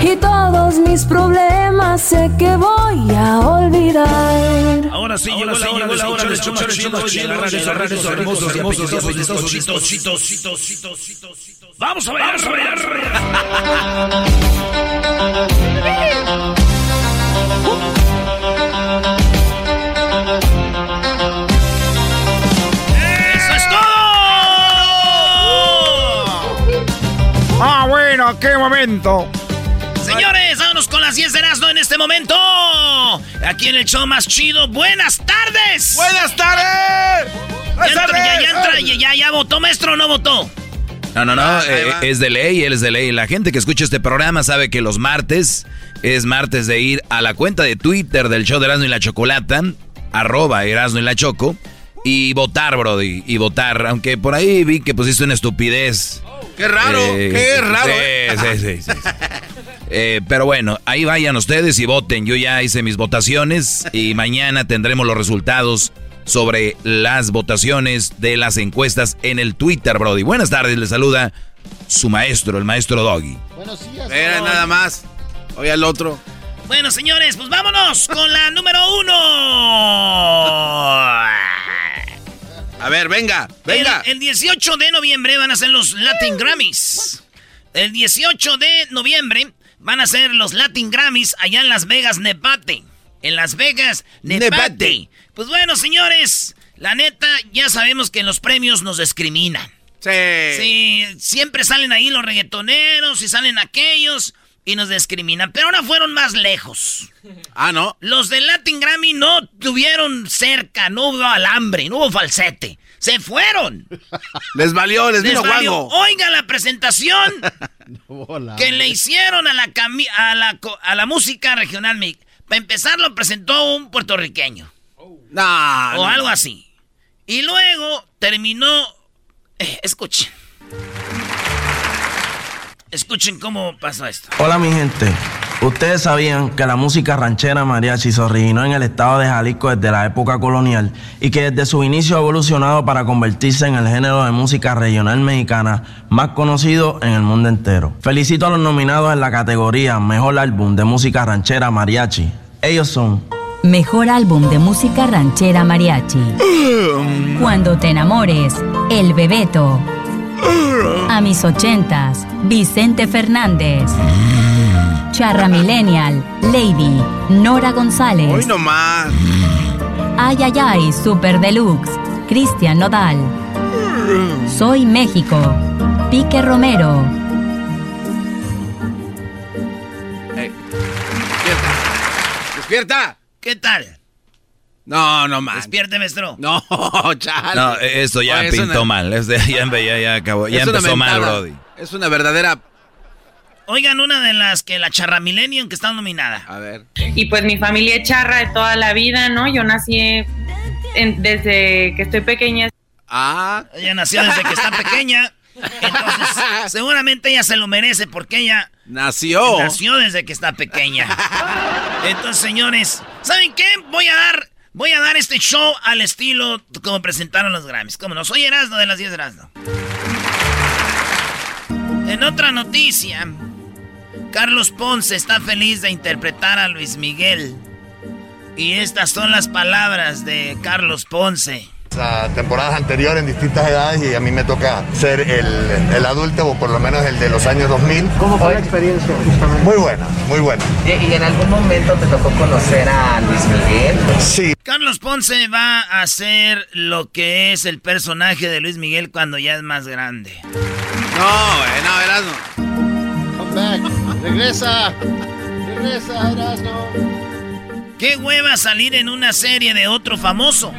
Y todos mis problemas sé que voy a olvidar. Ahora sí llegó la hora de escuchar el show más chido, chido, agarrar esos hermosos, hermosos, chitos, chitos, chitos, chitos, chitos. Vamos a bailar, vamos a bailar. ¡Eso es todo! Ah, bueno, qué momento. Señores, vámonos con las 10 de Erasmo en este momento. Aquí en el show más chido. ¡Buenas tardes! Buenas tardes. Ya Buenas entra, ya, ya tardes. entra, ya, ya, ya votó, maestro, o no votó. No, no, no, eh, es de ley, él es de ley. La gente que escucha este programa sabe que los martes es martes de ir a la cuenta de Twitter del show de Erasmo y la Chocolata, arroba Erasmo y la Choco, y votar, Brody, y votar. Aunque por ahí vi que pusiste una estupidez. Qué raro, Eh, qué raro. Sí, sí, sí, sí, sí. Eh, pero bueno, ahí vayan ustedes y voten. Yo ya hice mis votaciones y mañana tendremos los resultados sobre las votaciones de las encuestas en el Twitter, Brody. Buenas tardes, le saluda su maestro, el maestro Doggy. Era nada más. Oye al otro. Bueno, señores, pues vámonos con la número uno. A ver, venga, venga. El, el 18 de noviembre van a ser los Latin Grammys. El 18 de noviembre van a ser los Latin Grammys allá en Las Vegas, Nevada. En Las Vegas. Nevada. Pues bueno, señores, la neta, ya sabemos que en los premios nos discriminan. Sí. Sí, siempre salen ahí los reggaetoneros y salen aquellos y nos discriminan. Pero ahora fueron más lejos. Ah, no. Los de Latin Grammy no tuvieron cerca, no hubo alambre, no hubo falsete. Se fueron. Les valió, les, Les vino valió. guango. Oiga la presentación que le hicieron a la, cami- a la, a la música regional. Para empezar lo presentó un puertorriqueño No, o no. algo así. Y luego terminó... eh, escuchen. Escuchen cómo pasó esto. Hola mi gente, ustedes sabían que la música ranchera mariachi se originó en el estado de Jalisco desde la época colonial y que desde su inicio ha evolucionado para convertirse en el género de música regional mexicana más conocido en el mundo entero. Felicito a los nominados en la categoría Mejor Álbum de Música Ranchera Mariachi. Ellos son Mejor álbum de música ranchera mariachi. Cuando te enamores, El Bebeto. A mis ochentas, Vicente Fernández. Charra Millennial, Lady, Nora González. Hoy nomás. Ay, ay, ay, Super Deluxe, Cristian Nodal. Soy México, Pique Romero. Ey, Despierta. Despierta. ¿Qué tal? No, no más. Despierte, maestro. No, chale. No, esto ya Oye, es pintó una- mal. Este ya, ya, ya acabó. Ya es empezó mal. Brody. Es una verdadera Oigan, una de las que la Charra Millennium que está nominada. A ver. Y pues mi familia es charra de toda la vida, ¿no? Yo nací en- desde que estoy pequeña. Ah. Ella nació desde que está pequeña. Entonces, seguramente ella se lo merece porque ella Nació. nació desde que está pequeña. Entonces, señores, ¿saben qué? Voy a dar, voy a dar este show al estilo como presentaron los Grammys. Como no, soy Erasmo de las 10 de Erasmo. En otra noticia, Carlos Ponce está feliz de interpretar a Luis Miguel. Y estas son las palabras de Carlos Ponce. a temporadas anteriores en distintas edades y a mí me toca ser el, el adulto o por lo menos el de los años 2000. ¿Cómo fue la experiencia justamente? Muy buena, muy buena. ¿Y en algún momento te tocó conocer a Luis Miguel? Sí. Carlos Ponce va a hacer lo que es el personaje de Luis Miguel cuando ya es más grande. No, no, Erasmo. Come back. Regresa. Regresa, Erasmo. ¿Qué hueva salir en una serie de otro famoso?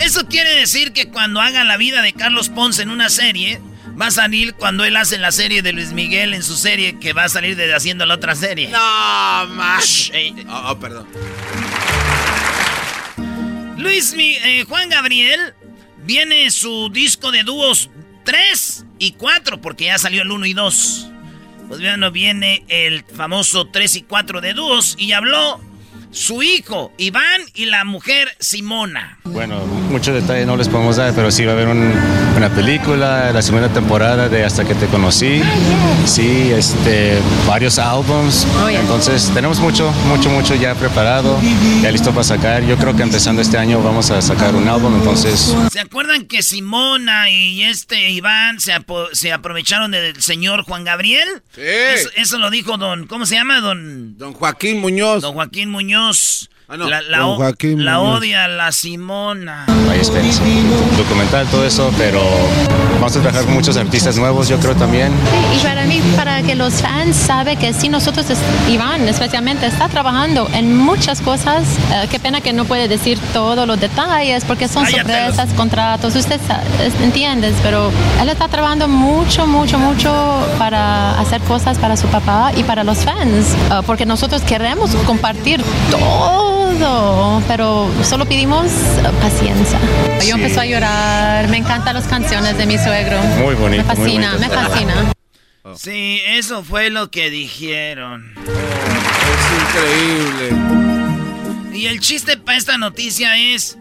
Eso quiere decir que cuando haga la vida de Carlos Ponce en una serie, va a salir cuando él hace la serie de Luis Miguel en su serie, que va a salir de haciendo la otra serie. No, más. Ey. Oh, oh, perdón. Luis Mi- eh, Juan Gabriel viene su disco de dúos 3 y 4, porque ya salió el 1 y 2. Pues bueno, viene el famoso 3 y 4 de dúos y habló su hijo Iván y la mujer Simona. Bueno, muchos detalles no les podemos dar, pero sí va a haber un- una película, la segunda temporada de Hasta que te conocí. Sí, este, varios álbums. Entonces tenemos mucho, mucho, mucho ya preparado, ya listo para sacar. Yo creo que empezando este año vamos a sacar un álbum, entonces ¿Se acuerdan que Simona y este Iván se aprovecharon del señor Juan Gabriel? Sí. Eso, eso lo dijo don, ¿cómo se llama? Don... Don Joaquín Muñoz. Don Joaquín Muñoz. Dios Ah, no. La, la Don o- Joaquín la Muñoz. odia la Simona. Documental, todo eso, pero vamos a trabajar con muchos artistas nuevos, yo creo también. Y para mí, para que los fans saben que sí, nosotros, es- Iván especialmente, está trabajando en muchas cosas. Eh, qué pena que no puede decir todos los detalles porque son sorpresas, contratos, usted entiendes, pero él está trabajando mucho, mucho, mucho para hacer cosas para su papá y para los fans, eh, porque nosotros queremos compartir todo, pero solo pedimos paciencia. Yo empecé a llorar, me encantan las canciones de mi suegro. Muy bonito, Me fascina, bonito. me fascina. Sí, eso fue lo que dijeron. Es increíble. Y el chiste para esta noticia es...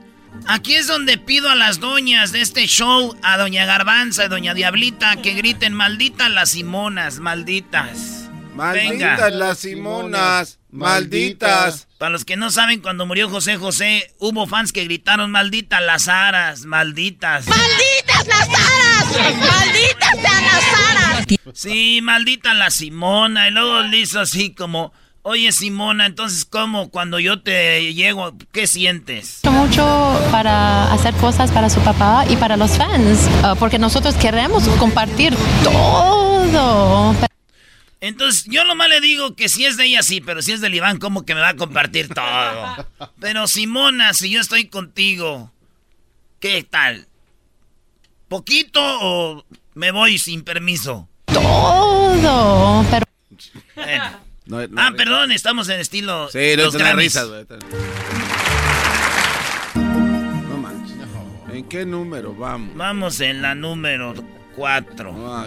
Aquí es donde pido a las doñas de este show, a doña Garbanza y doña Diablita, que griten malditas las Simonas, malditas. Malditas las Simonas. Malditas. Para los que no saben, cuando murió José José, hubo fans que gritaron malditas las aras, malditas. ¡Malditas las aras! ¡Malditas sean las aras! Sí, maldita la Simona. Y luego le hizo así como, oye Simona, entonces ¿cómo cuando yo te llego, qué sientes? Mucho, mucho para hacer cosas para su papá y para los fans, eh, porque nosotros queremos compartir todo. Entonces, yo nomás le digo que si es de ella, sí, pero si es del Iván, ¿cómo que me va a compartir todo? Pero Simona, si yo estoy contigo, ¿qué tal? ¿Poquito o me voy sin permiso? Todo, pero Bueno. No, no, ah, perdón, estamos en estilo. Sí, no los risas, güey. No manches. ¿En qué número vamos? Vamos en la número 4.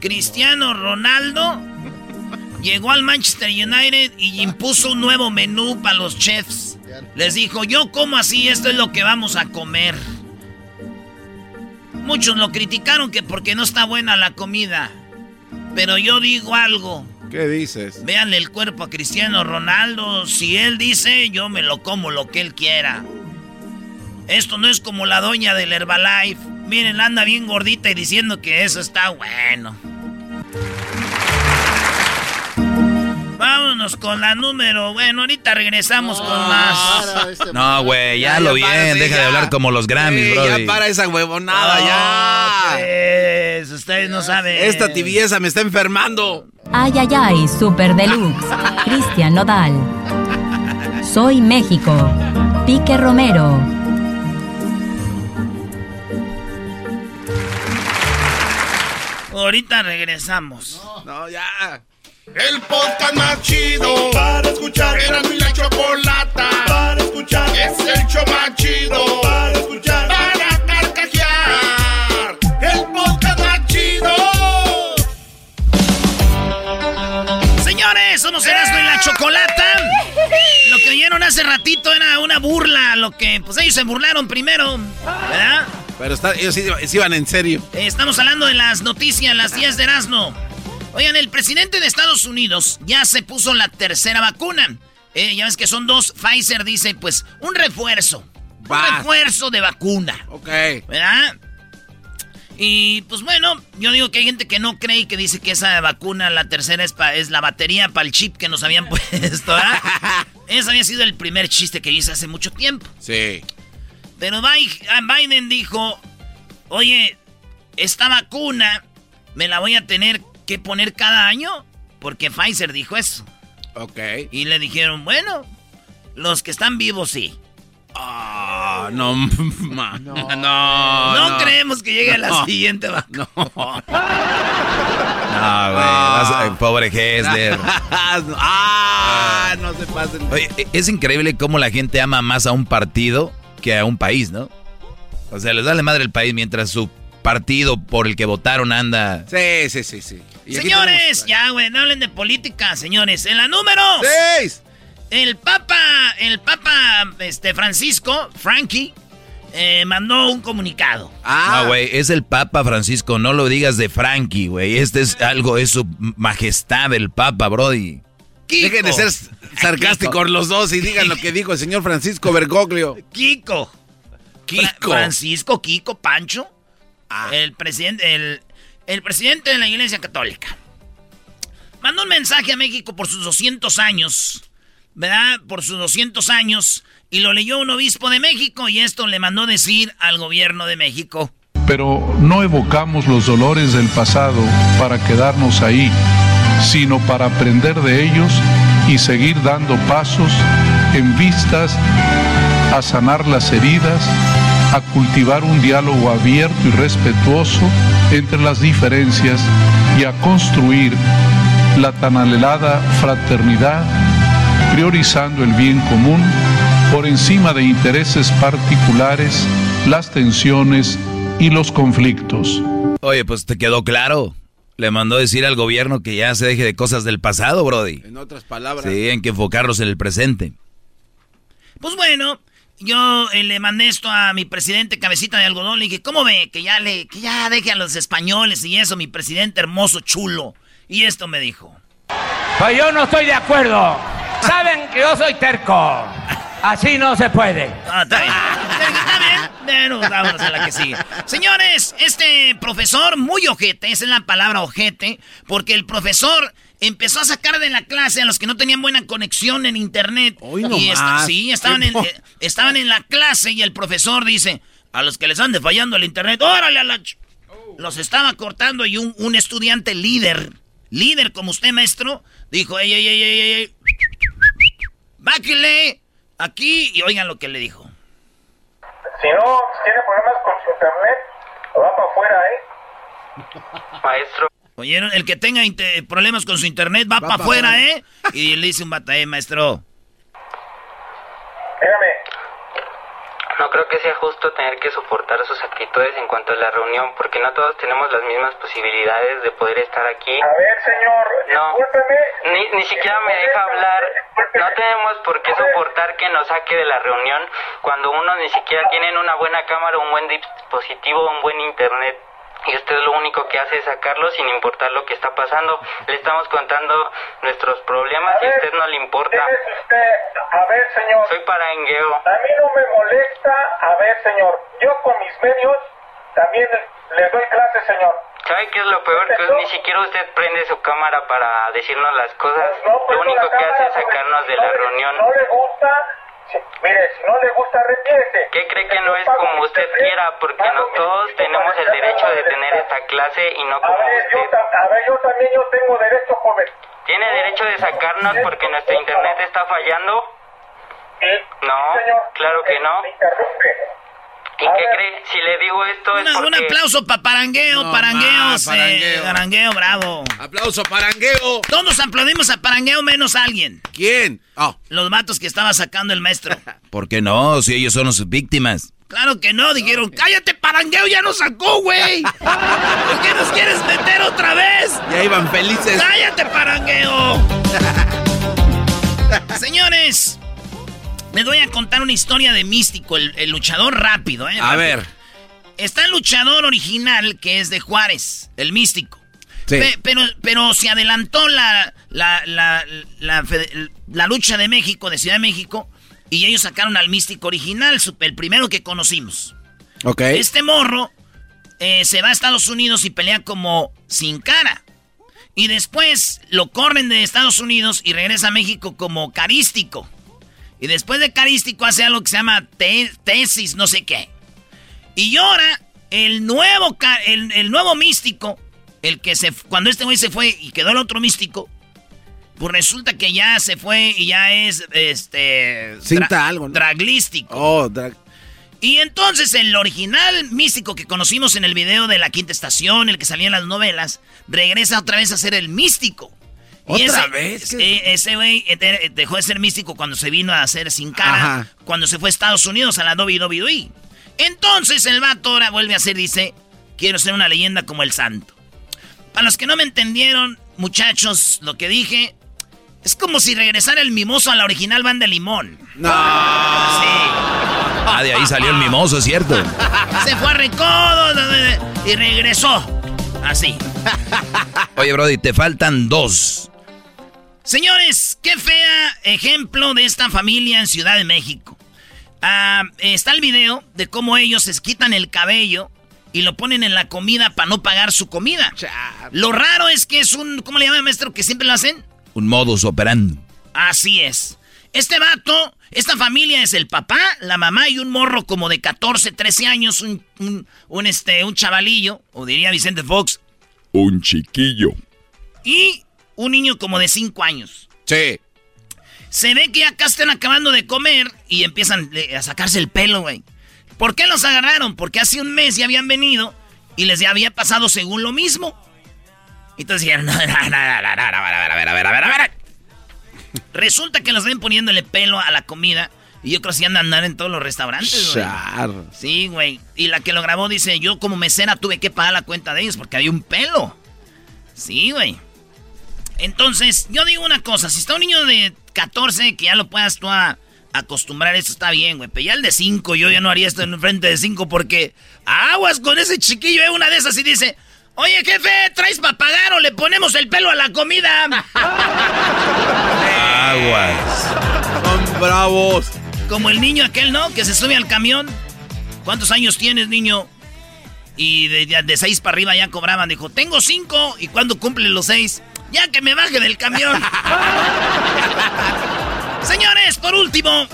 Cristiano Ronaldo llegó al Manchester United y impuso un nuevo menú para los chefs. Les dijo, yo como así, esto es lo que vamos a comer. Muchos lo criticaron que porque no está buena la comida. Pero yo digo algo. ¿Qué dices? Véanle el cuerpo a Cristiano Ronaldo. Si él dice, yo me lo como lo que él quiera. Esto no es como la doña del Herbalife. Miren, anda bien gordita y diciendo que eso está bueno. Vámonos con la número. Bueno, ahorita regresamos con más. No, güey, ya, Ya, lo ya, bien. Deja de hablar como los Grammys, Sí, bro. ya para esa huevonada, ya. Pues, ustedes no saben. Esta tibieza me está enfermando. Ay, ay, ay, Super Deluxe. Cristian Nodal. Soy México. Pique Romero. Ahorita regresamos. No, ya. El podcast más chido para escuchar. Era mi la chocolata para escuchar. Es el show más chido para escuchar. Para hace ratito era una burla. Lo que, pues ellos se burlaron primero. ¿Verdad? Pero está- ellos sí, sí iban en serio. Eh, Estamos hablando de las noticias, las 10 de Erasmo. Oigan, el presidente de Estados Unidos ya se puso la tercera vacuna. Eh, ya ves que son dos. Pfizer dice, pues, un refuerzo. Un refuerzo de vacuna. Ok. ¿Verdad? Y pues bueno, yo digo que hay gente que no cree y que dice que esa vacuna, la tercera, es, pa- es la batería para el chip que nos habían puesto, ¿verdad? Ese había sido el primer chiste que hice hace mucho tiempo. Sí. Pero ah, Biden dijo, oye, esta vacuna me la voy a tener que poner cada año porque Pfizer dijo eso. Ok. Y le dijeron, bueno, los que están vivos sí. Ah, no, ma- no, no, No, creemos que llegue a la No. siguiente vacuna. No, güey. vas- eh, Pobre Hessler. ah, no se pasen. Oye, es increíble cómo la gente ama más a un partido que a un país, ¿no? O sea, les da la madre el país mientras su partido por el que votaron anda. Sí, sí, sí, sí. Señores, ya, güey, no hablen de política, señores. En la número Seis. El Papa, el Papa, este, Francisco, Frankie, eh, mandó un comunicado. Ah. No, güey, es el Papa Francisco, no lo digas de Frankie, güey. Este es algo, es su majestad el Papa, Brody. Dejen de ser sarcásticos los dos y digan lo que dijo el señor Francisco Bergoglio. Kiko. Kiko. Fra- Francisco Kiko Pancho. El presidente, el, el presidente de la Iglesia Católica. Mandó un mensaje a México por sus 200 años. ¿Verdad? Por sus 200 años. Y lo leyó un obispo de México y esto le mandó decir al gobierno de México. Pero no evocamos los dolores del pasado para quedarnos ahí, sino para aprender de ellos y seguir dando pasos en vistas a sanar las heridas, a cultivar un diálogo abierto y respetuoso entre las diferencias y a construir la tan anhelada fraternidad, priorizando el bien común por encima de intereses particulares, las tensiones y los conflictos. Oye, pues te quedó claro. Le mandó decir al gobierno que ya se deje de cosas del pasado, Brody. En otras palabras. Sí, hay que enfocarlos en el presente. Pues bueno, yo eh, le mandé esto a mi presidente cabecita de algodón. Le dije, ¿cómo ve? Que ya le, que ya deje a los españoles y eso, mi presidente hermoso, chulo. Y esto me dijo. Pues yo no estoy de acuerdo. Saben que yo soy terco. Así no se puede. Ah, está bien. Está bien. Bueno, vámonos a la que sigue. Señores, este profesor muy ojete, esa es la palabra ojete, porque el profesor empezó a sacar de la clase a los que no tenían buena conexión en internet. no y más. sí, estaban en, eh, estaban en la clase y el profesor dice, a los que les ande fallando el internet, órale a la... ch-". Los estaba cortando y un, un estudiante líder, líder como usted, maestro, dijo, ey, ey, ey, ey, ey, ey, báquele aquí y oigan lo que le dijo. Si no tiene problemas con su internet, va para afuera, ¿eh? Maestro. Oyeron, el que tenga problemas con su internet va, Va para pa' afuera. ¿eh? Y le dice un bata, eh, maestro. Dígame. No creo que sea justo tener que soportar sus actitudes en cuanto a la reunión, porque no todos tenemos las mismas posibilidades de poder estar aquí. A ver, señor, No, discúlpeme. ni, ni siquiera me deja hablar. No tenemos por qué soportar que nos saque de la reunión cuando uno ni siquiera tienen una buena cámara, un buen dispositivo, un buen internet. Y usted lo único que hace es sacarlo sin importar lo que está pasando. Le estamos contando nuestros problemas y a usted no le importa. Usted, a ver, señor. Soy parangueo. A mí no me molesta. A ver, señor, yo con mis medios también les doy clases, señor. ¿Sabe qué es lo peor? Que ni siquiera usted prende su cámara para decirnos las cosas. No Lo único que hace es sacarnos de la reunión. No le gusta. Mire, si no le gusta, retírese. ¿Qué cree que no es como usted quiera? Porque no todos tenemos el derecho de tener esta clase y no como usted. a ver, yo también yo tengo derecho, joven. ¿Tiene derecho de sacarnos porque nuestro internet está fallando? No, claro que no. ¿Y qué cree? Si le digo esto es Una- porque... Un aplauso para Parangueo, No Parangueo, sí, Parangueo. Parangueo, bravo. Aplauso parangueo. Todos aplaudimos a Parangueo menos a alguien. ¿Quién? Oh. Los vatos que estaba sacando el maestro. ¿Por qué no? Si ellos son sus víctimas. Claro que no, dijeron, cállate Parangueo, ya nos sacó, güey. ¿Por qué nos quieres meter otra vez? Ya iban felices. ¡Cállate, Parangueo! Señores, les voy a contar una historia de Místico, el, el luchador rápido, ¿eh? A Rápido. ver. Está el luchador original, que es de Juárez, el Místico. Sí. Pe- pero, pero se adelantó la, la, la, lucha de México, de Ciudad de México, y ellos sacaron al Místico original, el primero que conocimos. Ok. Este morro eh, se va a Estados Unidos y pelea como sin cara. Y después lo corren de Estados Unidos y regresa a México como carístico. Y después de carístico hace algo que se llama te- tesis, no sé qué. Y ahora, el nuevo, el, el nuevo místico, el que se, cuando este güey se fue y quedó el otro místico, pues resulta que ya se fue y ya es, este... Cinta algo, ¿no? Draglístico. Oh, drag- Y entonces el original místico que conocimos en el video de la quinta estación, el que salía en las novelas, regresa otra vez a ser el místico. Y ¿Otra ese- vez? eh, ese güey eh, dejó de ser místico cuando se vino a hacer sin cara, Ajá. cuando se fue a Estados Unidos a la WWE. Entonces el vato ahora vuelve a ser, dice, quiero ser una leyenda como el santo. Para los que no me entendieron, muchachos, lo que dije, es como si regresara el mimoso a la original banda Limón. No. Ah, de ahí salió el mimoso, es cierto. Se fue a Recodo y regresó. Así. Oye, Brody, te faltan dos. Señores, qué fea ejemplo de esta familia en Ciudad de México. Ah, está el video de cómo ellos se quitan el cabello y lo ponen en la comida para no pagar su comida. Lo raro es que es un, ¿cómo le llama maestro? Que siempre lo hacen. Un modus operandi. Así es. Este vato, esta familia es el papá, la mamá y un morro como de 14, 13 años, un, un, un, este, un chavalillo, o diría Vicente Fox, Un chiquillo. y un niño como de 5 años. Sí. Se ve que acá están acabando de comer y empiezan eh, a sacarse el pelo, güey. ¿Por qué los agarraron? Porque hace un mes ya habían venido y les ya había pasado según lo mismo. Entonces dijeron, a ver, a ver. Resulta que los ven poniéndole pelo a la comida y yo creo que sí andan a andar en todos los restaurantes, güey. Sí, güey. Y la que lo grabó dice, yo como mesera tuve que pagar la cuenta de ellos porque había un pelo. Sí, güey. Entonces, yo digo una cosa, si está un niño de 14 que ya lo puedas tú a acostumbrar, eso está bien, güey. Pero ya el de 5, yo ya no haría esto en frente de 5 porque aguas con ese chiquillo, eh, una de esas y dice, oye jefe, ¿traes para pagar o le ponemos el pelo a la comida? Aguas. Son bravos. Como el niño aquel, ¿no? Que se sube al camión. ¿Cuántos años tienes, niño? Y de, de, de seis para arriba ya cobraban. Dijo, tengo cinco. ¿Y cuándo cumple los seis? Ya que me baje del camión. Señores, por último,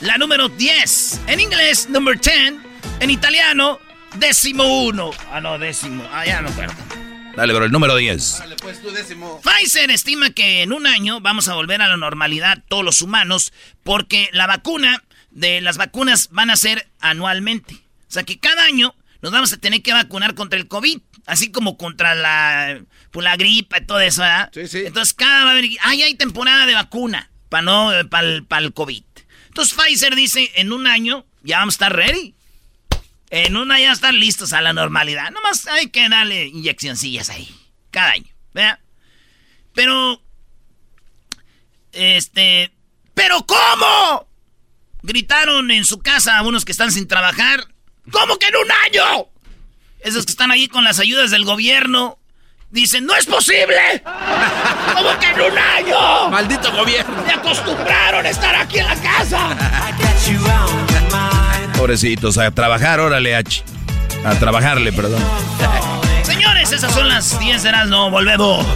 la número 10. En inglés, number 10. En italiano, décimo uno. Ah, no, décimo. Ah, ya no acuerdo. Dale, bro, el número 10. Dale, pues tú décimo. Pfizer estima que en un año vamos a volver a la normalidad todos los humanos porque la vacuna de las vacunas van a ser anualmente. O sea que cada año nos vamos a tener que vacunar contra el COVID, así como contra la, pues, la gripa y todo eso, ¿verdad? Sí, sí. Entonces cada va a haber, ay, hay temporada de vacuna para no, para el, el COVID. Entonces Pfizer dice, en un año ya vamos a estar ready. En una ya están listos a la normalidad. Nomás hay que darle inyeccioncillas ahí. Cada año. ¿Verdad? Pero. Este. ¿Pero cómo? Gritaron en su casa a unos que están sin trabajar. ¿Cómo que en un año? Esos que están ahí con las ayudas del gobierno. Dicen, ¡no es posible! ¿Cómo que en un año? Maldito gobierno. Me acostumbraron a estar aquí en la casa. Pobrecitos, a trabajar, órale, a, a trabajarle, perdón. Señores, esas son las 10 de las no volvemos.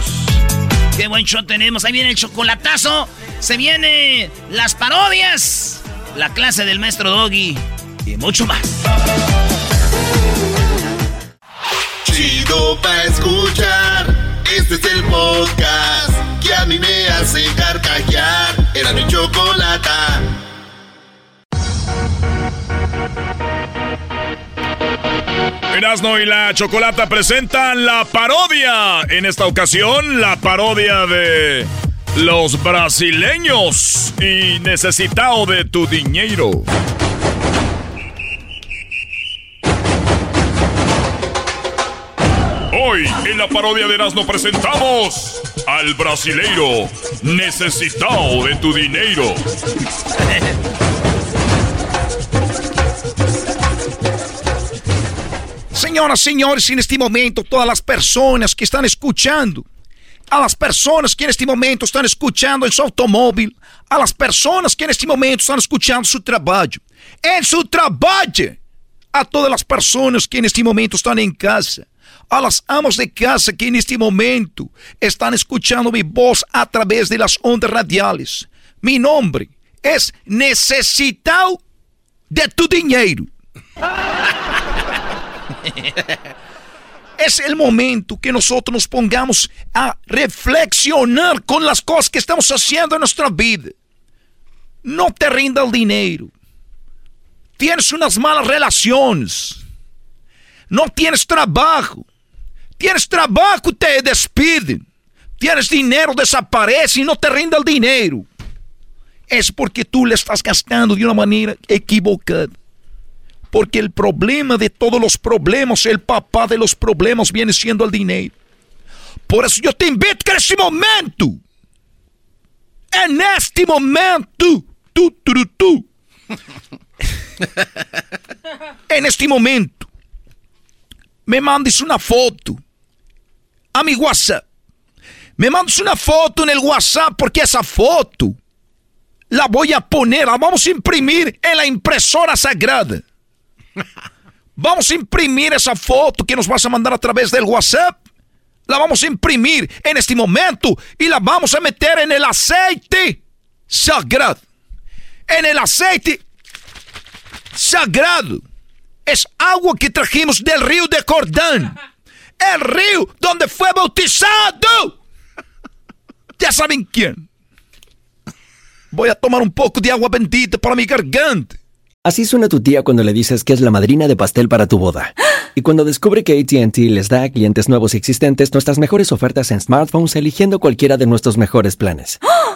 Qué buen show tenemos. Ahí viene el chocolatazo. Se viene las parodias. La clase del maestro Doggy. Y mucho más. Chido pa' escuchar. Este es el podcast que a mí me hace carcajear. Era mi chocolata. Erasno y la Chocolata presentan la parodia. En esta ocasión, la parodia de los brasileños y necesitado de tu dinero. Hoy en la parodia de Erasmo presentamos al brasileiro necesitado de tu dinero. Senhoras e senhores, neste momento, todas as pessoas que estão escutando, as pessoas que neste momento estão escutando em seu automóvel, as pessoas que neste momento estão escutando seu trabalho, em seu trabalho, a todas as pessoas que neste momento estão em casa, a las amos de casa que neste momento estão escutando minha voz a través de las ondas radiales. Mi nombre es Necesitado de tu dinheiro. Es el momento que nosotros nos pongamos a reflexionar con las cosas que estamos haciendo en nuestra vida. No te rinda el dinero. Tienes unas malas relaciones. No tienes trabajo. Tienes trabajo, te despiden. Tienes dinero, desaparece y no te rinda el dinero. Es porque tú le estás gastando de una manera equivocada. Porque el problema de todos los problemas, el papá de los problemas viene siendo el dinero. Por eso yo te invito que en este momento, en este momento, tú, tú, tú, en este momento, me mandes una foto a mi WhatsApp. Me mandes una foto en el WhatsApp porque esa foto la voy a poner, la vamos a imprimir en la impresora sagrada. Vamos a imprimir esa foto que nos vas a mandar a través del WhatsApp. La vamos a imprimir en este momento y la vamos a meter en el aceite sagrado. En el aceite sagrado. Es agua que trajimos del río de Cordán. El río donde fue bautizado. Ya saben quién. Voy a tomar un poco de agua bendita para mi garganta. Así suena tu tía cuando le dices que es la madrina de pastel para tu boda. Y cuando descubre que ATT les da a clientes nuevos y existentes nuestras mejores ofertas en smartphones eligiendo cualquiera de nuestros mejores planes.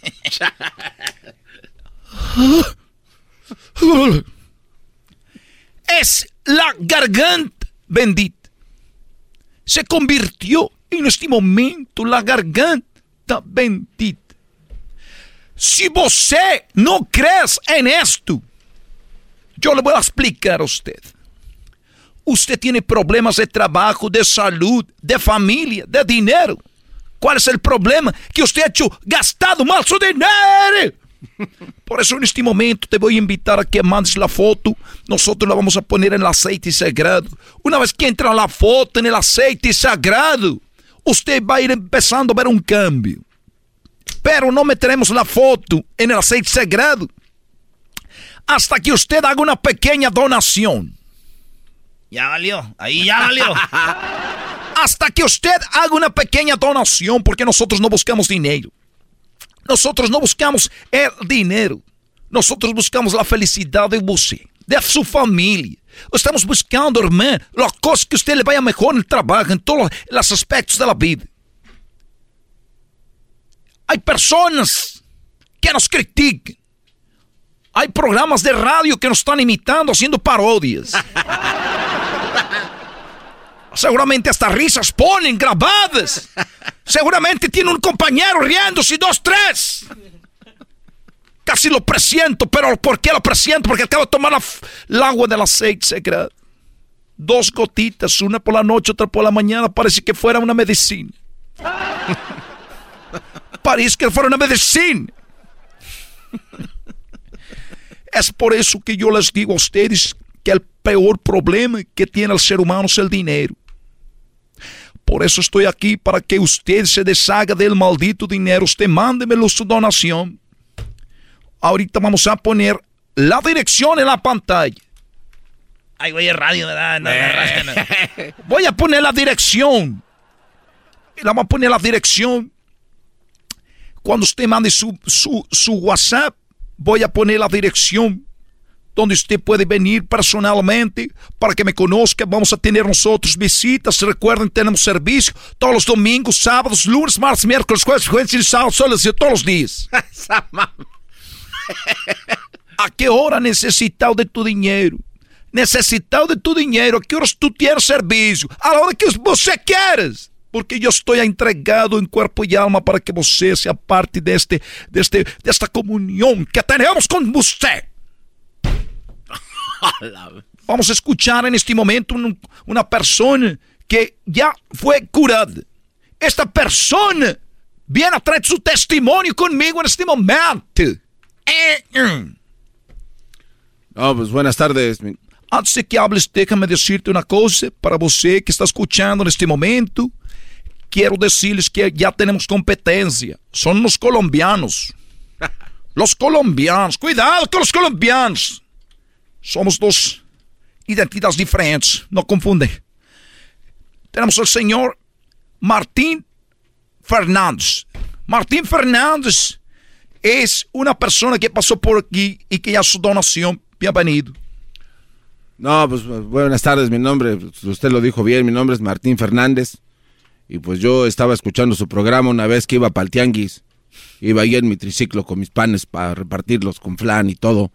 Es la garganta bendita. Se convirtió en este momento la garganta bendita. Si você no crees en esto, yo le voy a explicar a usted. Usted tiene problemas de trabajo, de salud, de familia, de dinero. ¿Cuál es el problema? Que usted ha hecho gastado mal su dinero. Por eso en este momento te voy a invitar a que mandes la foto. Nosotros la vamos a poner en el aceite sagrado. Una vez que entra la foto en el aceite sagrado, usted va a ir empezando a ver un cambio. Pero no meteremos la foto en el aceite sagrado hasta que usted haga una pequeña donación. Ya valió, ahí ya valió. hasta que usted haga una pequeña donación, porque nosotros no buscamos dinero. Nosotros no buscamos el dinero. Nosotros buscamos la felicidad de usted, de su familia. Estamos buscando, hermano, las cosas que usted le vaya mejor en el trabajo, en todos los aspectos de la vida. Hay personas que nos critican. Hay programas de radio que nos están imitando, haciendo parodias. Seguramente hasta risas ponen grabadas. Seguramente tiene un compañero riéndose, dos, tres. Casi lo presiento, pero ¿por qué lo presiento? Porque acabo de tomar el agua del aceite sagrado. Dos gotitas, una por la noche, otra por la mañana. Parece que fuera una medicina. Parece que fuera una medicina. Es por eso que yo les digo a ustedes que el peor problema que tiene el ser humano es el dinero. Por eso estoy aquí para que usted se deshaga del maldito dinero. Usted mándemelo su donación. Ahorita vamos a poner la dirección en la pantalla. Ay, voy a radio, ¿verdad? No, no, Voy a poner la dirección. Y la vamos a poner la dirección. Cuando usted mande su, su, su WhatsApp, voy a poner la dirección donde usted puede venir personalmente para que me conozca. Vamos a tener nosotros visitas. Recuerden, tenemos servicio todos los domingos, sábados, lunes, martes, miércoles, jueves, jueves y sábados, todos los días. ¿A qué hora necesitado de tu dinero? Necesitado de tu dinero. ¿A qué horas tú tienes servicio? A la hora que você quieres. Porque yo estoy entregado en cuerpo y alma para que você sea parte de, este, de, este, de esta comunión que tenemos con usted. Vamos a escuchar en este momento una persona que ya fue curada. Esta persona viene a traer su testimonio conmigo en este momento. Oh, pues buenas tardes. Antes de que hables, déjame decirte una cosa para você que está escuchando en este momento. Quiero decirles que ya tenemos competencia. Son los colombianos. Los colombianos. Cuidado con los colombianos. Somos dos identidades diferentes. No confunde. Tenemos al señor Martín Fernández. Martín Fernández es una persona que pasó por aquí y que ya su donación. Bienvenido. No, pues buenas tardes, mi nombre, usted lo dijo bien, mi nombre es Martín Fernández. Y pues yo estaba escuchando su programa una vez que iba para el tianguis. Iba ahí en mi triciclo con mis panes para repartirlos con flan y todo.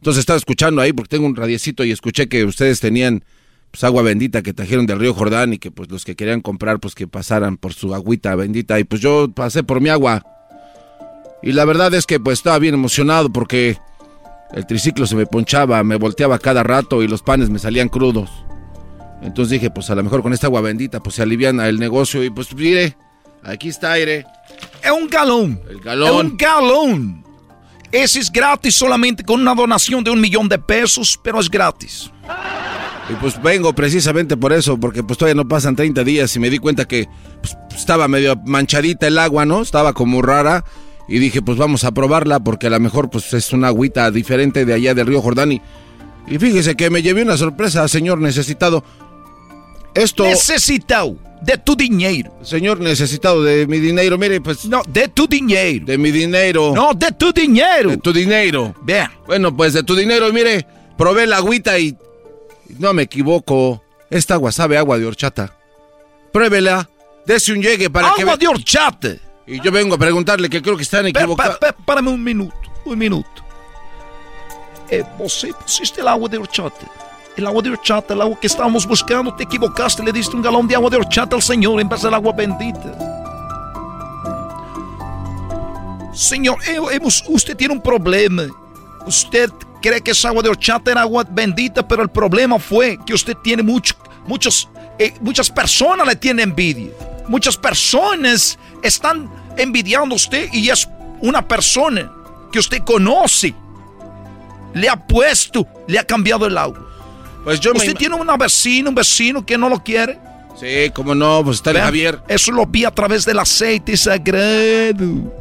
Entonces estaba escuchando ahí porque tengo un radiecito y escuché que ustedes tenían pues agua bendita que trajeron del río Jordán y que pues los que querían comprar pues que pasaran por su agüita bendita y pues yo pasé por mi agua. Y la verdad es que pues estaba bien emocionado porque el triciclo se me ponchaba, me volteaba cada rato y los panes me salían crudos. Entonces dije, pues a lo mejor con esta agua bendita pues se aliviana el negocio y pues mire, aquí está aire. Es un galón. El galón. Es un galón. Ese es gratis solamente con una donación de un millón de pesos, pero es gratis. Y pues vengo precisamente por eso, porque pues todavía no pasan 30 días y me di cuenta que pues, estaba medio manchadita el agua, ¿no? Estaba como rara. Y dije, pues vamos a probarla porque a lo mejor pues es una agüita diferente de allá del río Jordán. Y, y fíjese que me llevé una sorpresa, señor necesitado. Esto... Necesitado de tu dinero. Señor necesitado de mi dinero, mire, pues... No, de tu dinero. De mi dinero. No, de tu dinero. De tu dinero. Bien. Bueno, pues de tu dinero, mire, probé la agüita y... No me equivoco. Esta agua sabe agua de horchata. Pruébela. Dese un llegue para que... Agua de horchata. Y yo vengo a preguntarle que creo que están equivocados. Párame un minuto, un minuto. Eh, você pusiste el agua de horchata. El agua de horchata, el agua que estábamos buscando, te equivocaste, le diste un galón de agua de horchata al Señor en vez del agua bendita. Señor, hemos, usted tiene un problema. Usted cree que esa agua de horchata era agua bendita, pero el problema fue que usted tiene mucho, muchos, eh, muchas personas le tienen envidia. Muchas personas están envidiando a usted y es una persona que usted conoce. Le ha puesto, le ha cambiado el agua. Pues yo ¿Usted tiene una vecina, un vecino que no lo quiere? Sí, como no, pues está el Javier. Eso lo vi a través del aceite sagrado.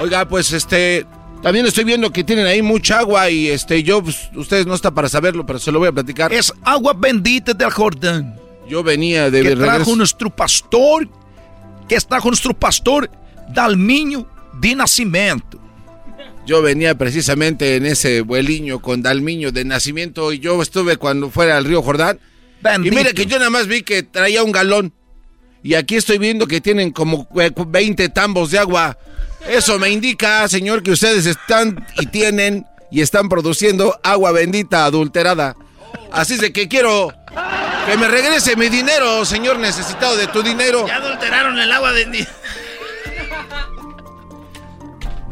Oiga, pues este, también estoy viendo que tienen ahí mucha agua y este, yo, pues, ustedes no está para saberlo, pero se lo voy a platicar. Es agua bendita del Jordán. Yo venía de que trajo nuestro pastor, que está con nuestro pastor Dalminho de Nascimento. Yo venía precisamente en ese vueliño con Dalmiño de nacimiento y yo estuve cuando fuera al río Jordán. Y mire que yo nada más vi que traía un galón. Y aquí estoy viendo que tienen como 20 tambos de agua. Eso me indica, señor, que ustedes están y tienen y están produciendo agua bendita adulterada. Así de que quiero que me regrese mi dinero, señor necesitado de tu dinero. Ya adulteraron el agua bendita.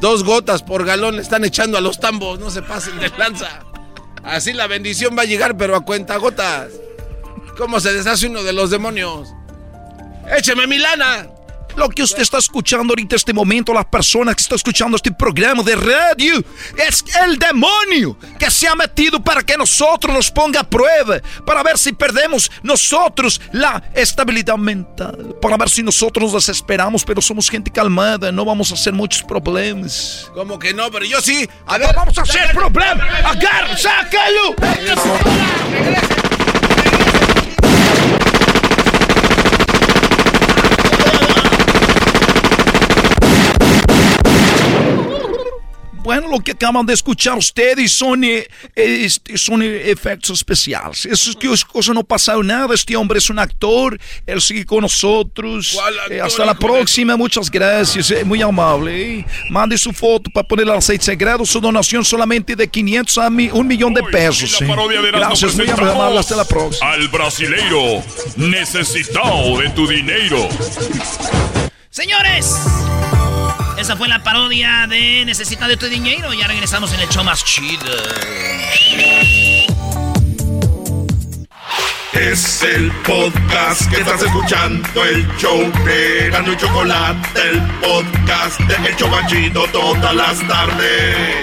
Dos gotas por galón están echando a los tambos, no se pasen de lanza. Así la bendición va a llegar, pero a cuenta gotas. ¿Cómo se deshace uno de los demonios? ¡Écheme mi lana! Lo que usted está escuchando ahorita, este momento, las personas que están escuchando este programa de radio, es el demonio que se ha metido para que nosotros nos ponga a prueba, para ver si perdemos nosotros la estabilidad mental, para ver si nosotros nos desesperamos, pero somos gente calmada, no vamos a hacer muchos problemas. ¿Cómo que no? Pero yo sí. A ver, vamos a hacer problemas. Agarra, sácalo. Bueno, lo que acaban de escuchar ustedes son, eh, son eh, efectos especiales. Eso es que cosa no ha pasado nada. Este hombre es un actor. Él sigue con nosotros. Eh, hasta la próxima. Muchas gracias. muy amable. Mande su foto para poner el aceite sagrado. Su donación solamente de 500 a un millón de pesos. gracias, muy amable. Hasta la próxima. Al brasileiro necesitado de tu dinero. Señores. Esa fue la parodia de Necesita de tu dinero. Ya regresamos en el show más chido. Es el podcast que estás escuchando, el show de Gano y Chocolate, el podcast de El Chocachito todas las tardes.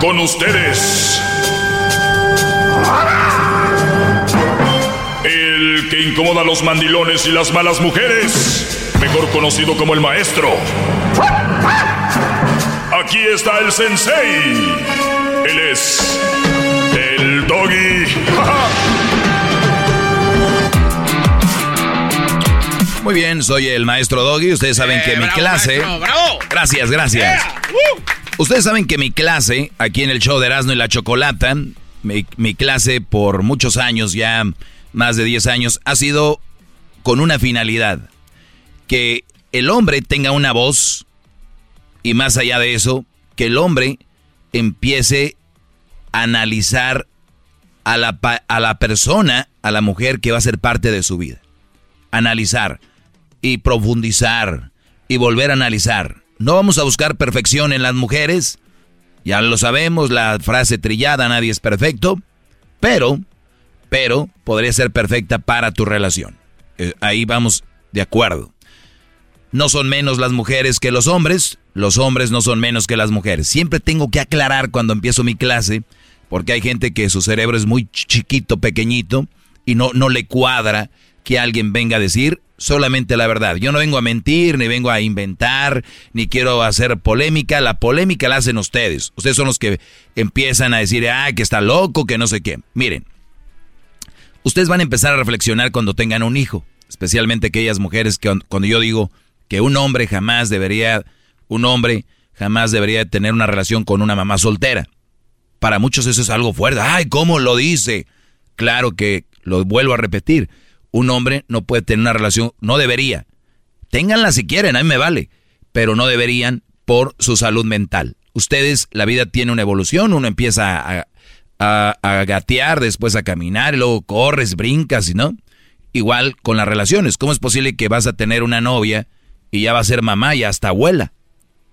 Con ustedes El que incomoda a los mandilones y las malas mujeres, mejor conocido como el maestro. Aquí está el sensei. Él es el doggy. Muy bien, soy el maestro Doggy. Ustedes saben que eh, mi clase. ¡Bravo! Gracias, gracias. Ustedes saben que mi clase, aquí en el show de Erasmo y la Chocolata, mi, mi clase por muchos años ya más de 10 años, ha sido con una finalidad, que el hombre tenga una voz y más allá de eso, que el hombre empiece a analizar a la, a la persona, a la mujer que va a ser parte de su vida. Analizar y profundizar y volver a analizar. No vamos a buscar perfección en las mujeres, ya lo sabemos, la frase trillada, nadie es perfecto, pero pero podría ser perfecta para tu relación. Eh, ahí vamos de acuerdo. No son menos las mujeres que los hombres, los hombres no son menos que las mujeres. Siempre tengo que aclarar cuando empiezo mi clase, porque hay gente que su cerebro es muy chiquito, pequeñito, y no, no le cuadra que alguien venga a decir solamente la verdad. Yo no vengo a mentir, ni vengo a inventar, ni quiero hacer polémica. La polémica la hacen ustedes. Ustedes son los que empiezan a decir, ah, que está loco, que no sé qué. Miren, Ustedes van a empezar a reflexionar cuando tengan un hijo, especialmente aquellas mujeres que cuando yo digo que un hombre jamás debería, un hombre jamás debería tener una relación con una mamá soltera. Para muchos eso es algo fuerte. Ay, ¿cómo lo dice? Claro que lo vuelvo a repetir. Un hombre no puede tener una relación, no debería. Ténganla si quieren, a mí me vale, pero no deberían por su salud mental. Ustedes, la vida tiene una evolución, uno empieza a, a, gatear, después a caminar, y luego corres, brincas, ¿no? Igual con las relaciones. ¿Cómo es posible que vas a tener una novia y ya va a ser mamá y hasta abuela?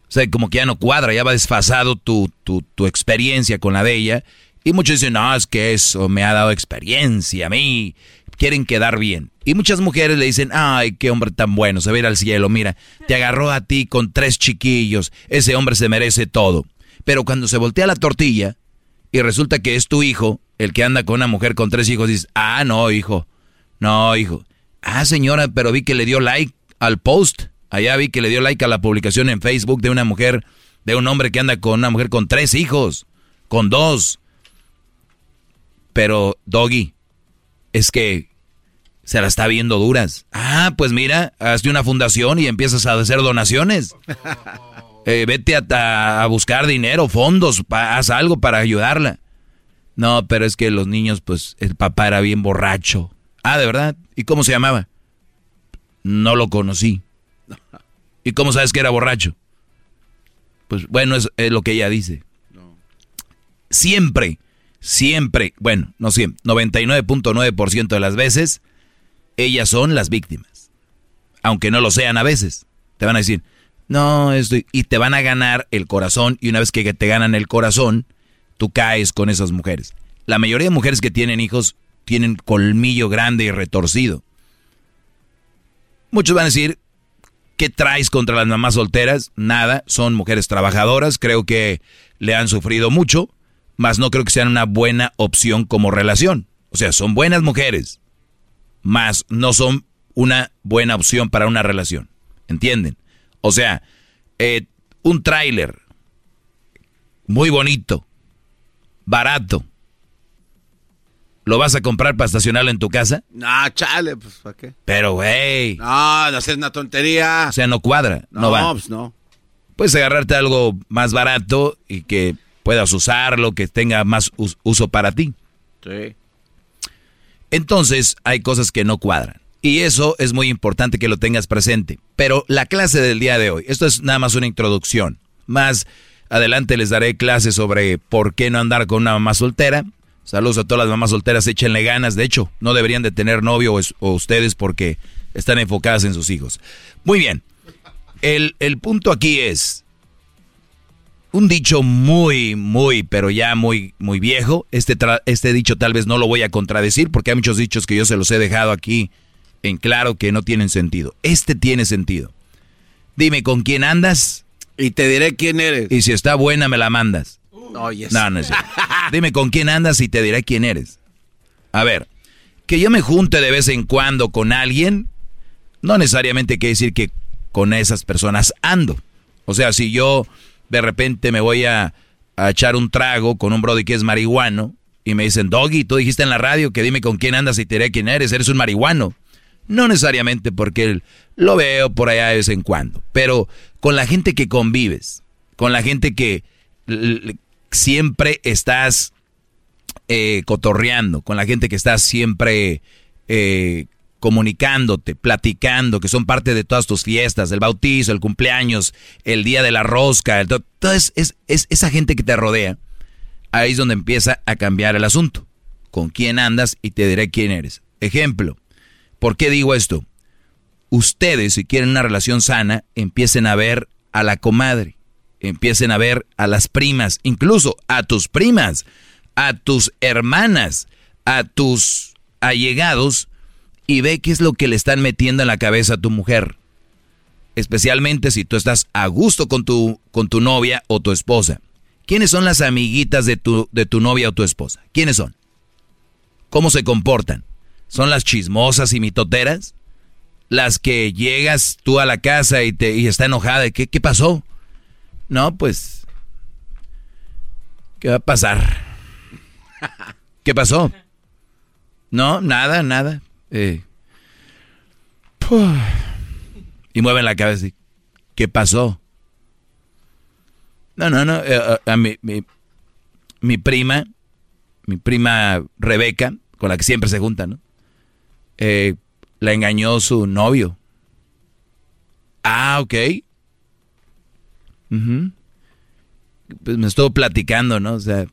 O sea, como que ya no cuadra, ya va desfasado tu, tu, tu experiencia con la de ella. Y muchos dicen, no, es que eso me ha dado experiencia a mí. Quieren quedar bien. Y muchas mujeres le dicen, ay, qué hombre tan bueno, se va ir al cielo. Mira, te agarró a ti con tres chiquillos. Ese hombre se merece todo. Pero cuando se voltea la tortilla, y resulta que es tu hijo el que anda con una mujer con tres hijos, dices, ah, no, hijo, no, hijo. Ah, señora, pero vi que le dio like al post. Allá vi que le dio like a la publicación en Facebook de una mujer, de un hombre que anda con una mujer con tres hijos, con dos. Pero, Doggy, es que Se la está viendo duras. Ah, pues mira, hazte una fundación y empiezas a hacer donaciones. Eh, vete a, a, buscar dinero, fondos, haz algo para ayudarla. No, pero es que los niños, pues el papá era bien borracho. Ah, ¿de verdad? ¿Y cómo se llamaba? No lo conocí. ¿Y cómo sabes que era borracho? Pues bueno, es, lo que ella dice. Siempre, siempre, bueno, no siempre, 99.9% de las veces, ellas son las víctimas. Aunque no lo sean a veces. Te van a decir, no, estoy... Y te van a ganar el corazón y una vez que te ganan el corazón, tú caes con esas mujeres. La mayoría de mujeres que tienen hijos tienen colmillo grande y retorcido. Muchos van a decir, ¿qué traes contra las mamás solteras? Nada, son mujeres trabajadoras, creo que le han sufrido mucho, mas no creo que sean una buena opción como relación. O sea, son buenas mujeres, mas no son una buena opción para una relación. ¿Entienden? O sea, eh, un tráiler muy bonito, barato, ¿Lo vas a comprar para estacionarlo en tu casa? No, chale, pues ¿para qué? Pero, güey. No, no es una tontería. O sea, no cuadra, no, va. pues no. Puedes agarrarte algo más barato y que puedas usarlo, que tenga más uso para ti. Sí. Entonces, hay cosas que no cuadran. Y eso es muy importante que lo tengas presente. Pero la clase del día de hoy, esto es nada más una introducción. Más adelante les daré clases sobre por qué no andar con una mamá soltera Saludos a todas las mamás solteras, échenle ganas. De hecho, no deberían de tener novio o, ustedes porque están enfocadas en sus hijos. Muy bien. El, punto aquí es un dicho muy, muy, pero ya muy, muy viejo. Este, este dicho tal vez no lo voy a contradecir porque hay muchos dichos que yo se los he dejado aquí en claro que no tienen sentido. Este tiene sentido. Dime con quién andas. Y te diré quién eres. Y si está buena, me la mandas. No, no es Dime con quién andas y te diré quién eres. A ver, que yo me junte de vez en cuando con alguien, no necesariamente quiere decir que con esas personas ando. O sea, si yo de repente me voy a, echar un trago con un brody que es marihuano y me dicen, Doggy, tú dijiste en la radio que dime con quién andas y te diré quién eres, eres un marihuano. No necesariamente porque lo veo por allá de vez en cuando, pero con la gente que convives, con la gente que siempre estás eh, cotorreando, con la gente que estás siempre eh, comunicándote, platicando, que son parte de todas tus fiestas, el bautizo, el cumpleaños, el día de la rosca, el, es, esa gente que te rodea. Ahí es donde empieza a cambiar el asunto. Con quién andas y te diré quién eres. Ejemplo, ¿por qué digo esto? Ustedes, si quieren una relación sana, empiecen a ver a la comadre empiecen a ver a las primas, incluso a tus primas, a tus hermanas, a tus allegados y ve qué es lo que le están metiendo en la cabeza a tu mujer. Especialmente si tú estás a gusto con tu, con tu novia o tu esposa. ¿Quiénes son las amiguitas de tu, de tu novia o tu esposa? ¿Quiénes son? ¿Cómo se comportan? ¿Son las chismosas y mitoteras? Las que llegas tú a la casa y, te, y está enojada. ¿Qué, ¿Qué pasó? No, pues. ¿Qué va a pasar? ¿Qué pasó? No, nada, nada. Eh. Y mueven la cabeza. ¿Qué pasó? No, no, no. Eh, eh, a mi, mi, prima, mi prima Rebeca, con la que siempre se junta, ¿no? La engañó su novio. Ah, ok. Pues me estuvo platicando, ¿no? O sea,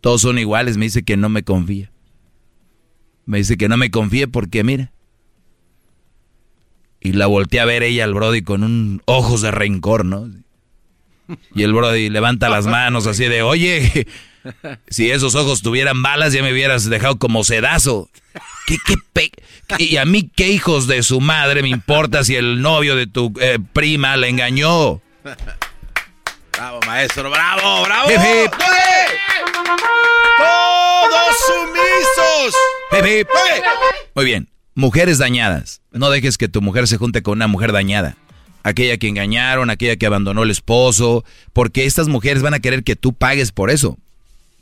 todos son iguales. Me dice que no me confía. Me dice que no me confíe porque, mira. Y la volteé a ver ella al Brody con un ojos de rencor, ¿no? Y el Brody levanta las manos así de, oye, si esos ojos tuvieran balas ya me hubieras dejado como sedazo. ¿Qué, qué y a mí qué hijos de su madre me importa si el novio de tu eh, prima le engañó. Bravo, maestro, bravo, bravo. Todos sumisos. Muy bien, mujeres dañadas. No dejes que tu mujer se junte con una mujer dañada. Aquella que engañaron, aquella que abandonó el esposo, porque estas mujeres van a querer que tú pagues por eso.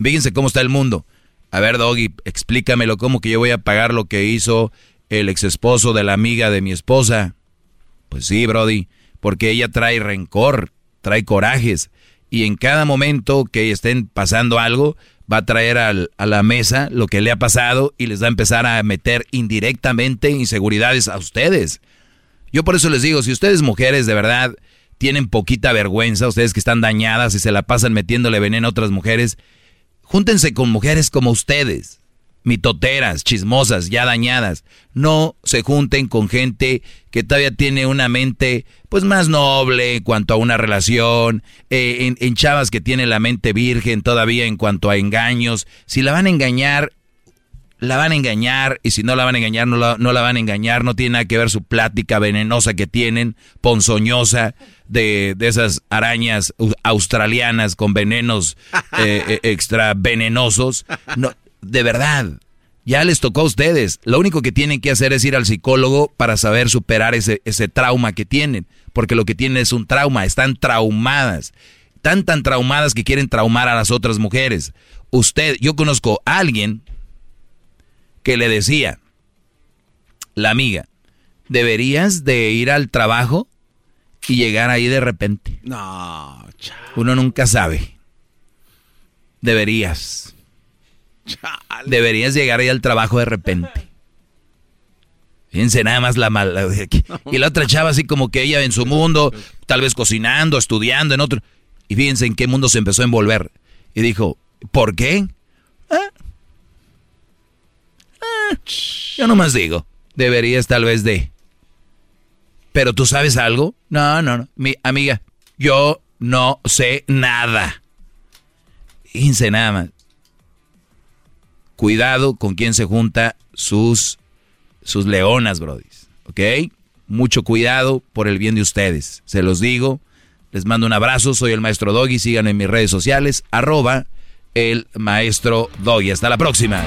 Fíjense cómo está el mundo A ver, Doggy, explícamelo, ¿cómo que yo voy a pagar lo que hizo el ex esposo de la amiga de mi esposa? Pues sí, Brody, porque ella trae rencor, trae corajes, y en cada momento que estén pasando algo, va a traer al, a la mesa lo que le ha pasado y les va a empezar a meter indirectamente inseguridades a ustedes. Yo por eso les digo, si ustedes mujeres de verdad tienen poquita vergüenza, ustedes que están dañadas y se la pasan metiéndole veneno a otras mujeres, júntense con mujeres como ustedes mitoteras, chismosas, ya dañadas. No se junten con gente que todavía tiene una mente pues más noble en cuanto a una relación, eh, en, chavas que tienen la mente virgen todavía en cuanto a engaños. Si la van a engañar, la van a engañar y si no la van a engañar, no la, no la van a engañar. No tiene nada que ver su plática venenosa que tienen, ponzoñosa, de, de esas arañas australianas con venenos eh, eh, extra venenosos. No, de verdad, ya les tocó a ustedes. Lo único que tienen que hacer es ir al psicólogo para saber superar ese, ese trauma que tienen. Porque lo que tienen es un trauma, están traumadas. Tan tan traumadas que quieren traumar a las otras mujeres. Usted, yo conozco a alguien que le decía, la amiga, deberías de ir al trabajo y llegar ahí de repente. No, Uno nunca sabe. Deberías. Deberías llegar ahí al trabajo de repente. Fíjense nada más la mala. Y la otra chava así como que ella en su mundo, tal vez cocinando, estudiando, en otro. Y fíjense en qué mundo se empezó a envolver. Y dijo, ¿por qué? Ah. Ah. yo nomás digo, deberías tal vez de... Pero tú sabes algo? No, no, no. Mi amiga, yo no sé nada. Fíjense nada más cuidado con quién se junta sus, sus leonas, brodis. ¿Ok? Mucho cuidado por el bien de ustedes. Se los digo. Les mando un abrazo. Soy el maestro Doggy. Síganme en mis redes sociales. Arroba el maestro Doggy. Hasta la próxima.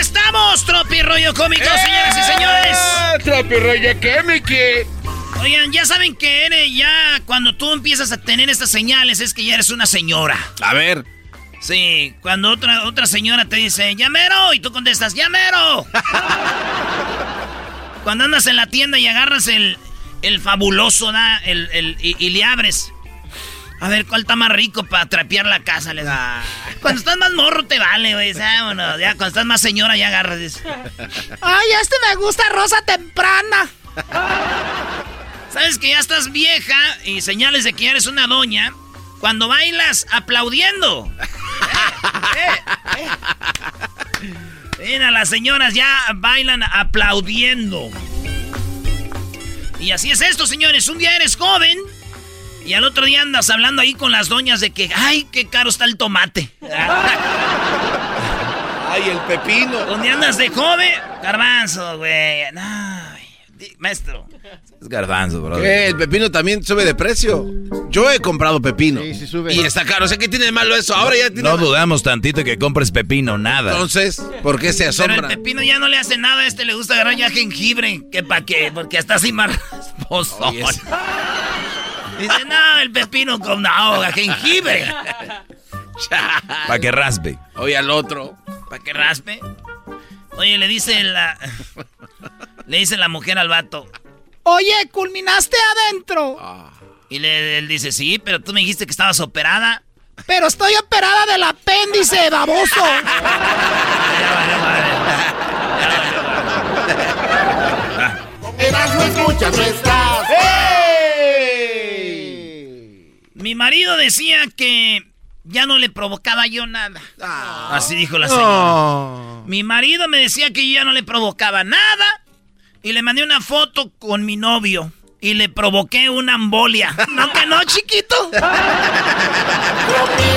estamos, tropi rollo cómico, señoras y señores. ¡Eh! Tropi rollo cómico. Oigan, ya saben que eres ya cuando tú empiezas a tener estas señales es que ya eres una señora. A ver. Sí, cuando otra, otra señora te dice, llamero, y tú contestas, llamero. cuando andas en la tienda y agarras el, el fabuloso, ¿da? El, y, le abres. A ver, ¿cuál está más rico para trapear la casa? Le da. Cuando estás más morro te vale, güey. Vámonos. Ya cuando estás más señora ya agarras. Ay, este me gusta rosa temprana. Sabes que ya estás vieja y señales de que eres una doña cuando bailas aplaudiendo. Mira, las señoras ya bailan aplaudiendo. Y así es esto, señores. Un día eres joven y al otro día andas hablando ahí con las doñas de que, ay, qué caro está el tomate. ay, el pepino. ¿Dónde andas de joven? Garbanzo, güey. maestro. Es garbanzo, bro. ¿Qué? El pepino también sube de precio. Yo he comprado pepino. Sí, sí sube. Y está caro. O sea, ¿qué tiene de malo eso? Ahora ya tiene... No dudamos tantito que compres pepino, nada. Entonces, ¿por qué se asombra? Pero el pepino ya no le hace nada. A este le gusta agarrar ya jengibre. ¿Qué pa' qué? Porque hasta así más rasposo. Dice, no, el pepino con ahoga, jengibre. Pa' que raspe. Oye, al otro. Pa' que raspe. Oye, le dice la... Le dice la mujer al vato. Oye, culminaste adentro. Y le, él dice, sí, pero tú me dijiste que estabas operada. Pero estoy operada del apéndice, baboso. Mi marido decía que ya no le provocaba yo nada. Ah. Así dijo la señora. Mi marido me decía que yo ya no le provocaba nada y le mandé una foto con mi novio. y le provoqué una embolia. ¿No que no, chiquito? Tropi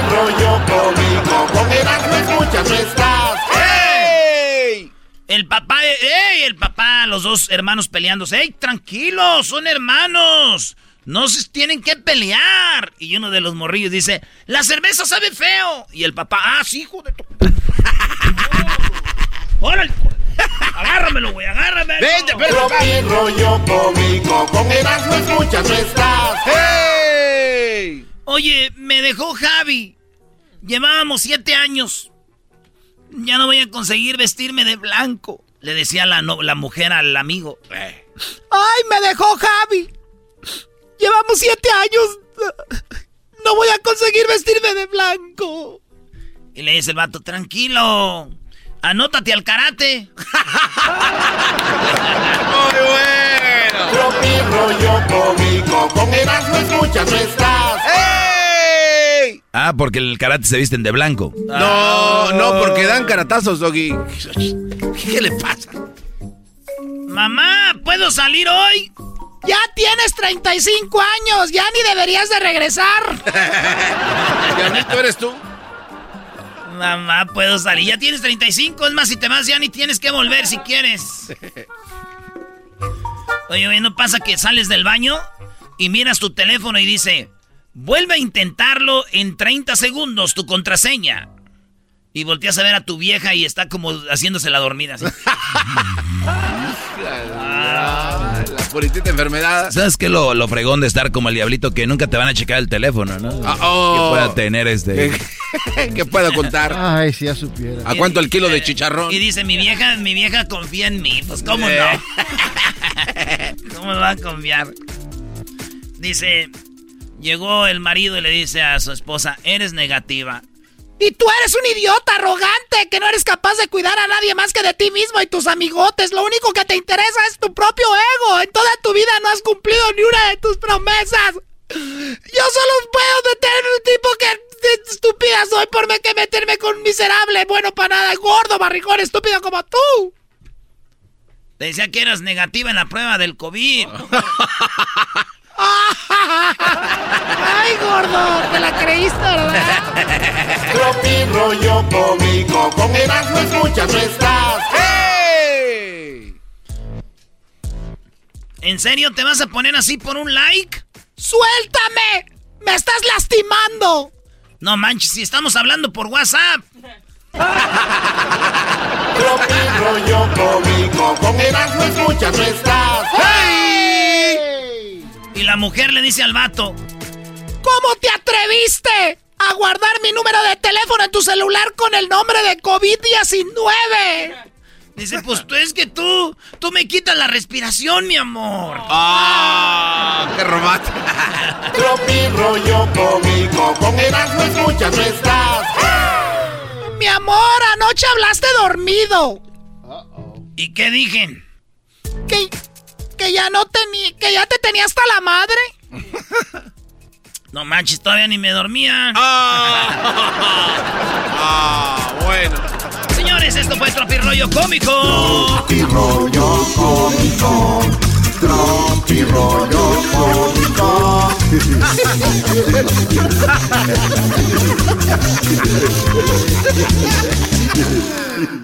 rollo cómico, con Erasmo escuchas no estás. ¡Ey! El papá, ¡ey! El papá, los dos hermanos peleándose. ¡Ey, tranquilos! Son hermanos. No se tienen que pelear. Y uno de los morrillos dice, la cerveza sabe feo. Y el papá, ah, sí, hijo de tu... ¡Órale! Agárramelo, güey, agárramelo. Vente, pero Tropi rollo cómico, con Erasmo escuchas no estás. ¡Hey! Oye, me dejó Javi. Llevábamos siete años. Ya no voy a conseguir vestirme de blanco. Le decía la, no, la mujer al amigo. ¡Ay, me dejó Javi! Llevamos siete años. No voy a conseguir vestirme de blanco. Y le dice el vato, tranquilo. Anótate al karate. Muy bueno. Rollo cómico, con Erasmo escuchas no estás. ¡Ey! Ah, porque el karate se visten de blanco. No, no, porque dan caratazos, Doggy. ¿Qué le pasa? Mamá, ¿puedo salir hoy? Ya tienes 35 años, ya ni deberías de regresar. ¿tú eres tú? Mamá, puedo salir. Ya tienes 35, es más, si te vas ya ni tienes que volver si quieres. Oye, oye, ¿no pasa que sales del baño y miras tu teléfono y dice, vuelve a intentarlo en 30 segundos, tu contraseña? Y volteas a ver a tu vieja y está como haciéndose la dormida. Así. Ah, la puritita enfermedad. ¿Sabes qué lo, lo fregón de estar como el diablito que nunca te van a checar el teléfono, no? Ah, oh. Que pueda tener este... que pueda contar. Ay, si ya supiera. ¿A cuánto el kilo de chicharrón? Y dice, mi vieja, mi vieja confía en mí. Pues, ¿cómo no? ¿Cómo va a confiar? Dice, llegó el marido y le dice a su esposa, eres negativa. Y tú eres un idiota arrogante que no eres capaz de cuidar a nadie más que de ti mismo y tus amigotes. Lo único que te interesa es tu propio ego. En toda tu vida no has cumplido ni una de tus promesas. Yo solo puedo detener un tipo que estúpida soy por que meterme con un miserable, bueno para nada, gordo, barrigón, estúpido como tú. Te decía que eras negativa en la prueba del COVID. ¡Ay, gordo! Te la creíste, ¿verdad? Tropi rollo cómico, con Erasmo escuchas no estás. ¡Hey! ¿En serio te vas a poner así por un like? ¡Suéltame! ¡Me estás lastimando! No manches, si estamos hablando por WhatsApp. Tropi rollo cómico, con Erasmo escuchas no estás. ¡Hey! Y la mujer le dice al vato: ¿Cómo te atreviste a guardar mi número de teléfono en tu celular con el nombre de COVID-19? Dice, pues tú es que tú, tú me quitas la respiración, mi amor. ¡Ah! ¡Qué romántico! Tropi rollo cómico, con Erasmo escuchas no estás. Mi amor, anoche hablaste dormido. ¿Y qué dije? Que, que ya no tenía, que ya te tenía hasta la madre. No manches, todavía ni me dormía. Ah, bueno. Señores, esto fue Tropirollo Cómico. Tropirollo Cómico. Tropirollo Cómico.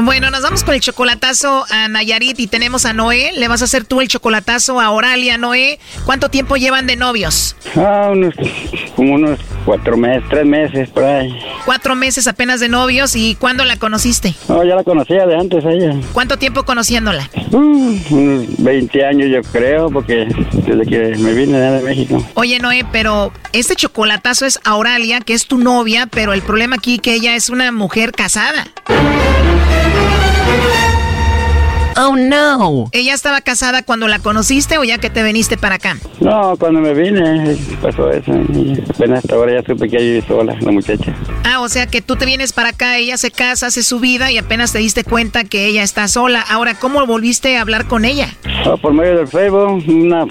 Bueno, nos vamos con el chocolatazo a Nayarit y tenemos a Noé. Le vas a hacer tú el chocolatazo a Oralia, Noé. ¿Cuánto tiempo llevan de novios? Ah, unos, como unos cuatro meses, tres meses por ahí. Cuatro meses apenas de novios. ¿Y cuándo la conociste? No, ya la conocía de antes ella. ¿Cuánto tiempo conociéndola? Uh, unos 20 años yo creo, porque desde que me vine de México. Oye, Noé, pero este chocolatazo es a Oralia, que es tu novia, pero el problema aquí que ella es una mujer casada. Oh no. ¿Ella estaba casada cuando la conociste o ya que te viniste para acá? No, cuando me vine pasó eso. Y apenas hasta ahora ya supe que ella vive sola, la muchacha. Ah, o sea que tú te vienes para acá, ella se casa, hace su vida y apenas te diste cuenta que ella está sola. Ahora, ¿cómo volviste a hablar con ella? Oh, por medio del Facebook, una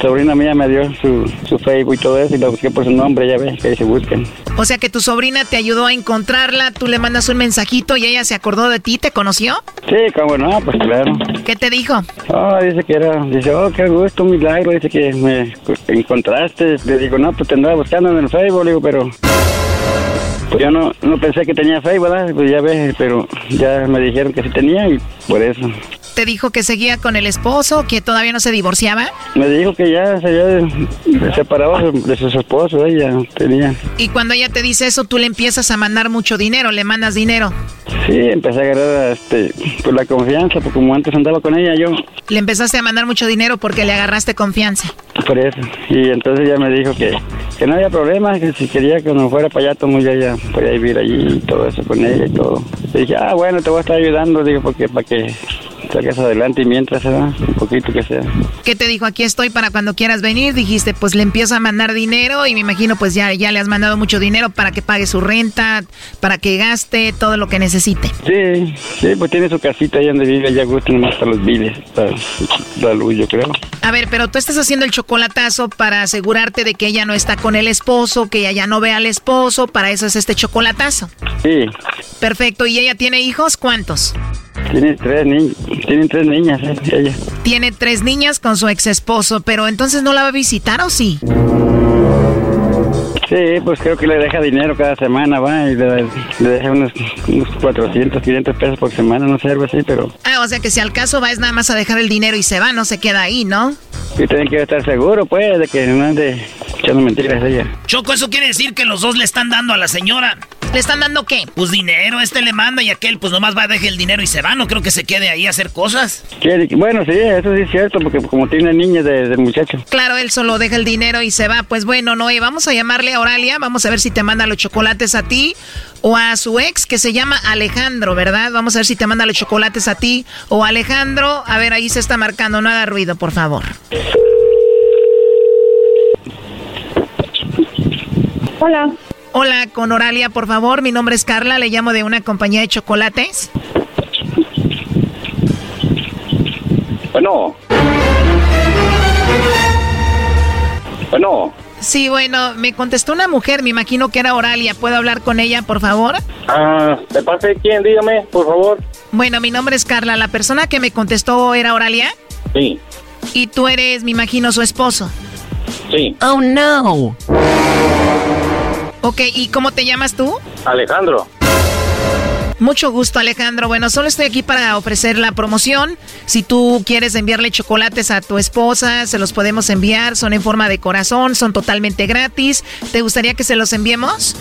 sobrina mía me dio su, su Facebook y todo eso y la busqué por su nombre, ya ves, que ahí se buscan. O sea que tu sobrina te ayudó a encontrarla, tú le mandas un mensajito y ella se acordó de ti, ¿te conoció? Sí, como no, pues claro. ¿Qué te dijo? Ah, dice que era, dice, oh, qué gusto, un milagro, dice que me encontraste. Le digo, no, pues te andaba buscando en el Facebook, le digo, pero... Pues yo no, no pensé que tenía Facebook, ¿verdad? Pues ya ves, pero ya me dijeron que sí tenía y por eso. ¿Te dijo que seguía con el esposo, que todavía no se divorciaba? Me dijo que ya se había separado de su esposo, ella tenía. Y cuando ella te dice eso, tú le empiezas a mandar mucho dinero, le mandas dinero. Sí, empecé a agarrar este, pues la confianza, porque como antes andaba con ella yo. Le empezaste a mandar mucho dinero porque le agarraste confianza. Por eso. Y entonces ella me dijo que, que no había problema, que si quería que no fuera para allá, todo ya, ya podía vivir allí y todo eso con ella y todo. Y dije, ah, bueno, te voy a estar ayudando, digo, porque para que salgas adelante y mientras se da, un poquito que sea. ¿Qué te dijo? Aquí estoy para cuando quieras venir. Dijiste, pues le empiezo a mandar dinero y me imagino pues ya, ya le has mandado mucho dinero para que pague su renta, para que gaste todo lo que necesite. Sí, sí, pues tiene su casita ahí donde vive, ya gusta nomás para los biles, para la luz, yo creo. A ver, pero tú estás haciendo el chocolatazo para asegurarte de que ella no está con el esposo, que ella ya no ve al esposo, para eso es este chocolatazo. Sí. Perfecto, ¿y ella tiene hijos? ¿Cuántos? Tiene tres niños, tienen tres niñas, eh, ella. Tiene tres niñas con su ex esposo, pero entonces no la va a visitar o sí? Sí, pues creo que le deja dinero cada semana, va, y le, deja unos, unos, 400, 500 pesos por semana, no sé, algo así, pero... Ah, o sea que si al caso va es nada más a dejar el dinero y se va, no se queda ahí, ¿no? Y tienen que estar seguro, pues, de que no ande echando mentiras ella. Choco, eso quiere decir que los dos le están dando a la señora. ¿Le están dando qué? Pues dinero, este le manda y aquel pues nomás va a dejar el dinero y se va, no creo que se quede ahí a hacer cosas. Bueno, sí, eso sí es cierto, porque como tiene niña de, de, muchacho. Claro, él solo deja el dinero y se va. Pues bueno, Noé, vamos a llamarle a Oralia, vamos a ver si te manda los chocolates a ti o a su ex que se llama Alejandro, ¿verdad? Vamos a ver si te manda los chocolates a ti o a Alejandro. A ver, ahí se está marcando, no haga ruido, por favor. Hola. Hola, con Oralia, por favor. Mi nombre es Carla, le llamo de una compañía de chocolates. Bueno. Bueno. Sí, bueno, me contestó una mujer, me imagino que era Oralia. ¿Puedo hablar con ella, por favor? Ah, ¿de parte de quién? Dígame, por favor. Bueno, mi nombre es Carla. ¿La persona que me contestó era Oralia? Sí. Y tú eres, me imagino, su esposo. Sí. Oh, no. Ok, ¿y cómo te llamas tú? Alejandro. Mucho gusto, Alejandro. Bueno, solo estoy aquí para ofrecer la promoción. Si tú quieres enviarle chocolates a tu esposa, se los podemos enviar. Son en forma de corazón, son totalmente gratis. ¿Te gustaría que se los enviemos?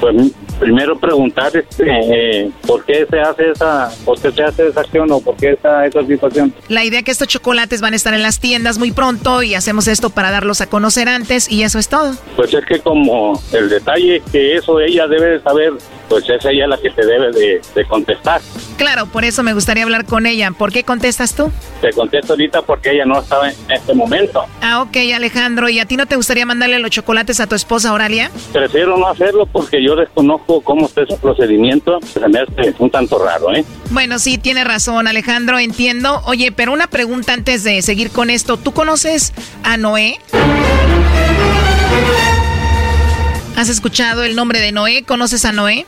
Pues primero preguntar este, eh, por qué se hace esa, por qué se hace esa acción o por qué esa, esa situación. La idea que estos chocolates van a estar en las tiendas muy pronto y hacemos esto para darlos a conocer antes y eso es todo. Pues es que como el detalle que eso ella debe de saber, pues es ella la que te debe de, de, contestar. Claro, por eso me gustaría hablar con ella. ¿Por qué contestas tú? Te contesto ahorita porque ella no estaba en este momento. Ah, ok, Alejandro. ¿Y a ti no te gustaría mandarle los chocolates a tu esposa Oralia? Prefiero no hacerlo porque yo desconozco cómo está ese procedimiento. Se me hace un tanto raro, ¿eh? Bueno, sí, tiene razón, Alejandro, entiendo. Oye, pero una pregunta antes de seguir con esto. ¿Tú conoces a Noé? ¿Has escuchado el nombre de Noé? ¿Conoces a Noé?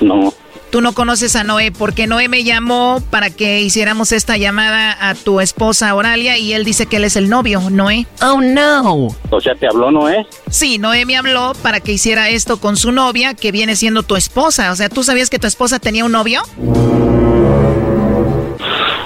No. Tú no conoces a Noé, porque Noé me llamó para que hiciéramos esta llamada a tu esposa Oralia y él dice que él es el novio, Noé. Oh, no. O sea, ¿te habló Noé? Sí, Noé me habló para que hiciera esto con su novia, que viene siendo tu esposa. O sea, ¿tú sabías que tu esposa tenía un novio?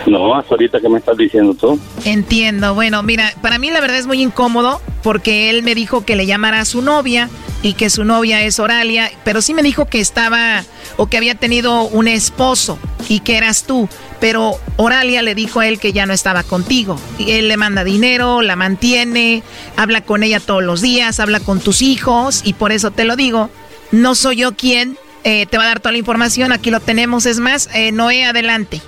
No, hasta ahorita que me estás diciendo tú. Entiendo. Bueno, mira, para mí la verdad es muy incómodo porque él me dijo que le llamara a su novia y que su novia es Oralia, pero sí me dijo que estaba o que había tenido un esposo y que eras tú, pero Oralia le dijo a él que ya no estaba contigo. Y él le manda dinero, la mantiene, habla con ella todos los días, habla con tus hijos y por eso te lo digo, no soy yo quien eh, te va a dar toda la información, aquí lo tenemos, es más, eh, Noé, adelante.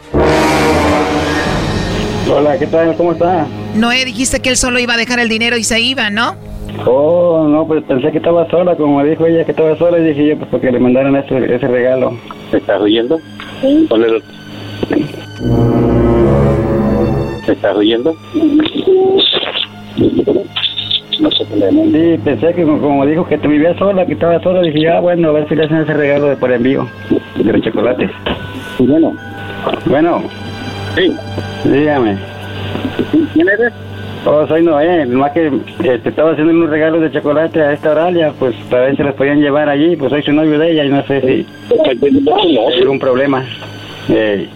Hola, ¿qué tal? ¿Cómo está? Noé, dijiste que él solo iba a dejar el dinero y se iba, ¿no? Oh, no, pues pensé que estaba sola, como me dijo ella que estaba sola, y dije yo, pues porque le mandaron ese, ese regalo. ¿Te estás oyendo? Sí. Ponle ¿Te estás oyendo? No sé qué le Sí, pensé que como- como dijo que te vivía sola, que estaba sola, dije ah, bueno, a ver si le hacen ese regalo de por envío, de los chocolates. Bueno. Bueno. Sí. Dígame. ¿Quién eres? Oh, soy Noé, nomás que este, estaba haciendo unos regalos de chocolate a esta Oralia, pues para ver si los podían llevar allí, pues soy su novio de ella y no sé si hay algún problema. Eh,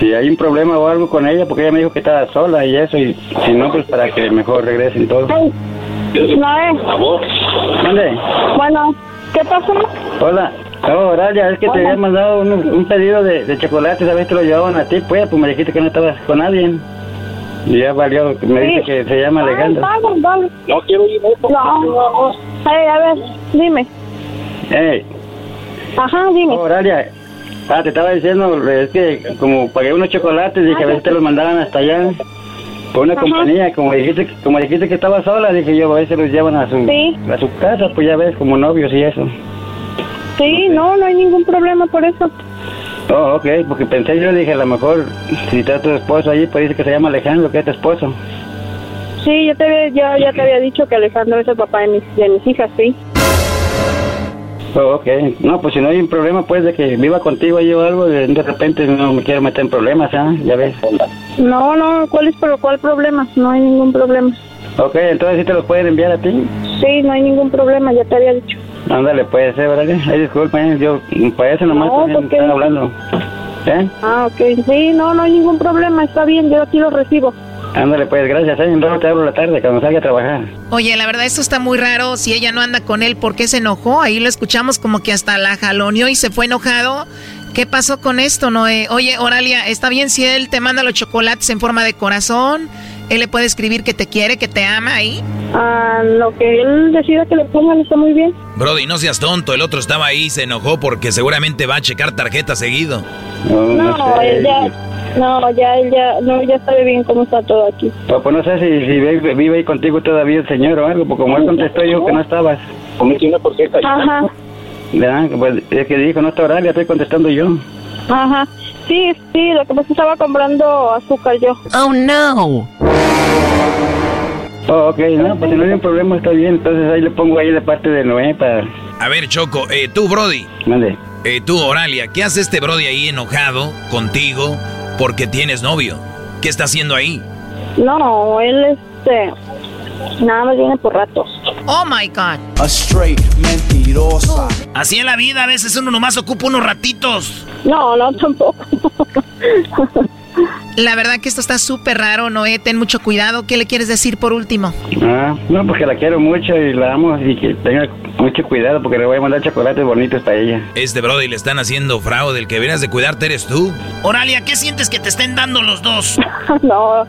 si hay un problema o algo con ella, porque ella me dijo que estaba sola y eso, y si no, pues para que mejor regresen todos. Noé, ¿Mande? bueno, ¿qué pasó? Hola. Oh, Oralia, es que te había mandado un, un pedido de, de chocolates, a ver si te lo llevaban a ti, pues, pues me dijiste que no estabas con nadie. Ya valió, me dice que se llama Alejandro. No quiero ir eso. No. Ay, a ver, dime. Hey, Ajá, dime. Oralia, ah, te estaba diciendo, es que como pagué unos chocolates, dije a ver si te los mandaban hasta allá. Por una Ajá. compañía, como dijiste, como dijiste que estaba sola, dije yo, a si los llevan a su, Sí. a su casa, pues ya ves, como novios y eso. Sí, no, no hay ningún problema por eso. Oh, ok, porque pensé yo, dije, a lo mejor, si está tu esposo allí, pues dice que se llama Alejandro, que es tu esposo. Sí, yo te había, yo ya te había dicho que Alejandro es el papá de mis, de mis hijas, sí. Oh, ok, no, pues si no hay un problema, pues, de que viva contigo allí o algo, de, de repente no me quiero meter en problemas, ¿ah? Ya ves. No, no, ¿cuál es por cuál problema? No hay ningún problema. Ok, entonces sí te los pueden enviar a ti. Sí, no hay ningún problema, ya te había dicho. Ándale, puede ser, ¿verdad? Ay, disculpa, yo, para eso nomás No, también porque- están hablando. ¿Eh? Ah, ok. Sí, no, no hay ningún problema, está bien, yo aquí lo recibo. Ándale, pues, gracias, ¿eh? Luego te hablo la tarde, cuando salga a trabajar. Oye, la verdad, esto está muy raro. Si ella no anda con él, ¿por qué se enojó? Ahí lo escuchamos como que hasta la jaloneó y se fue enojado. ¿Qué pasó con esto, Noé? Oye, Oralia, ¿está bien si él te manda los chocolates en forma de corazón? Él le puede escribir que te quiere, que te ama ahí. Ah, lo que él decida que le pongan está muy bien. Brody, no seas tonto, el otro estaba ahí y se enojó porque seguramente va a checar tarjeta seguido. No, él ya, no, ya, él ya, no, ya sabe bien cómo está todo aquí. Pues, pues no sé si, si vive, vive ahí contigo todavía el señor o algo, porque como él contestó, dijo que no estabas. ¿Cómo tiene por qué Ajá, ¿Verdad? Pues es que dijo, no está Oralia, estoy contestando yo. Ajá. Sí, sí, lo que pasa estaba comprando azúcar yo. Oh, no. Oh, ok, no, pues si no hay un problema, está bien. Entonces ahí le pongo ahí de parte de Noé para... A ver, Choco, eh, tú, Brody. Mande. Eh, tú, Oralia, ¿qué hace este Brody ahí enojado contigo porque tienes novio? ¿Qué está haciendo ahí? No, él, este, nada más viene por ratos. Oh my God. A straight mentirosa. Así en la vida, a veces uno nomás ocupa unos ratitos. No, no, tampoco. La verdad que esto está súper raro, Noé. Ten mucho cuidado. ¿Qué le quieres decir por último? Ah, no, porque la quiero mucho y la amo y que tenga mucho cuidado porque le voy a mandar chocolates bonitos para ella. Este Brody le están haciendo fraude, el que deberías de cuidarte eres tú. Oralia, ¿qué sientes que te estén dando los dos? no,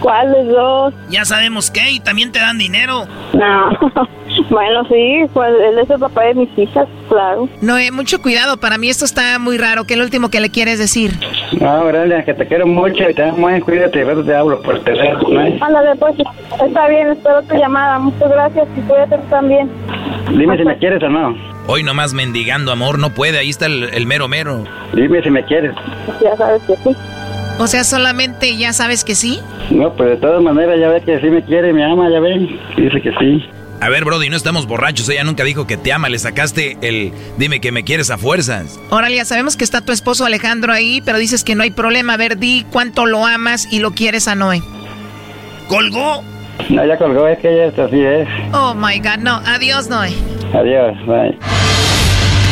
¿cuáles dos? Ya sabemos qué, y también te dan dinero. No, bueno, sí, pues él es el papá de mis hijas, claro. Noé, mucho cuidado. Para mí esto está muy raro. ¿Qué es lo último que le quieres decir? No, Oralia, que te quiero mucho y te amo, eh, cuídate, luego te hablo por teléfono, ¿no? Ándale, pues, está bien, espero tu llamada. Muchas gracias y cuídate también. Dime si me quieres o no. Hoy nomás mendigando amor, no puede, ahí está el, el mero mero. Dime si me quieres. Ya sabes que sí. O sea, solamente ya sabes que sí. No, pues de todas maneras ya ve que sí me quiere, me ama, ya ve. Dice que sí. A ver, Brody, no estamos borrachos. Ella nunca dijo que te ama. Le sacaste el dime que me quieres a fuerzas. Órale, sabemos que está tu esposo Alejandro ahí, pero dices que no hay problema. A ver, di cuánto lo amas y lo quieres a Noé. ¿Colgó? No, ya colgó, es que ella es así es. Oh my God, no. Adiós, Noé. Adiós, bye.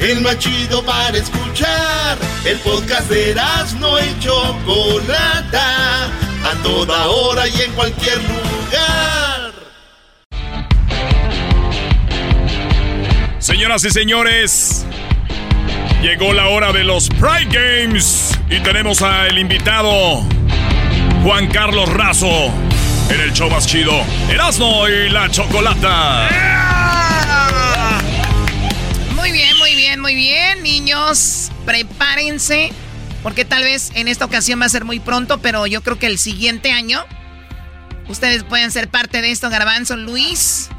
el más chido para escuchar. El podcast de Erasmo y Chocolata, a toda hora y en cualquier lugar. Señoras y señores, llegó la hora de los Pride Games y tenemos al invitado Juan Carlos Razo en el show más chido, Erasmo y la Chocolata. Muy bien, niños. Prepárense, porque tal vez en esta ocasión va a ser muy pronto, pero yo creo que el siguiente año ustedes pueden ser parte de esto, Garbanzo Luis,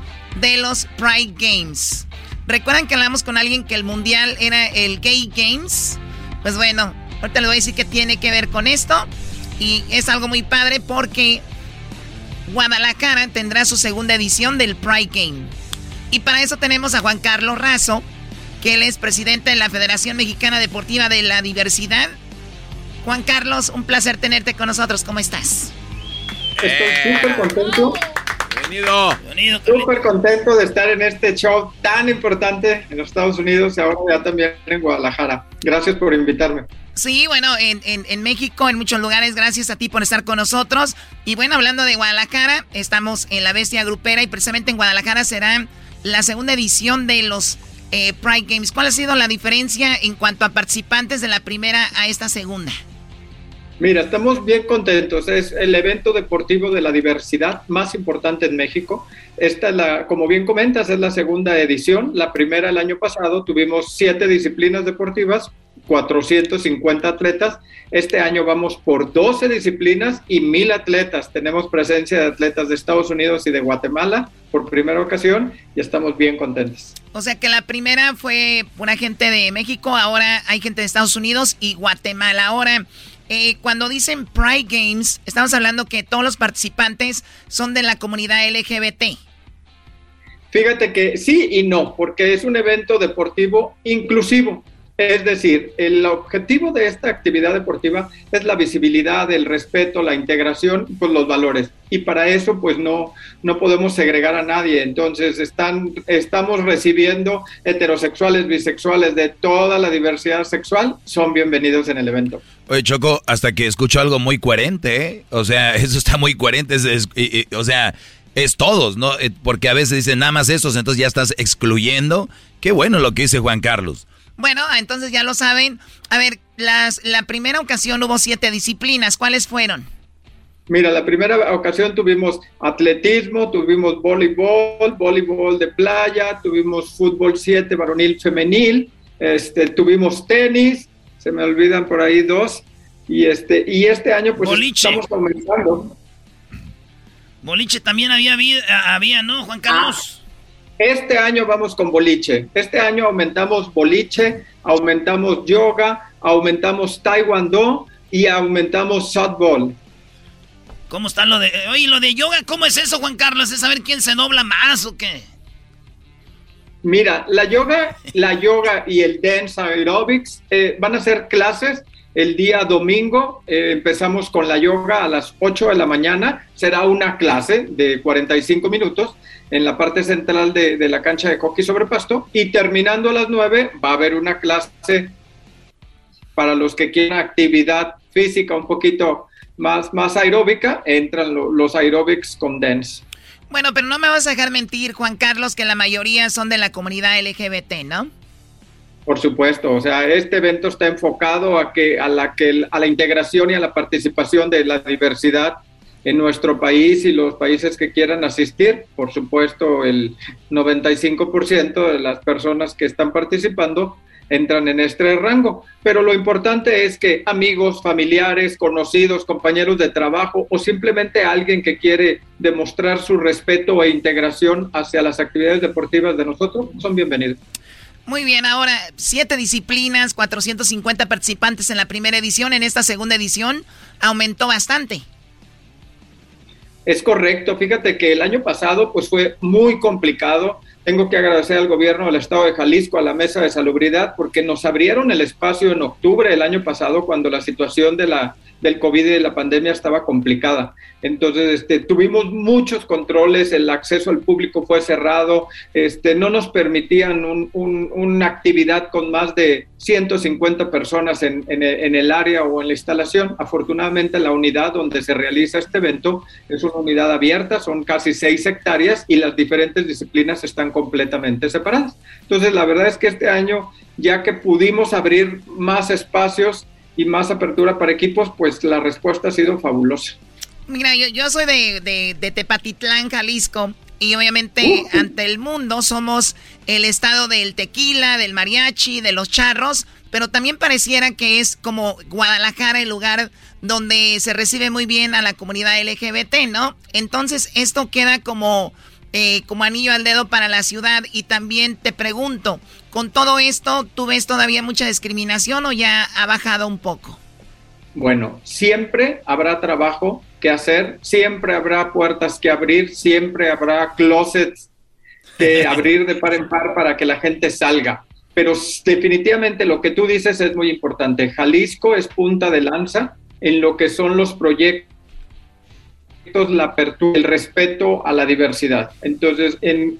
de los Pride Games. ¿Recuerdan que hablamos con alguien que el mundial era el Gay Games? Pues bueno, ahorita les voy a decir que tiene que ver con esto. Y es algo muy padre porque Guadalajara tendrá su segunda edición del Pride Game. Y para eso tenemos a Juan Carlos Razo, que él es presidente de la Federación Mexicana Deportiva de la Diversidad. Juan Carlos, un placer tenerte con nosotros. ¿Cómo estás? Estoy súper contento. Bienvenido. Bienvenido. Súper contento de estar en este show tan importante en los Estados Unidos y ahora ya también en Guadalajara. Gracias por invitarme. Sí, bueno, en, en, México, en muchos lugares, gracias a ti por estar con nosotros. Y bueno, hablando de Guadalajara, estamos en la Bestia Grupera y precisamente en Guadalajara será la segunda edición de los eh, Pride Games. ¿Cuál ha sido la diferencia en cuanto a participantes de la primera a esta segunda? Mira, estamos bien contentos. Es el evento deportivo de la diversidad más importante en México. Esta, la, como bien comentas, es la segunda edición. La primera el año pasado tuvimos siete disciplinas deportivas, 450 atletas. Este año vamos por 12 disciplinas y mil atletas. Tenemos presencia de atletas de Estados Unidos y de Guatemala por primera ocasión y estamos bien contentos. O sea que la primera fue una gente de México, ahora hay gente de Estados Unidos y Guatemala. Ahora, eh, cuando dicen Pride Games, estamos hablando que todos los participantes son de la comunidad LGBT. Fíjate que sí y no, porque es un evento deportivo inclusivo. Es decir, el objetivo de esta actividad deportiva es la visibilidad, el respeto, la integración, pues los valores. Y para eso, pues no, no podemos segregar a nadie. Entonces, están, estamos recibiendo heterosexuales, bisexuales de toda la diversidad sexual, son bienvenidos en el evento. Oye, Choco, hasta que escucho algo muy coherente, ¿eh? O sea, eso está muy coherente. o sea, es todos, ¿no? Eh, porque a veces dicen nada más estos, entonces ya estás excluyendo. Qué bueno lo que dice Juan Carlos. Bueno, entonces ya lo saben. A ver, las, la primera ocasión hubo siete disciplinas. ¿Cuáles fueron? Mira, la primera ocasión tuvimos atletismo, tuvimos voleibol, voleibol de playa, tuvimos fútbol 7 varonil femenil, este, tuvimos tenis, se me olvidan por ahí dos, y este, y este año pues estamos comenzando. Boliche también había, había ¿no, Juan Carlos? Este año vamos con boliche. Este año aumentamos boliche, aumentamos yoga, aumentamos taekwondo y aumentamos softball. ¿Cómo está lo de... Oye, lo de yoga, ¿cómo es eso, Juan Carlos? ¿Es saber quién se dobla más o qué? Mira, la yoga, la yoga y el dance aerobics eh, van a ser clases el día domingo. Eh, empezamos con la yoga a las 8 de la mañana. Será una clase de 45 minutos en la parte central de, la cancha de hockey sobre pasto y terminando a las 9 va a haber una clase para los que quieran actividad física un poquito más, más aeróbica, entran los aerobics con dance. Bueno, pero no me vas a dejar mentir, Juan Carlos, que la mayoría son de la comunidad LGBT, ¿no? Por supuesto, o sea, este evento está enfocado a que a la que a la integración y a la participación de la diversidad en nuestro país y los países que quieran asistir. Por supuesto, el 95% de las personas que están participando entran en este rango. Pero lo importante es que amigos, familiares, conocidos, compañeros de trabajo o simplemente alguien que quiere demostrar su respeto e integración hacia las actividades deportivas de nosotros son bienvenidos. Muy bien, ahora siete disciplinas, 450 participantes en la primera edición, en esta segunda edición aumentó bastante. Es correcto, fíjate que el año pasado pues fue muy complicado tengo que agradecer al gobierno del estado de Jalisco, a la mesa de salubridad, porque nos abrieron el espacio en octubre del año pasado cuando la situación de la del COVID y de la pandemia estaba complicada. Entonces, este, tuvimos muchos controles, el acceso al público fue cerrado, este, no nos permitían una actividad con más de 150 personas en, en, el área o en la instalación. Afortunadamente, la unidad donde se realiza este evento es una unidad abierta, son casi seis hectáreas y las diferentes disciplinas están completamente separadas. Entonces, la verdad es que este año, ya que pudimos abrir más espacios, y más apertura para equipos, pues la respuesta ha sido fabulosa. Mira, yo, yo soy de, de, Tepatitlán, Jalisco, y obviamente uh. ante el mundo somos el estado del tequila, del mariachi, de los charros, pero también pareciera que es como Guadalajara el lugar donde se recibe muy bien a la comunidad LGBT, ¿no? Entonces esto queda como, eh, como anillo al dedo para la ciudad y también te pregunto, con todo esto, ¿tú ves todavía mucha discriminación o ya ha bajado un poco? Bueno, siempre habrá trabajo que hacer, siempre habrá puertas que abrir, siempre habrá closets que abrir de par en par para que la gente salga. Pero definitivamente lo que tú dices es muy importante. Jalisco es punta de lanza en lo que son los proyectos la apertura, el respeto a la diversidad. Entonces,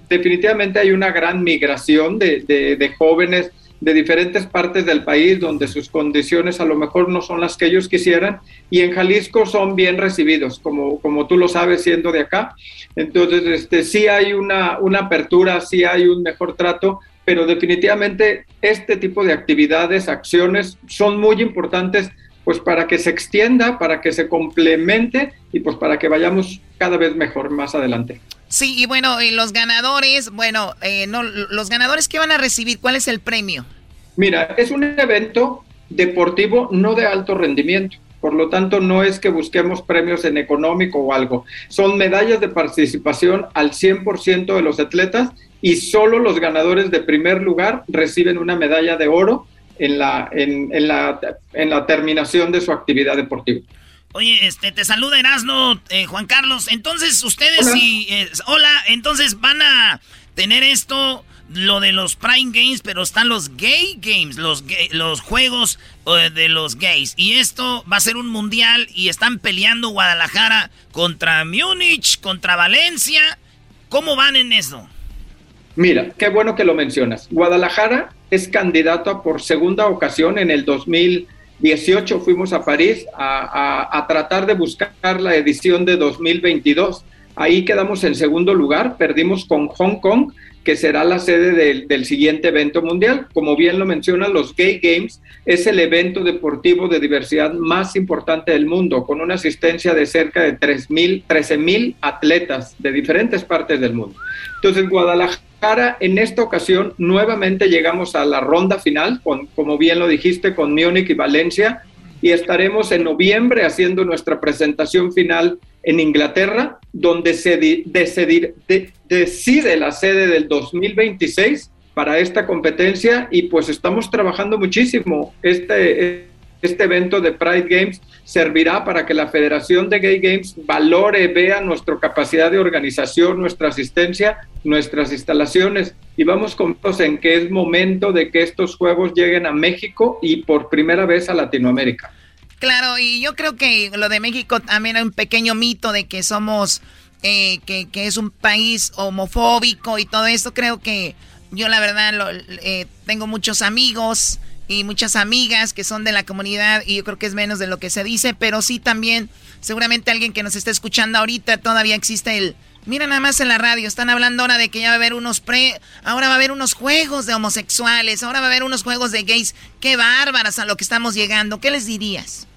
definitivamente hay una gran migración de, jóvenes de diferentes partes del país donde sus condiciones a lo mejor no son las que ellos quisieran y en Jalisco son bien recibidos, como, como tú lo sabes siendo de acá. Entonces, este, sí hay una, una apertura, sí hay un mejor trato, pero definitivamente este tipo de actividades, acciones son muy importantes pues para que se extienda, para que se complemente y pues para que vayamos cada vez mejor más adelante. Sí, y bueno, los ganadores, bueno, eh, no, los ganadores que van a recibir, ¿cuál es el premio? Mira, es un evento deportivo no de alto rendimiento. Por lo tanto, no es que busquemos premios en económico o algo. Son medallas de participación al 100% de los atletas y solo los ganadores de primer lugar reciben una medalla de oro en la, en, en, la, en la terminación de su actividad deportiva. Oye, este, te saluda Erasno, eh, Juan Carlos. Entonces, ustedes hola. eh, hola, entonces van a tener esto, lo de los Prime Games, pero están los Gay Games, los, los juegos eh, de los gays. Y esto va a ser un mundial y están peleando Guadalajara contra Múnich, contra Valencia. ¿Cómo van en eso? Mira, qué bueno que lo mencionas. Guadalajara es candidato por segunda ocasión en el 2018. Fuimos a París a, tratar de buscar la edición de 2022. Ahí quedamos en segundo lugar, perdimos con Hong Kong, que será la sede del, del, siguiente evento mundial. Como bien lo mencionan, los Gay Games es el evento deportivo de diversidad más importante del mundo, con una asistencia de cerca de 13 mil atletas de diferentes partes del mundo. Entonces, Guadalajara en esta ocasión nuevamente llegamos a la ronda final, con, como bien lo dijiste, con Múnich y Valencia, y estaremos en noviembre haciendo nuestra presentación final en Inglaterra, donde se decide la sede del 2026 para esta competencia y pues estamos trabajando muchísimo. Este, este evento de Pride Games servirá para que la Federación de Gay Games valore, vea nuestra capacidad de organización, nuestra asistencia, nuestras instalaciones y vamos con en que es momento de que estos juegos lleguen a México y por primera vez a Latinoamérica. Claro, y yo creo que lo de México también hay un pequeño mito de que somos, eh, que, es un país homofóbico y todo esto. Creo que yo la verdad lo, eh, tengo muchos amigos y muchas amigas que son de la comunidad y yo creo que es menos de lo que se dice, pero sí también seguramente alguien que nos está escuchando ahorita todavía existe el Mira nada más en la radio, están hablando ahora de que ya va a haber unos pre, ahora va a haber unos juegos de homosexuales, ahora va a haber unos juegos de gays. Qué bárbaras a lo que estamos llegando. ¿Qué les dirías?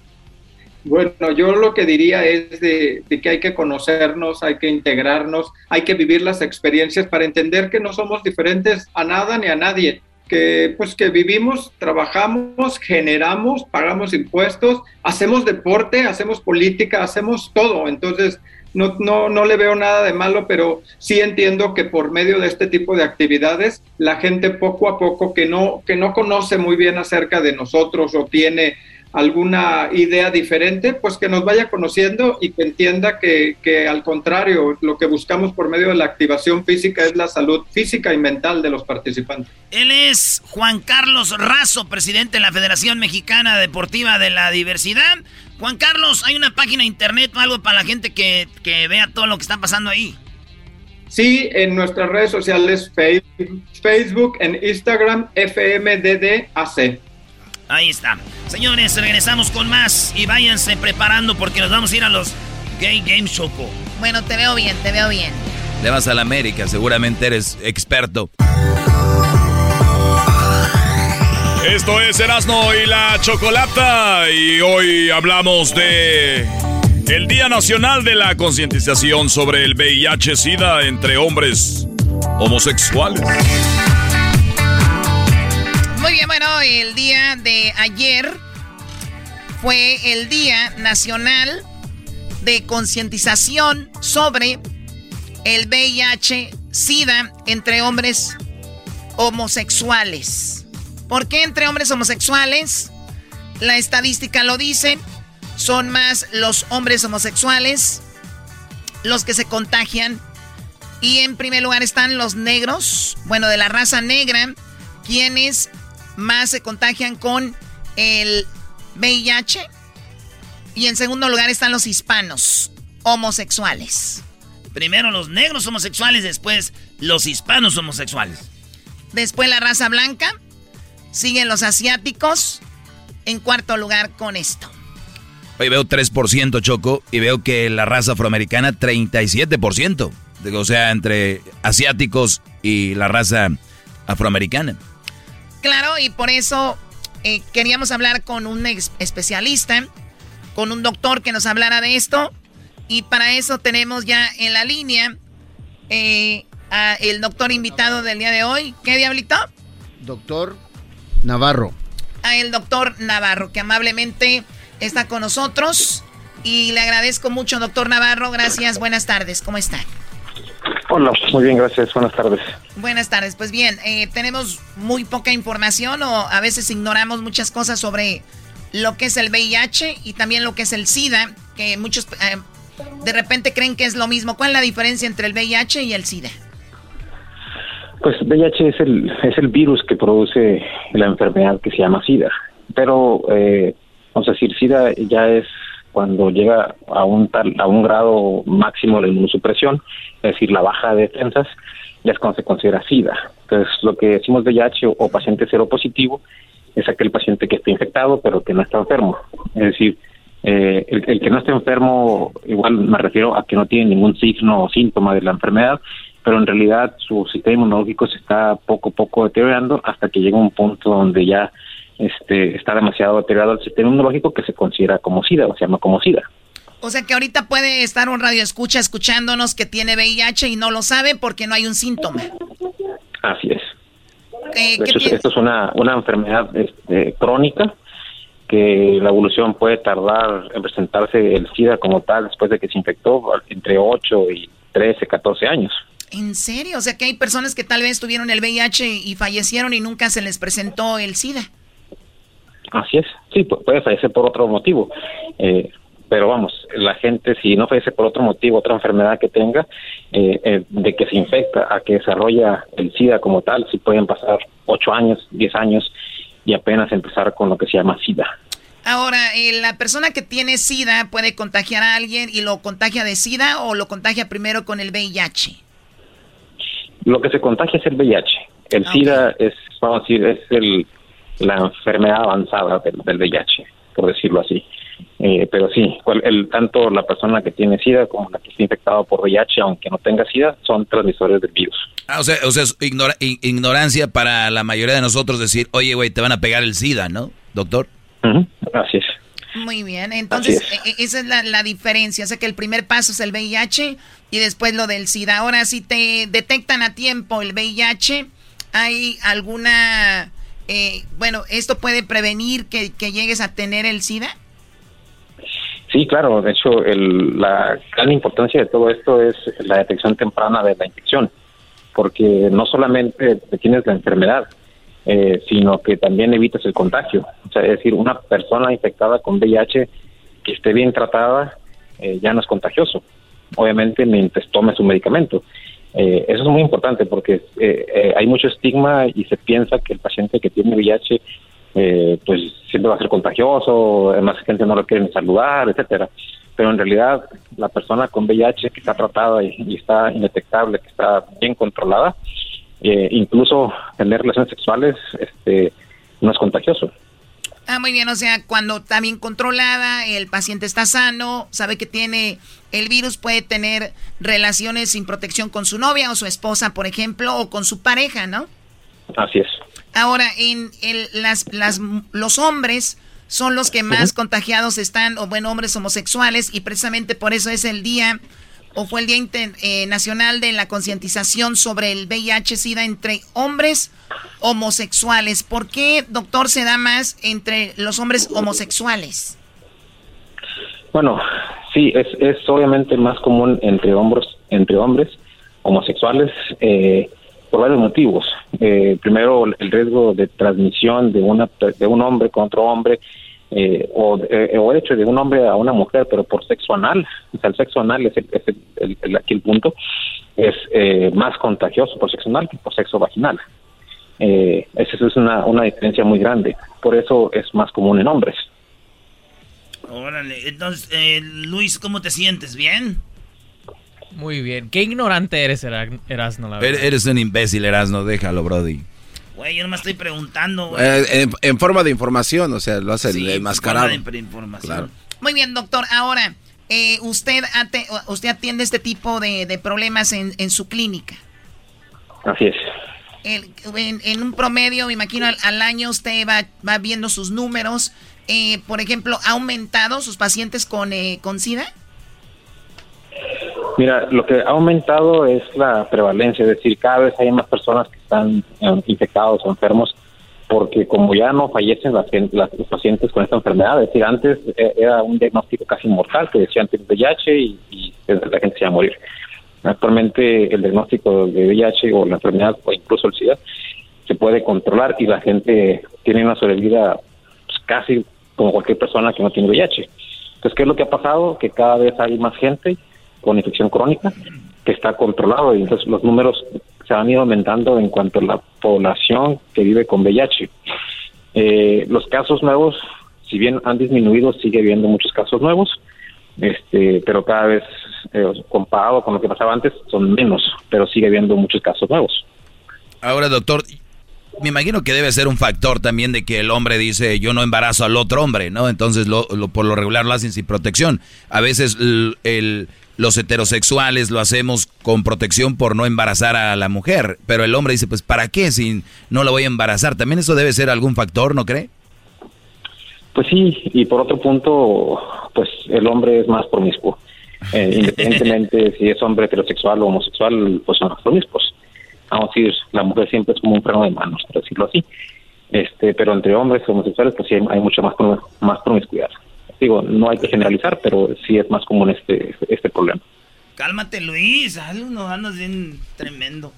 Bueno, yo lo que diría es de, que hay que conocernos, hay que integrarnos, hay que vivir las experiencias para entender que no somos diferentes a nada ni a nadie, que pues que vivimos, trabajamos, generamos, pagamos impuestos, hacemos deporte, hacemos política, hacemos todo. Entonces, no, no, no le veo nada de malo, pero sí entiendo que por medio de este tipo de actividades, la gente poco a poco que no, que no conoce muy bien acerca de nosotros o tiene alguna idea diferente, pues que nos vaya conociendo y que entienda que, que, al contrario, lo que buscamos por medio de la activación física es la salud física y mental de los participantes. Él es Juan Carlos Razo, presidente de la Federación Mexicana Deportiva de la Diversidad. Juan Carlos, ¿hay una página de internet o algo para la gente que, que vea todo lo que está pasando ahí? Sí, en nuestras redes sociales, Facebook, en Instagram, FMDDAC. Ahí está. Señores, regresamos con más y váyanse preparando porque nos vamos a ir a los Gay Games Choco. Bueno, te veo bien, te veo bien. Le vas a la América, seguramente eres experto. Esto es Erasmo y la Chocolata y hoy hablamos de el Día Nacional de la Concientización sobre el VIH-Sida entre hombres homosexuales. Muy bien, bueno, el día de ayer fue el Día Nacional de Concientización sobre el VIH-Sida entre hombres homosexuales. ¿Por qué entre hombres homosexuales? La estadística lo dice, son más los hombres homosexuales los que se contagian. Y en primer lugar están los negros, bueno, de la raza negra, quienes más se contagian con el VIH. Y en segundo lugar están los hispanos homosexuales. Primero los negros homosexuales, después los hispanos homosexuales. Después la raza blanca. Siguen los asiáticos. En cuarto lugar con esto. Hoy veo 3% Choco y veo que la raza afroamericana 37%. O sea, entre asiáticos y la raza afroamericana. Claro, y por eso eh, queríamos hablar con un especialista, con un doctor que nos hablara de esto. Y para eso tenemos ya en la línea eh, a el doctor invitado del día de hoy. ¿Qué diablito? Doctor Navarro. A el doctor Navarro, que amablemente está con nosotros. Y le agradezco mucho, doctor Navarro. Gracias, buenas tardes. ¿Cómo está? Hola, muy bien, gracias. Buenas tardes. Buenas tardes. Pues bien, eh, tenemos muy poca información o a veces ignoramos muchas cosas sobre lo que es el VIH y también lo que es el SIDA, que muchos eh, de repente creen que es lo mismo. ¿Cuál es la diferencia entre el VIH y el SIDA? Pues VIH es el, es el virus que produce la enfermedad que se llama SIDA, pero eh, vamos a decir, SIDA ya es cuando llega a un tal, a un grado máximo de inmunosupresión, es decir, la baja de defensas, ya es cuando se considera SIDA. Entonces, lo que decimos VIH o, o paciente positivo es aquel paciente que está infectado pero que no está enfermo. Es decir, eh, el, el, que no está enfermo, igual me refiero a que no tiene ningún signo o síntoma de la enfermedad, pero en realidad su sistema inmunológico se está poco a poco deteriorando hasta que llega un punto donde ya este, está demasiado deteriorado el sistema inmunológico que se considera como SIDA o se llama como SIDA. O sea que ahorita puede estar un radio escucha escuchándonos que tiene VIH y no lo sabe porque no hay un síntoma. Así es. Eh, esto es una, una enfermedad este, crónica que la evolución puede tardar en presentarse el SIDA como tal después de que se infectó entre 8 y 13, 14 años. ¿En serio? O sea que hay personas que tal vez tuvieron el VIH y fallecieron y nunca se les presentó el SIDA. Así es, sí, puede fallecer por otro motivo. Eh, pero vamos, la gente si no fallece por otro motivo, otra enfermedad que tenga, eh, eh, de que se infecta a que desarrolla el SIDA como tal, sí pueden pasar ocho años, diez años y apenas empezar con lo que se llama SIDA. Ahora, ¿la persona que tiene SIDA puede contagiar a alguien y lo contagia de SIDA o lo contagia primero con el VIH? Lo que se contagia es el VIH. El SIDA es, vamos a decir, es el la enfermedad avanzada del, VIH, por decirlo así. Eh, pero sí, el, tanto la persona que tiene SIDA como la que está infectada por VIH, aunque no tenga SIDA, son transmisores del virus. Ah, o sea, o sea es ignorancia para la mayoría de nosotros decir, oye, güey, te van a pegar el SIDA, ¿no, doctor? Así es. Muy bien, entonces e, e, esa es la, la, diferencia, o sea que el primer paso es el VIH y después lo del SIDA. Ahora, si te detectan a tiempo el VIH, ¿hay alguna, eh, bueno, esto puede prevenir que, que, llegues a tener el SIDA? Sí, claro, de hecho el, la gran importancia de todo esto es la detección temprana de la infección, porque no solamente tienes la enfermedad, eh, sino que también evitas el contagio. O sea, es decir, una persona infectada con VIH que esté bien tratada eh, ya no es contagioso, obviamente mientras tome su medicamento. Eh, eso es muy importante porque hay mucho estigma y se piensa que el paciente que tiene VIH pues siempre va a ser contagioso, además gente no lo quiere saludar, etcétera. Pero en realidad la persona con VIH que está tratada y está indetectable, que está bien controlada, eh, incluso tener relaciones sexuales este, no es contagioso. Ah, muy bien, o sea, cuando está bien controlada, el paciente está sano, sabe que tiene el virus, puede tener relaciones sin protección con su novia o su esposa, por ejemplo, o con su pareja, ¿no? Así es. Ahora, en el, las, las, los hombres son los que más contagiados están, o bueno, hombres homosexuales, y precisamente por eso es el día o fue el Día eh, Nacional de la Concientización sobre el VIH-Sida entre hombres homosexuales. ¿Por qué, doctor, se da más entre los hombres homosexuales? Bueno, sí, es, es obviamente más común entre hombres, entre hombres homosexuales eh, por varios motivos. Eh, primero, el riesgo de transmisión de, una, de un hombre con otro hombre eh, o, eh, o hecho de un hombre a una mujer, pero por sexo anal, o sea, el sexo anal es, el, aquí el punto, es eh, más contagioso por sexo anal que por sexo vaginal. Eh, esa es una, una diferencia muy grande, por eso es más común en hombres. Órale, entonces, eh, Luis, ¿cómo te sientes? ¿Bien? Muy bien. Qué ignorante eres, Erasno, la verdad. Eres un imbécil, Erasno, déjalo, Brody. Güey, yo no me estoy preguntando, güey. Eh, en, forma de información, o sea, lo hace el enmascarado. de información. Muy bien, doctor. Ahora, eh, usted, usted atiende este tipo de, problemas en, en, su clínica. Así es. en, un promedio, me imagino, al, año usted va, va, viendo sus números. Eh, por ejemplo, ¿ha aumentado sus pacientes con, con SIDA? Mira, lo que ha aumentado es la prevalencia, es decir, cada vez hay más personas que están eh, infectados o enfermos, porque como ya no fallecen las, los pacientes con esta enfermedad, es decir, antes eh, era un diagnóstico casi mortal, que decían que VIH y, la gente se iba a morir. Actualmente el diagnóstico de VIH o la enfermedad o incluso el SIDA se puede controlar y la gente tiene una sobrevida pues, casi como cualquier persona que no tiene VIH. Entonces, ¿qué es lo que ha pasado? Que cada vez hay más gente con infección crónica que está controlado y entonces los números se han ido aumentando en cuanto a la población que vive con VIH. Eh, los casos nuevos, si bien han disminuido, sigue habiendo muchos casos nuevos, este, pero cada vez eh, comparado con lo que pasaba antes son menos, pero sigue habiendo muchos casos nuevos. Ahora, doctor, me imagino que debe ser un factor también de que el hombre dice yo no embarazo al otro hombre, ¿no? Entonces lo, por lo regular lo hacen sin protección. A veces el los heterosexuales lo hacemos con protección por no embarazar a la mujer, pero el hombre dice, pues ¿para qué si no lo voy a embarazar? También eso debe ser algún factor, ¿no cree? Pues sí, y por otro punto, pues el hombre es más promiscuo. Eh, independientemente si es hombre heterosexual o homosexual, pues son más promiscuos. Vamos a decir, la mujer siempre es como un freno de manos, por decirlo así. Este, pero entre hombres homosexuales, pues sí hay, hay mucha más, más promiscuidad digo, no hay que generalizar, pero sí es más común este, este problema. Cálmate, Luis, no andas bien tremendo.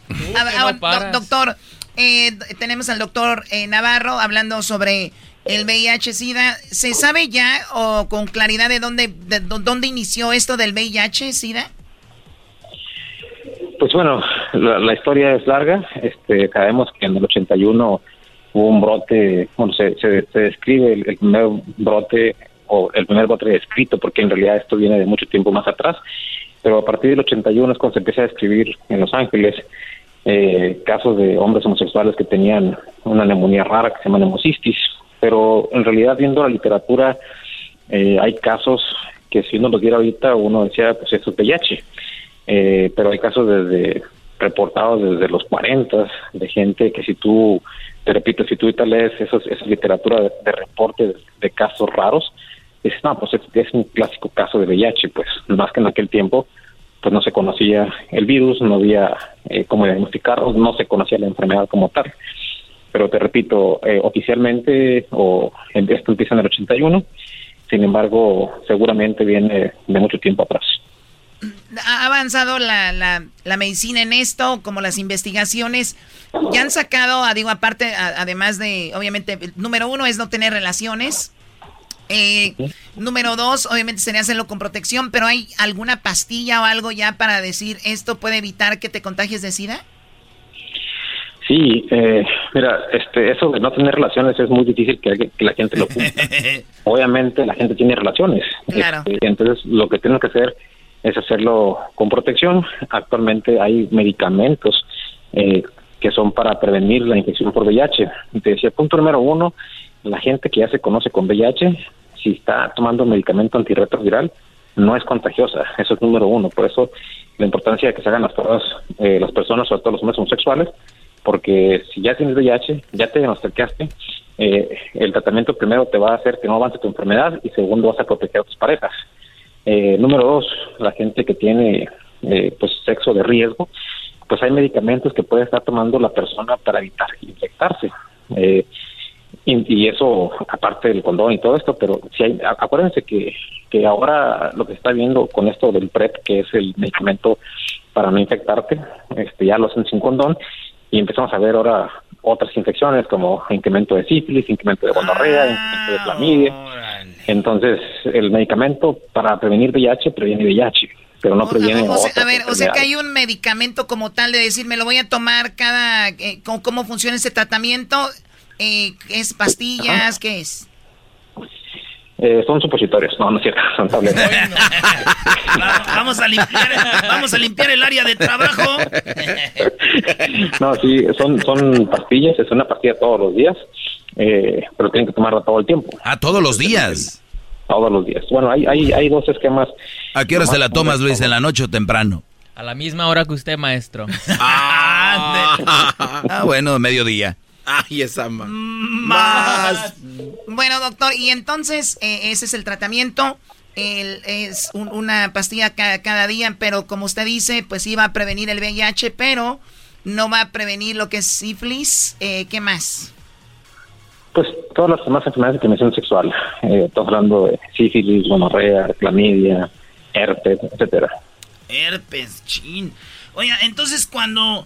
doctor, eh, tenemos al doctor eh, Navarro hablando sobre el VIH-Sida. ¿Se sabe ya o con claridad de dónde, de dónde inició esto del VIH-Sida? Pues bueno, la, historia es larga. Este, sabemos que en el 81 hubo un brote, bueno, se, se, describe el, primer brote o el primer brote escrito, porque en realidad esto viene de mucho tiempo más atrás, pero a partir del 81 es cuando se empieza a escribir en Los Ángeles eh, casos de hombres homosexuales que tenían una neumonía rara que se llama neumocistis, pero en realidad viendo la literatura eh, hay casos que si uno los diera ahorita uno decía pues eso es VIH, eh, pero hay casos desde reportados desde los 40 de gente que si tú te repito, si tú lees esa literatura de, reportes de, casos raros, dices, no, pues es, un clásico caso de VIH, pues más que en aquel tiempo, pues no se conocía el virus, no había eh, cómo diagnosticarlo, no se conocía la enfermedad como tal. Pero te repito, eh, oficialmente, o esto empieza en el 81, sin embargo, seguramente viene de mucho tiempo atrás. Ha avanzado la, la, la medicina en esto, como las investigaciones. Ya han sacado, digo, aparte, a- además de, obviamente, el número uno es no tener relaciones. Eh, número dos, obviamente sería hacerlo con protección, pero ¿hay alguna pastilla o algo ya para decir esto puede evitar que te contagies de SIDA? Sí, eh, mira, este, eso de no tener relaciones es muy difícil que, que la gente lo cumpla. Obviamente la gente tiene relaciones. Claro. Este, entonces lo que tenemos que hacer es hacerlo con protección. Actualmente hay medicamentos eh, que son para prevenir la infección por VIH. Decía, punto número uno, la gente que ya se conoce con VIH, si está tomando medicamento antirretroviral, no es contagiosa. Eso es número uno. Por eso la importancia de que se hagan las pruebas eh, las personas, sobre todo los hombres homosexuales, porque si ya tienes VIH, ya te diagnosticaste, eh, el tratamiento primero te va a hacer que no avance tu enfermedad y segundo vas a proteger a tus parejas. Eh, número dos, la gente que tiene eh, pues sexo de riesgo, pues hay medicamentos que puede estar tomando la persona para evitar infectarse. Eh, y, y eso, aparte del condón y todo esto, pero si hay, acuérdense que, que ahora lo que se está viendo con esto del PrEP, que es el medicamento para no infectarte, este, ya lo hacen sin condón, y empezamos a ver ahora otras infecciones como incremento de sífilis, incremento de gonorrea, incremento de clamidia. Entonces, el medicamento para prevenir VIH previene VIH, pero no previene O sea, a ver, o sea que hay un medicamento como tal de decir, me lo voy a tomar cada... eh, ¿cómo, cómo funciona ese tratamiento? Eh, ¿Es pastillas? ¿Qué es? Eh, son supositorios, no, no es cierto, son tabletas. Vamos a limpiar, vamos a limpiar el área de trabajo. No, sí, son, son pastillas, es una pastilla todos los días, eh, pero tienen que tomarla todo el tiempo. Ah, todos los días. Todos los días. Bueno, hay, hay, hay dos esquemas. ¿A qué hora se la tomas, Luis? ¿En la noche o temprano? A la misma hora que usted, maestro. Ah, bueno, mediodía. Ay, esa ma- Más. Bueno, doctor, y entonces eh, ese es el tratamiento. El- es un- una pastilla ca- cada día, pero como usted dice, pues sí va a prevenir el VIH, pero no va a prevenir lo que es sífilis. Eh, ¿Qué más? Pues todas las demás enfermedades de transmisión sexual. Eh, estamos hablando de sífilis, gonorrea, clamidia, herpes, etcétera. Herpes, chin. Oiga, entonces cuando...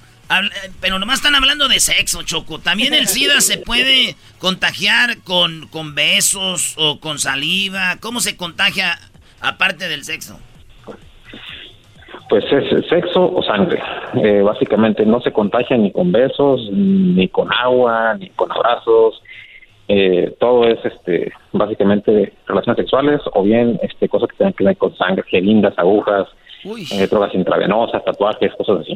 Pero nomás están hablando de sexo, Choco. También el SIDA se puede contagiar con, con besos o con saliva. ¿Cómo se contagia aparte del sexo? Pues es sexo o sangre. Eh, básicamente no se contagia ni con besos, ni con agua, ni con abrazos. Eh, todo es este básicamente relaciones sexuales o bien este cosas que tengan que ver con sangre, jeringas, agujas, eh, drogas intravenosas, tatuajes, cosas así.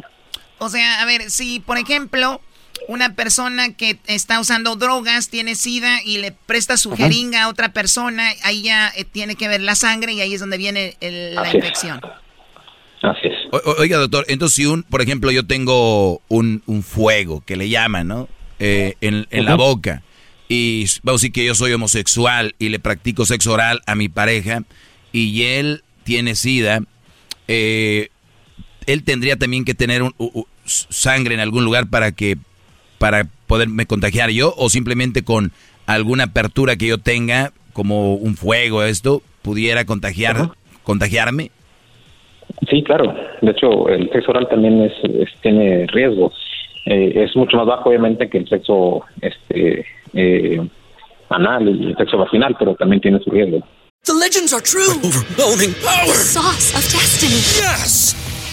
O sea, a ver, si por ejemplo una persona que está usando drogas tiene SIDA y le presta su Ajá. jeringa a otra persona, ahí ya eh, tiene que ver la sangre y ahí es donde viene el- la Así es. infección. Así es. O- oiga, doctor, entonces si un, por ejemplo, yo tengo un, un fuego que le llaman, ¿no? Eh, en, en la boca. Y vamos a decir que yo soy homosexual y le practico sexo oral a mi pareja y él tiene sida, eh, él tendría también que tener un- u- u- s- sangre en algún lugar para que para poderme contagiar yo o simplemente con alguna apertura que yo tenga como un fuego esto pudiera contagiar contagiarme Sí, claro. De hecho, el sexo oral también es, es- tiene riesgo. Eh, es mucho más bajo, obviamente, que el sexo este, eh, anal y el sexo vaginal, pero también tiene su riesgo. The legends are true. Overwhelming power! Sauce of destiny. Yes!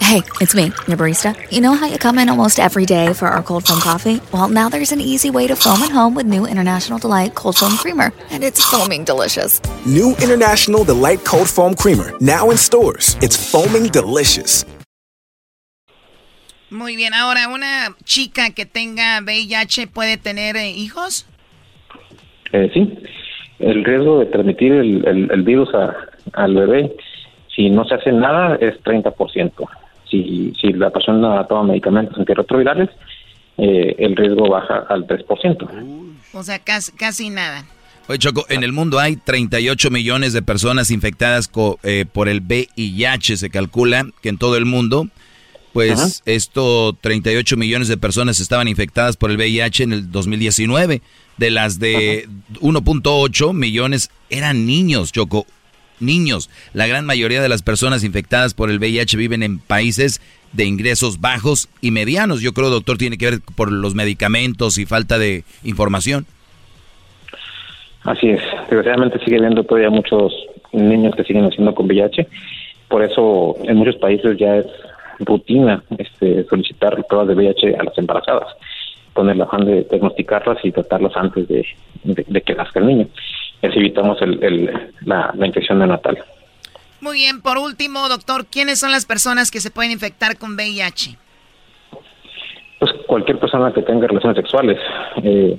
Hey, it's me, your barista. You know how you come in almost every day for our cold foam coffee? Well, now there's an easy way to foam at home with new International Delight Cold Foam Creamer, and it's foaming delicious. New International Delight Cold Foam Creamer, now in stores. It's foaming delicious. Muy bien, ahora, ¿una chica que tenga VIH puede tener eh, hijos? Eh, sí, el riesgo de transmitir el, el, el virus a, al bebé, si no se hace nada, es 30%. Si, si la persona toma medicamentos antirretrovirales, eh, el riesgo baja al 3%. O sea, casi, casi nada. Oye, Choco, en el mundo hay 38 millones de personas infectadas co, eh, por el VIH. Se calcula que en todo el mundo, pues Ajá. esto, 38 millones de personas estaban infectadas por el VIH en el 2019. De las de 1.8 millones eran niños, Choco. Niños. La gran mayoría de las personas infectadas por el VIH viven en países de ingresos bajos y medianos. Yo creo, doctor, tiene que ver por los medicamentos y falta de información. Así es. Desgraciadamente sigue habiendo todavía muchos niños que siguen haciendo con VIH. Por eso en muchos países ya es rutina este, solicitar pruebas de VIH a las embarazadas, con el afán de diagnosticarlas y tratarlas antes de que nazca el niño. Así evitamos el, el- la, la infección neonatal. Muy bien, por último, doctor, ¿quiénes son las personas que se pueden infectar con VIH? Pues cualquier persona que tenga relaciones sexuales. eh,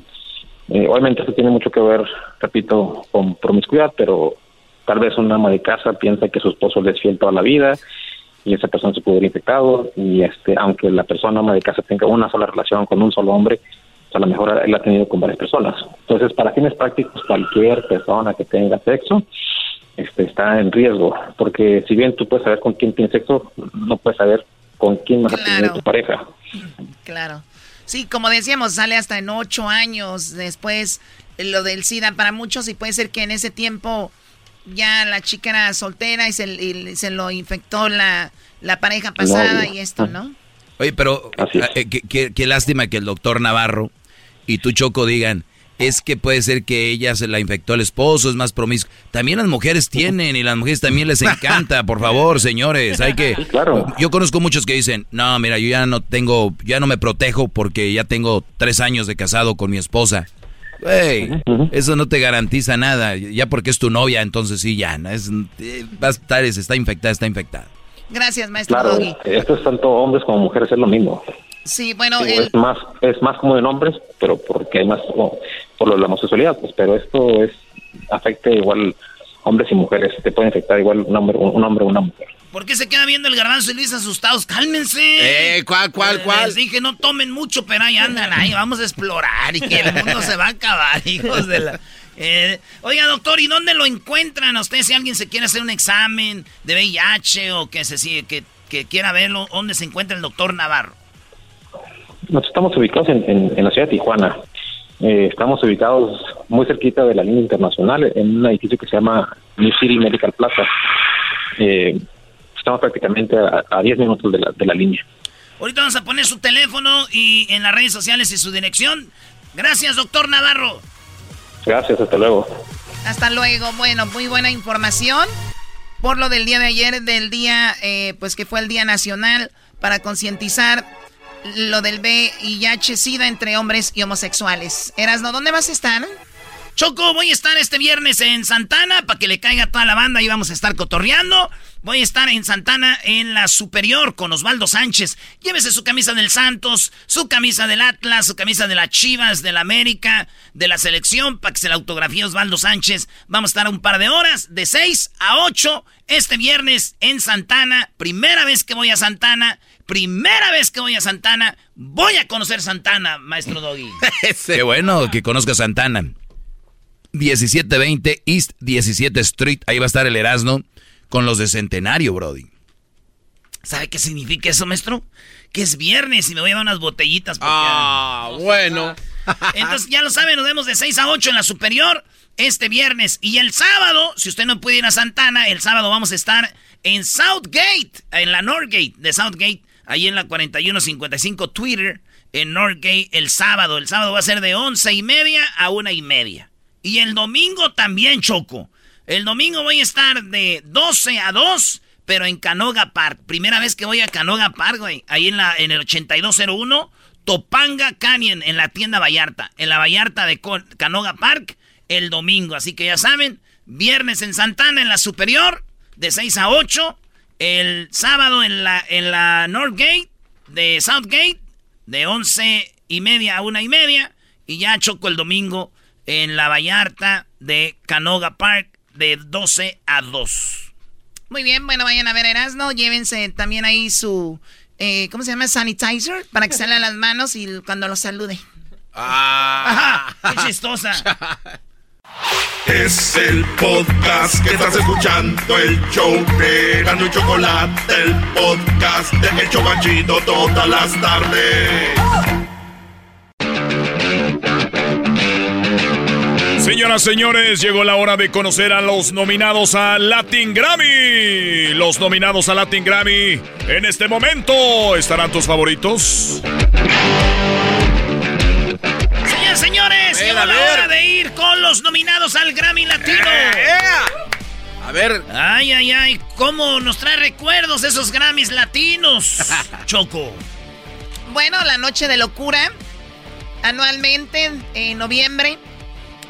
eh, obviamente esto tiene mucho que ver, repito, con promiscuidad, pero tal vez una ama de casa piensa que su esposo le es fiel toda la vida y esa persona se pudo ver infectado y este aunque la persona ama de casa tenga una sola relación con un solo hombre, pues a lo mejor él ha tenido con varias personas. Entonces, para fines prácticos, cualquier persona que tenga sexo este, está en riesgo, porque si bien tú puedes saber con quién tienes sexo, no puedes saber con quién vas a tener tu pareja. Claro. Sí, como decíamos, sale hasta en ocho años después eh, lo del SIDA para muchos y puede ser que en ese tiempo ya la chica era soltera y se, y se lo infectó la, la pareja pasada y esto, ¿no? Oye, pero eh, qué, qué- lástima que el doctor Navarro y tú, Choco, digan, es que puede ser que ella se la infectó el esposo, es más promiscuo. También las mujeres tienen y las mujeres también les encanta, por favor, señores, hay que... Yo conozco muchos que dicen, no, mira, yo ya no tengo, ya no me protejo porque ya tengo tres años de casado con mi esposa. Güey, eso no te garantiza nada, ya porque es tu novia, entonces sí, ya, ¿no? es, eh, va a estar, es- está infectada, está infectada. Gracias, maestro Claro, Doggy. esto es tanto hombres como mujeres, es lo mismo. Sí, bueno, Digo, el, es más es más común en hombres, pero porque hay más o- por lo de la homosexualidad, pues, pero esto es afecta igual hombres y mujeres, te puede infectar igual un hombre un hombre o una mujer. ¿Por qué se queda viendo el garbanzo y Luis asustados? ¡Cálmense! Eh, ¿cuál, cuál, cuál? Les dije, no tomen mucho, pero ahí andan, ahí vamos a explorar y que el mundo se va a acabar, hijos de la... Eh, oiga, doctor, ¿y dónde lo encuentran a usted si alguien se quiere hacer un examen de VIH o que se sigue, que, que quiera verlo? ¿Dónde se encuentra el doctor Navarro? Nosotros estamos ubicados en, en- en la ciudad de Tijuana. Eh, estamos ubicados muy cerquita de la línea internacional, en un edificio que se llama New City Medical Plaza. Eh, estamos prácticamente a, a 10 minutos de la, de la línea. Ahorita vamos a poner su teléfono y en las redes sociales y su dirección. Gracias, doctor Navarro. Gracias, hasta luego. hasta luego. Bueno, muy buena información por lo del día de ayer, del día, eh, pues que fue el Día Nacional para concientizar lo del VIH-Sida entre hombres y homosexuales. Erasno, ¿dónde vas a estar? Choco, voy a estar este viernes en Santana para que le caiga toda la banda y vamos a estar cotorreando. Voy a estar en Santana en la superior con Osvaldo Sánchez. Llévese su camisa del Santos, su camisa del Atlas, su camisa de las Chivas, del América, de la selección para que se la autografíe Osvaldo Sánchez. Vamos a estar un par de horas, de 6 a 8, este viernes en Santana. Primera vez que voy a Santana. Primera vez que voy a Santana. Voy a conocer Santana, maestro Doggy. Qué bueno que conozca Santana. 1720 East 17 Street. Ahí va a estar el Erasmo con los de Centenario, Brody. ¿Sabe qué significa eso, maestro? Que es viernes y me voy a llevar unas botellitas. Ah, bueno. Entonces, ya lo saben, nos vemos de 6 a 8 en la superior este viernes. Y el sábado, si usted no puede ir a Santana, el sábado vamos a estar en Southgate, en la Northgate de Southgate, ahí en la 4155 Twitter, en Northgate, el sábado. El sábado va a ser de 11 y media a una y media. Y el domingo también, Choco. El domingo voy a estar de 12 a 2, pero en Canoga Park. Primera vez que voy a Canoga Park, güey. Ahí en, la, en el 8201, Topanga Canyon, en la tienda Vallarta. En la Vallarta de Canoga Park, el domingo. Así que ya saben, viernes en Santana, en la Superior, de 6 a 8. El sábado en la, en la Northgate, de Southgate, de 11 y media a una y media. Y ya choco el domingo en la Vallarta de Canoga Park, de 12 a 2. Muy bien, bueno, vayan a ver Erasmo, llévense también ahí su, eh, ¿cómo se llama? Sanitizer, para que se las manos y cuando los salude. Ah, qué chistosa. Es el podcast que estás escuchando, el show de Gano y Chocolate, el podcast de El Chocachito todas las tardes. Señoras, señores, llegó la hora de conocer a los nominados a Latin Grammy. Los nominados a Latin Grammy. En este momento, ¿estarán tus favoritos? Señoras, señores, llegó la hora de ir con los nominados al Grammy Latino. Eh, eh. A ver. Ay, ay, ay, cómo nos trae recuerdos esos Grammys latinos. Choco. Bueno, la noche de locura. Anualmente, en noviembre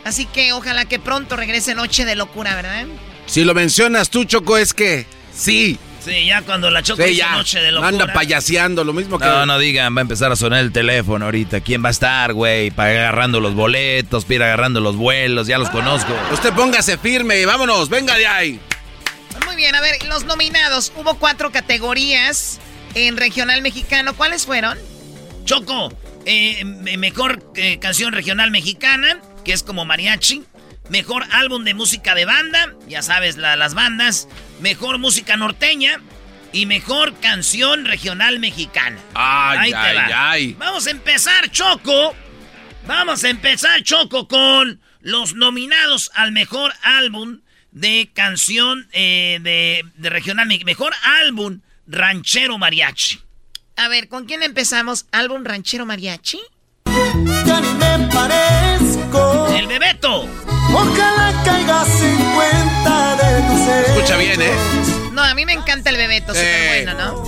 Así que ojalá que pronto regrese Noche de Locura, ¿verdad? Si lo mencionas tú, Choco, es que sí. Sí, ya cuando la Choco dice Noche de Locura. Anda payaseando, lo mismo que... No, no digan, va a empezar a sonar el teléfono ahorita. ¿Quién va a estar, güey? Para agarrando los boletos, para agarrando los vuelos, ya los conozco. Usted póngase firme y vámonos, venga de ahí. Muy bien, a ver, los nominados. Hubo cuatro categorías en regional mexicano. ¿Cuáles fueron? Choco, eh, mejor eh, canción regional mexicana, que es como mariachi. Mejor álbum de música de banda, ya sabes, las bandas. Mejor música norteña. Y mejor canción regional mexicana. Ay, ay, ay. Vamos a empezar, Choco. Vamos a empezar, Choco, con los nominados al mejor álbum de canción eh, de, de regional. Mejor álbum ranchero mariachi. A ver, ¿con quién empezamos? ¿Álbum ranchero mariachi? Ya ni me parezco. El Bebeto. Ojalá caigas en cuenta de tu ser. Escucha bien, ¿eh? No, a mí me encanta el Bebeto, súper bueno, ¿no?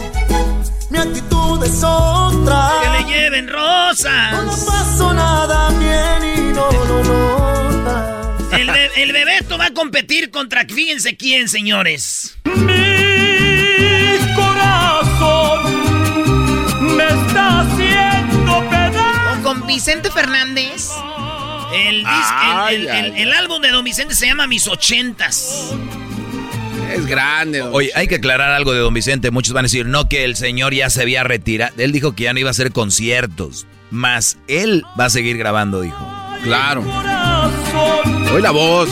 Mi actitud es otra. Que le lleven rosas. No pasó nada bien y no lo notas. El, el Bebeto va a competir contra, fíjense quién, señores. Mi corazón me está haciendo pedazo. con Vicente Fernández. El, el, álbum de Don Vicente se llama Mis Ochentas. Es grande. Oye, hay que aclarar algo de Don Vicente. Muchos van a decir, no, que el señor ya se había retirado. Él dijo que ya no iba a hacer conciertos. Más él va a seguir grabando, dijo. Claro. Oye la voz.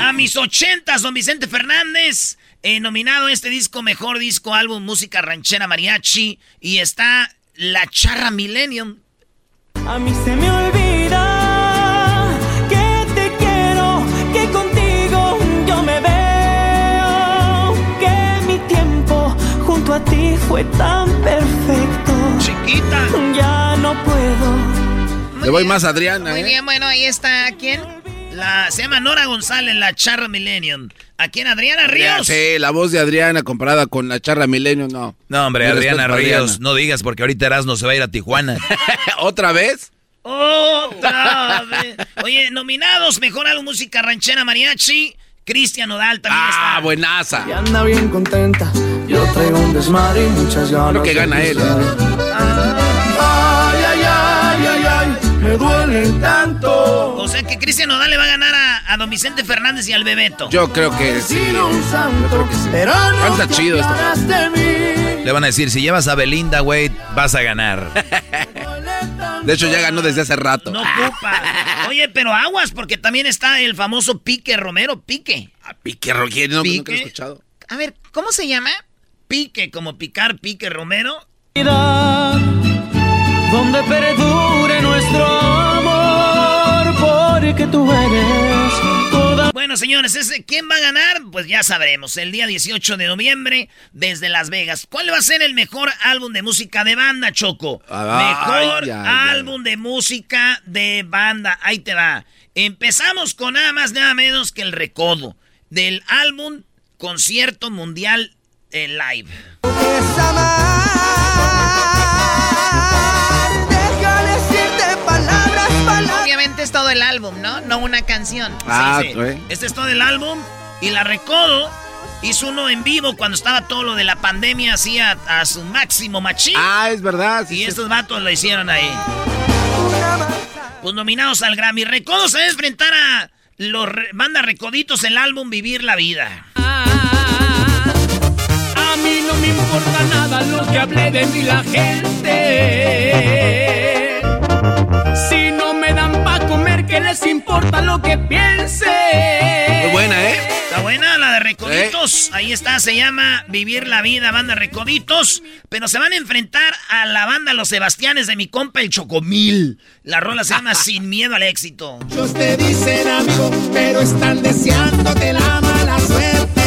A mis ochentas, Don Vicente Fernández. Eh, nominado este disco, mejor disco, álbum, música ranchera mariachi. Y está La Charra Millennium. A mí se me olvida fue tan perfecto. Chiquita. Ya no puedo. Le voy más a Adriana. Muy ¿eh? bien, bueno, ahí está. ¿Quién? La, se llama Nora González, la Charra Millennium. ¿A quién? ¿Adriana Ríos? Sí, la voz de Adriana comparada con la charra Milenio, no. No, hombre, Mi Adriana Ríos, Adriana. no digas porque ahorita Erasmo se va a ir a Tijuana. ¿Otra vez? Otra vez. Oye, nominados, mejor álbum música ranchera mariachi. Cristian Nodal también Ah, está. buenaza. Y anda bien contenta. Yo traigo un desmadre y muchas ganas. Lo que de gana él. cruzar. Ay, ay, ay, ay, ay, me duele tanto. O sea que Cristian Nodal le va a ganar a, a Don Vicente Fernández y al Bebeto. Yo creo que sí. Santo, creo que sí. pero no Canta chido esto. Le van a decir, si llevas a Belinda, güey, vas a ganar. De hecho, ya ganó desde hace rato. No ocupa. Oye, pero aguas, porque también está el famoso Pique Romero. Pique. A Pique Rogier, no, Pique. nunca lo he escuchado. A ver, ¿cómo se llama? Pique, como picar Pique Romero. Donde perdure nuestro amor, porque tú eres. Bueno, señores, ese, ¿quién va a ganar? Pues ya sabremos. El día 18 de noviembre, desde Las Vegas. ¿Cuál va a ser el mejor álbum de música de banda, Choco? Ay, mejor ay, ay. álbum de música de banda. Ahí te va. Empezamos con nada más, nada menos que el recodo. Del álbum Concierto Mundial eh, live. Obviamente es todo el álbum, ¿no? No una canción. Ah, Sí, sí. Este es todo el álbum. Y la Recodo hizo uno en vivo cuando estaba todo lo de la pandemia, así a, a su máximo machín. Ah, es verdad. y estos vatos lo hicieron ahí. Pues nominados al Grammy. Recodo se va a enfrentar a los re- banda Recoditos el álbum Vivir la Vida. A mí no me importa nada lo que hable de mí la gente. Si no ¿qué les importa lo que piense? Muy buena, ¿eh? Está buena la de Recoditos. Ahí está, se llama Vivir la Vida, banda Recoditos. Pero se van a enfrentar a la banda Los Sebastianes de mi compa el Chocomil. La rola se llama Sin Miedo al Éxito. Muchos te dicen amigo, pero están deseándote la mala suerte.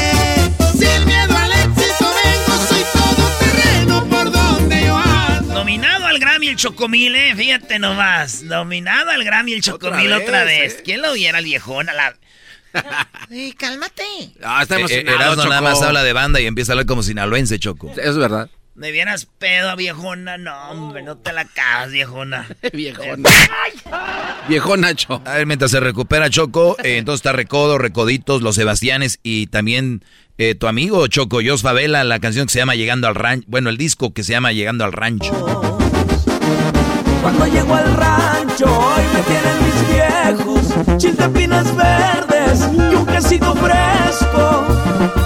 Al Grammy el Chocomil, eh. Fíjate nomás. Nominado al Grammy el Chocomil otra vez. vez, eh. ¿Quién lo viera el viejón? A la... Ey, cálmate. Ah, está Eh, eh, emocionado, Erasmo nada Choco. más habla de banda y empieza a hablar como sinaloense, Choco. Es verdad. Me vieras pedo, viejona. No, hombre, no te la acabas, viejona. Viejona. Viejo Nacho. A ver, mientras se recupera Choco, eh, entonces está Recodo, Recoditos, Los Sebastianes y también eh, tu amigo Choco, Jos Favela, la canción que se llama Llegando al Rancho. Bueno, el disco que se llama Llegando al Rancho. Cuando llego al rancho, hoy me tienen mis viejos, chiltepinas verdes y un quesito fresco.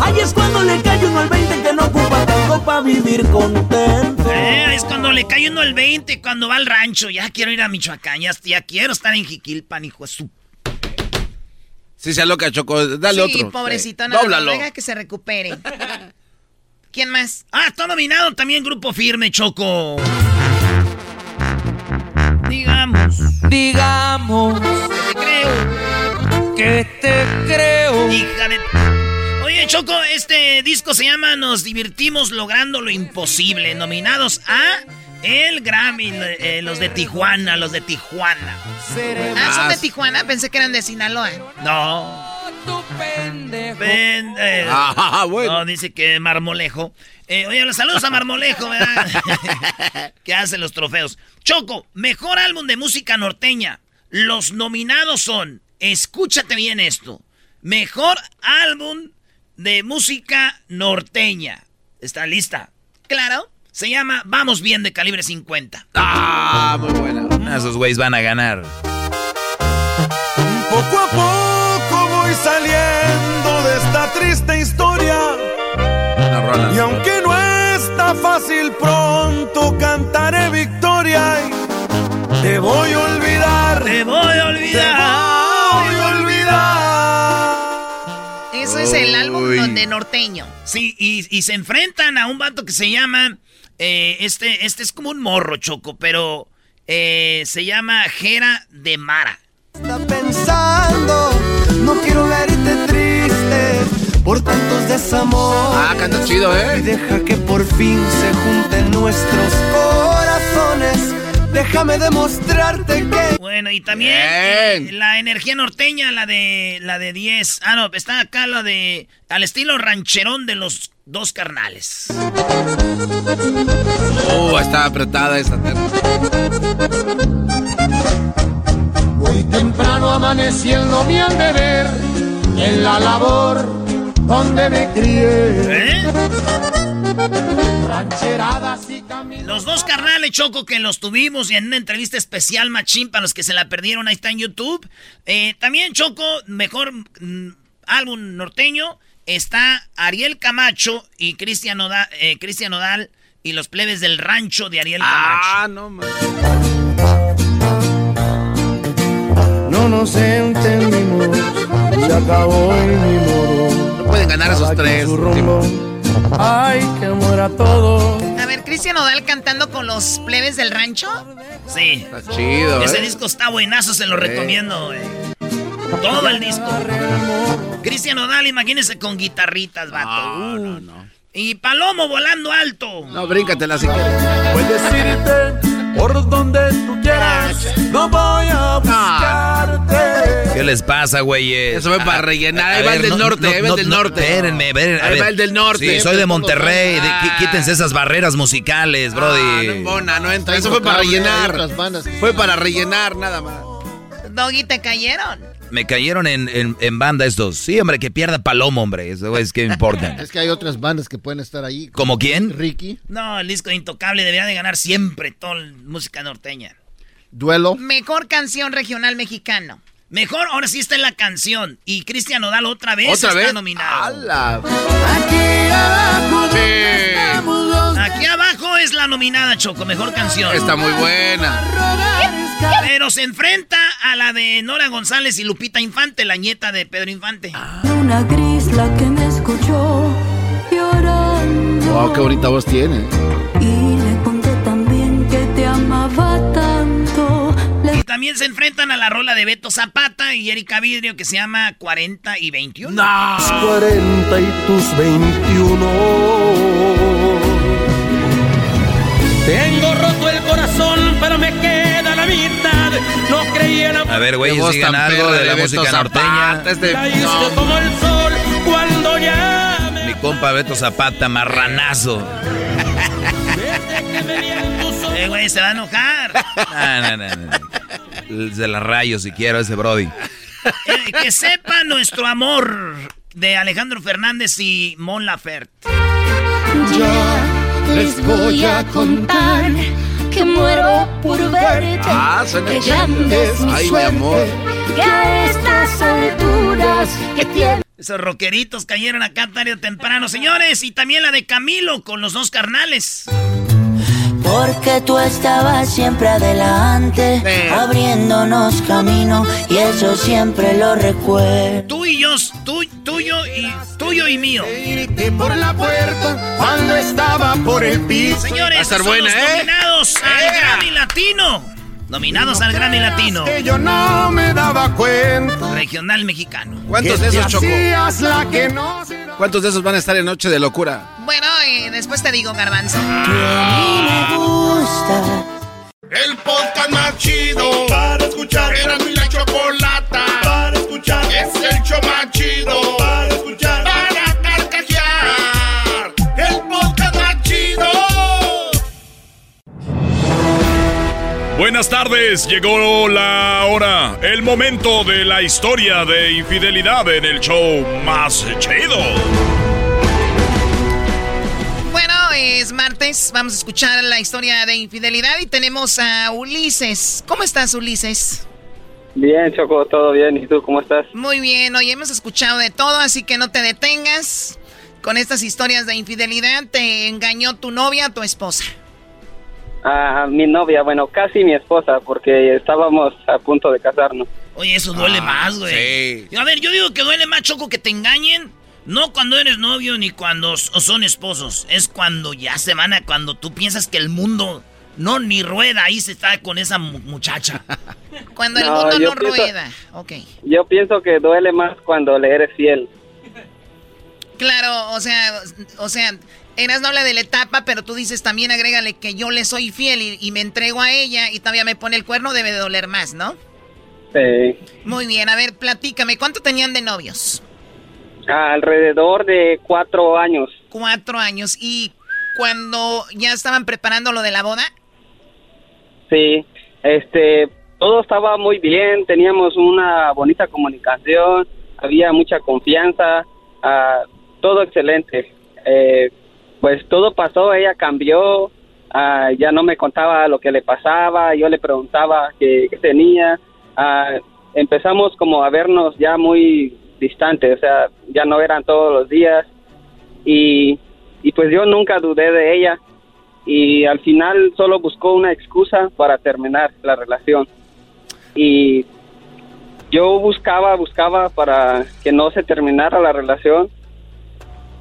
Ahí es cuando le cae uno al 20 que no ocupa tanto para vivir contento. Eh, es cuando le cae uno el 20, cuando va al rancho. Ya quiero ir a Michoacán, ya, ya quiero estar en Jiquilpan, hijo de su... Sí, se loca, Choco. Dale sí, otro. pobrecito, Sí. no, Dóblalo. deja que se recupere. ¿Quién más? Ah, está nominado también Grupo Firme, Choco. Digamos. Digamos Te creo. que te creo. Hija de... Oye, Choco, este disco se llama Nos divertimos logrando lo imposible. Nominados a el Grammy, eh, los de Tijuana, los de Tijuana. Ah, son de Tijuana, pensé que eran de Sinaloa. No. pendejo. Ah, bueno. No, dice que Marmolejo. Eh, oye, los saludos a Marmolejo, ¿verdad? que hace los trofeos. Choco, mejor álbum de música norteña. Los nominados son, escúchate bien esto, mejor álbum de música norteña. ¿Está lista? Claro. Se llama Vamos Bien de calibre 50. Ah, muy buena. Ah, Esos güeyes van a ganar. Poco a poco voy saliendo de esta triste. Rola. Y aunque no está fácil, pronto cantaré victoria. Y te voy a olvidar. Te voy a olvidar. Te voy a olvidar. Eso es el álbum donde norteño. Sí, y, y se enfrentan a un vato que se llama. eh, este, este es como un morro, Choco, pero eh, se llama Jera de Mara. Está pensando, no quiero verte triste por tantos desamores. Ah, canta chido, Y ¿eh? deja que por fin se junten nuestros corazones. Déjame demostrarte que. Bueno, y también Bien. eh, la energía norteña, la de la de 10. Ah, no, está acá la de al estilo rancherón de los dos carnales. Uh, está apretada esa terra. Muy temprano amaneciendo mi al deber en la labor donde me crié. ¿Eh? Rancheradas y caminos. Los dos carnales, Choco, que los tuvimos y en una entrevista especial machín para los que se la perdieron, ahí está en YouTube. Eh, también, Choco, mejor mm, álbum norteño, está Ariel Camacho y Cristian Nodal, eh, Cristian y los plebes del rancho de Ariel Camacho. Ah, no, man. No nos entendimos, se acabó el pueden ganar esos tres. Ay, que muera todo. A ver, Cristian Odal cantando con los plebes del rancho. Sí. Está chido, Ese ¿eh? disco está buenazo, se lo recomiendo, güey. Todo el disco. Cristian Odal, imagínese con guitarritas, vato. No, no, no. Y Palomo volando alto. No, bríncatela si quieres. Puedes irte por donde tú quieras, no voy a buscarte. ¿Qué les pasa, güeyes? Eso fue para rellenar. Ahí va el del norte, ahí va el del norte. Espérenme, Ahí va el del norte. Sí, soy de Monterrey. de- qui- quítense esas barreras musicales, brody. Ah, no, Bona, no entra. Eso fue para rellenar. Fue para rellenar, nada más. Doggy, ¿te cayeron? Me cayeron en, en- en banda estos. Sí, hombre, que pierda Palomo, hombre. Eso es que importa. Es que hay otras bandas que pueden estar ahí. ¿Como quién? Ricky. No, el disco de Intocable debería de ganar siempre toda la música norteña. Duelo. Mejor canción regional mexicano. Mejor, ahora sí está en la canción. Y Cristian Nodal otra vez ¿Otra está vez? nominado. ¡Hala! Aquí abajo es la nominada, Choco, mejor canción. Está muy buena. Pero se enfrenta a la de Nora González y Lupita Infante, la nieta de Pedro Infante. Una gris la que me escuchó llorando. Wow, qué bonita voz tiene. Y le conté también que te amaba tanto. Y también se enfrentan a la rola de Beto Zapata y Erika Vidrio que se llama 40 y 21. 40 y tus 21. Corazón, pero me queda la mitad. No creía en A ver, voz digan tan algo de la música Zapata, norteña. este- como el sol cuando ya me Mi compa Beto Zapata, marranazo. Eh, güey, se va a enojar. No, no, no, no. Se la rayo si quiero ese Brody. Eh, que sepa nuestro amor de Alejandro Fernández y Mon Laferte. Ya les voy a contar que muero por verte. Ah, que chido. grande es mi Ay, mi suerte, amor. Que a estas alturas que tiene. Esos rockeritos cayeron acá tarde o temprano, señores. Y también la de Camilo con los dos carnales. Porque tú estabas siempre adelante, abriéndonos camino, y eso siempre lo recuerdo. Tú y yo, tú, tuyo y tuyo y mío. por la puerta cuando estaba por el piso. Señores, Va a estar son buena, los ¿eh? nominados al Grammy Latino. Nominados al Grammy Latino. Que yo no me daba cuenta. Regional mexicano. ¿Cuántos de esos, hacías la que no ¿Cuántos de esos van a estar en Noche de Locura? Bueno, eh, después te digo, Garbanzo. me gusta. El podcast más chido para escuchar. Era mi la chocolata Buenas tardes, llegó la hora, el momento de la historia de infidelidad en el show más chido. Bueno, es martes, vamos a escuchar la historia de infidelidad y tenemos a Ulises. ¿Cómo estás, Ulises? Bien, Choco, todo bien. ¿Y tú cómo estás? Muy bien, hoy hemos escuchado de todo, así que no te detengas con estas historias de infidelidad. ¿Te engañó tu novia tu esposa? Ah, mi novia, bueno, casi mi esposa, porque estábamos a punto de casarnos. Oye, eso duele más, güey. A ver, yo digo que duele más, Choco, que te engañen. No cuando eres novio ni cuando son esposos. Es cuando ya se van a... Cuando tú piensas que el mundo no ni rueda. Ahí se está con esa mu- muchacha. Cuando el No, mundo no pienso- rueda. Ok. Yo pienso que duele más cuando le eres fiel. Claro, o sea, o sea, Eras no habla de la etapa, pero tú dices también agrégale que yo le soy fiel y, y me entrego a ella y todavía me pone el cuerno, debe de doler más, ¿no? Sí. Muy bien, a ver, platícame, ¿cuánto tenían de novios? Alrededor de cuatro años. Cuatro años. ¿Y cuando ya estaban preparando lo de la boda? Sí, este, todo estaba muy bien, teníamos una bonita comunicación, había mucha confianza, ah, todo excelente. Eh, pues todo pasó, ella cambió, ah, ya no me contaba lo que le pasaba, yo le preguntaba qué, tenía, ah, empezamos como a vernos ya muy distantes, o sea, ya no eran todos los días y, y pues yo nunca dudé de ella y al final solo buscó una excusa para terminar la relación. Y yo buscaba, buscaba para que no se terminara la relación